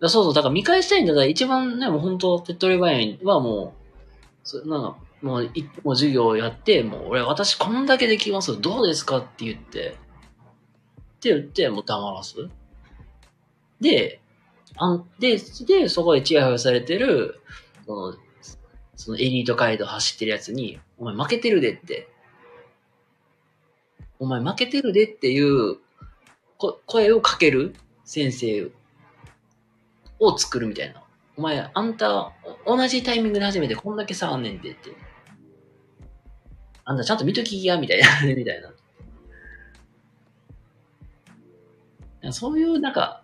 だそうそう、だから見返したいんだったら一番ね、もう本当手っ取り早いはもう、そなんか、もう、いもう授業をやって、もう俺、私こんだけできますどうですかって言って、って言って、もう黙らす。で、あんで、で、そこでチヤホヤされてる、その、そのエリート街道走ってるやつに、お前負けてるでって。お前負けてるでっていうこ声をかける先生を作るみたいな。お前、あんた、同じタイミングで始めてこんだけ差あんねんでって。あんたちゃんと見ときや、みたいな、みたいな。そういう、なんか、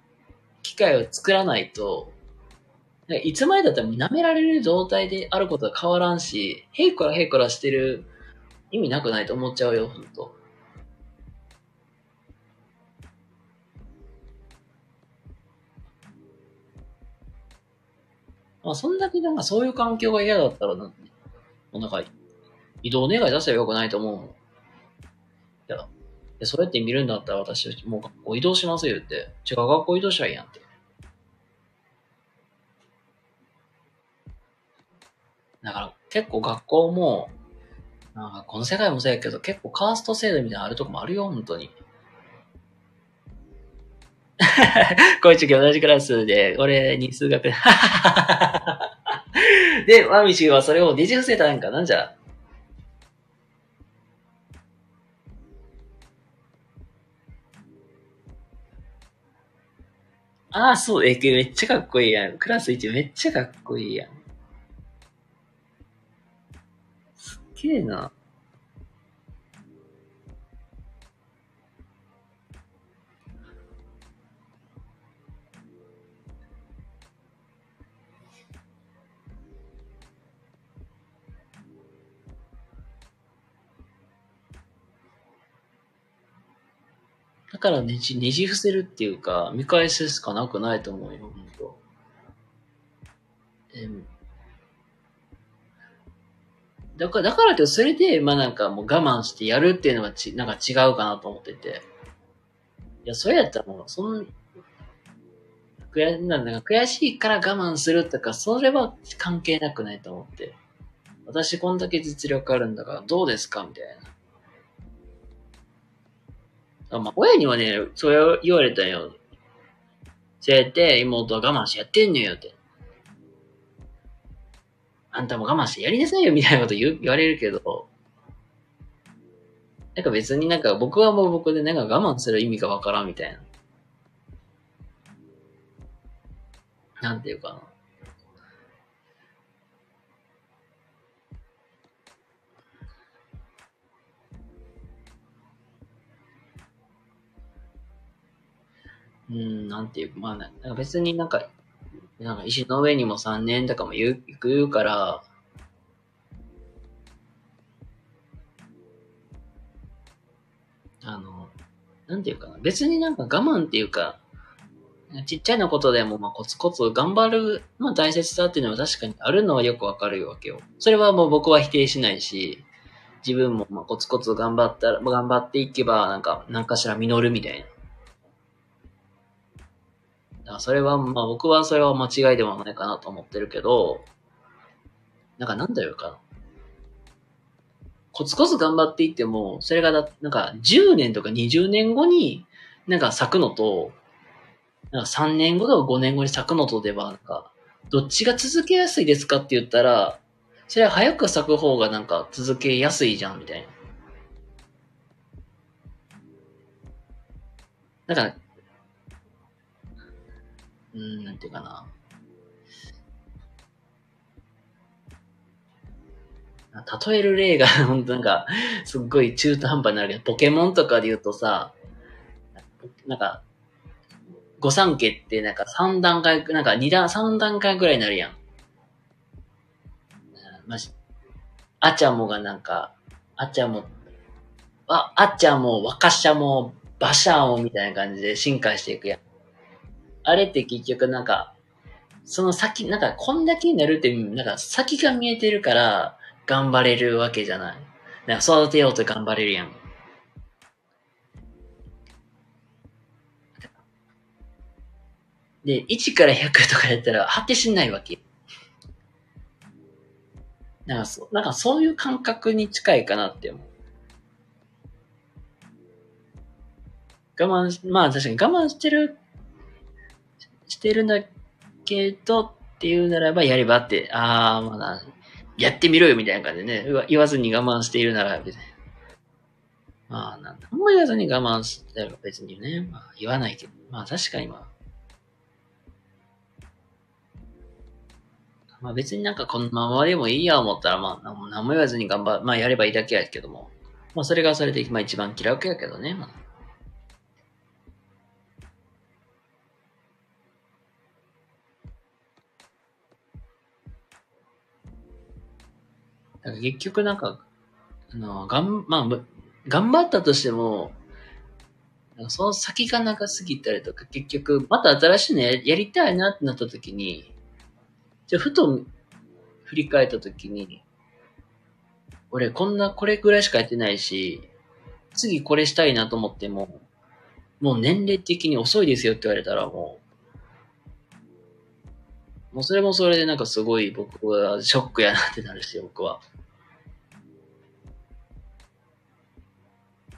機会を作らないと、いつまでだったら舐められる状態であることは変わらんし、へいこらへいこらしてる意味なくないと思っちゃうよ、ほんと。まあ、そんだけなんかそういう環境が嫌だったらなん、もうなんか、移動願い出せばよくないと思うもん。いや、そうやって見るんだったら私、もう学校移動しますよって。違う学校移動したらいいやんって。だから結構学校も、なんかこの世界もそうやけど、結構カースト制度みたいなのあるとこもあるよ、本当に。こいつ同じクラスで、俺に数学で、ワミシはそれをねじ伏せたんかな、じゃあ。ああ、そう、え、めっちゃかっこいいやん。クラス1めっちゃかっこいいやん。すっげえな。だからねじ、ねじ伏せるっていうか、見返すしかなくないと思うよ、ほんと。えだから、だからって、それで、まあなんかもう我慢してやるっていうのがち、なんか違うかなと思ってて。いや、それやったらもう、そん、悔なんか悔しいから我慢するとか、それは関係なくないと思って。私こんだけ実力あるんだからどうですかみたいな。あまあ、親にはね、そう言われたよ。そうやって妹は我慢してやってんのよって。あんたも我慢してやりなさいよみたいなこと言言われるけど、なんか別になんか僕はもう僕でなんか我慢する意味がわからんみたいな。なんていうかな。うん、なんていうか、まあ、なんか別になんか、なんか石の上にも3年とかも言う、言うから、あの、なんていうかな。別になんか我慢っていうか、ちっちゃいなことでも、まあ、コツコツ頑張るの大切さっていうのは確かにあるのはよくわかるわけよ。それはもう僕は否定しないし、自分もまあコツコツ頑張ったら、頑張っていけば、なんか、何かしら実るみたいな。だからそれは、まあ僕はそれは間違いではないかなと思ってるけど、なんかなんだよかな。コツコツ頑張っていっても、それがだ、なんか10年とか20年後になんか咲くのと、なんか3年後とか5年後に咲くのとでは、なんか、どっちが続けやすいですかって言ったら、それは早く咲く方がなんか続けやすいじゃん、みたいな。だから、うん、なんていうかな。例える例が、本当なんか、すっごい中途半端になるけど、ポケモンとかで言うとさ、なんか、御三家ってなんか3段階、なんか2段、3段階ぐらいになるやん。まじ、あちゃもがなんか、あちゃも、あ、あちゃも、若しゃも、馬車もみたいな感じで進化していくやん。あれって結局なんか、その先、なんかこんだけになるって、なんか先が見えてるから頑張れるわけじゃない。なんか育てようと頑張れるやん。で、1から100とかやったら果てしないわけ。なんかそ、なんかそういう感覚に近いかなって思う。我慢、まあ確かに我慢してるしてるんだけどっていうならばやればって、ああ、まだ、やってみろよみたいな感じでね、言わずに我慢しているなら別に。まあ、なんだ。あんま言わずに我慢してる別にね、まあ言わないけど、まあ確かにまあ。まあ別になんかこのままでもいいや思ったら、まあ何も言わずに頑張、まあやればいいだけやけども。まあそれがそれで、まあ一番気楽やけどね。まあ結局なんか、あの、がん、まあ、頑張ったとしても、その先が長すぎたりとか、結局、また新しいのやりたいなってなった時に、じゃふと振り返った時に、俺こんなこれぐらいしかやってないし、次これしたいなと思っても、もう年齢的に遅いですよって言われたらもう、もうそれもそれでなんかすごい僕はショックやなってなるし、僕は。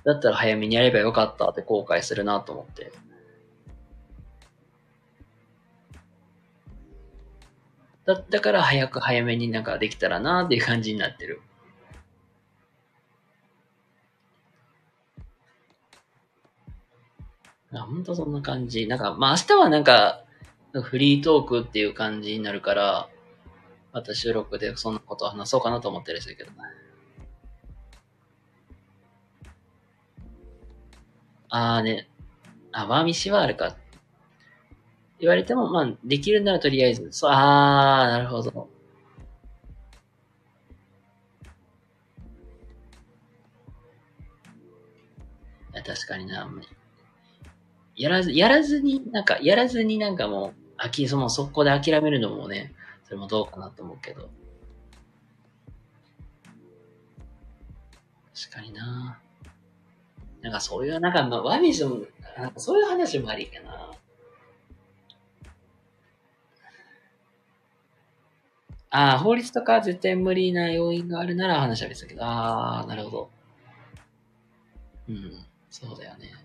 だったら早めにやればよかったって後悔するなと思って。だだから早く早めになんかできたらなっていう感じになってる。あ、ほんとそんな感じ。なんか、まあ明日はなんか、フリートークっていう感じになるから、また収録でそんなことを話そうかなと思ってるんですけどね。ああね、あ、ワーミシはあるか。言われても、まあ、できるならとりあえず、そう、ああ、なるほど。いや、確かにな。やらず、やらずに、なんか、やらずになんかもう、あき、その速攻で諦めるのもね、それもどうかなと思うけど。確かにななんかそういう、なんか、まあ、ワビスも、なんかそういう話もありかなああ、法律とか絶対無理な要因があるなら話は別だけど、ああ、なるほど。うん、そうだよね。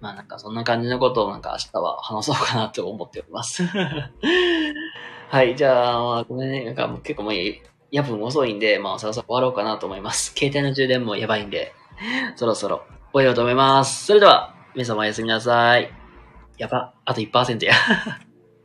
まあなんかそんな感じのことをなんか明日は話そうかなと思っております はい、じゃあ、まあ、ごめんね。なんかもう結構もう夜分遅いんで、まあそろそろ終わろうかなと思います。携帯の充電もやばいんで、そろそろ終えようと思います。それでは、皆様おやすみなさい。やば、あと1%や。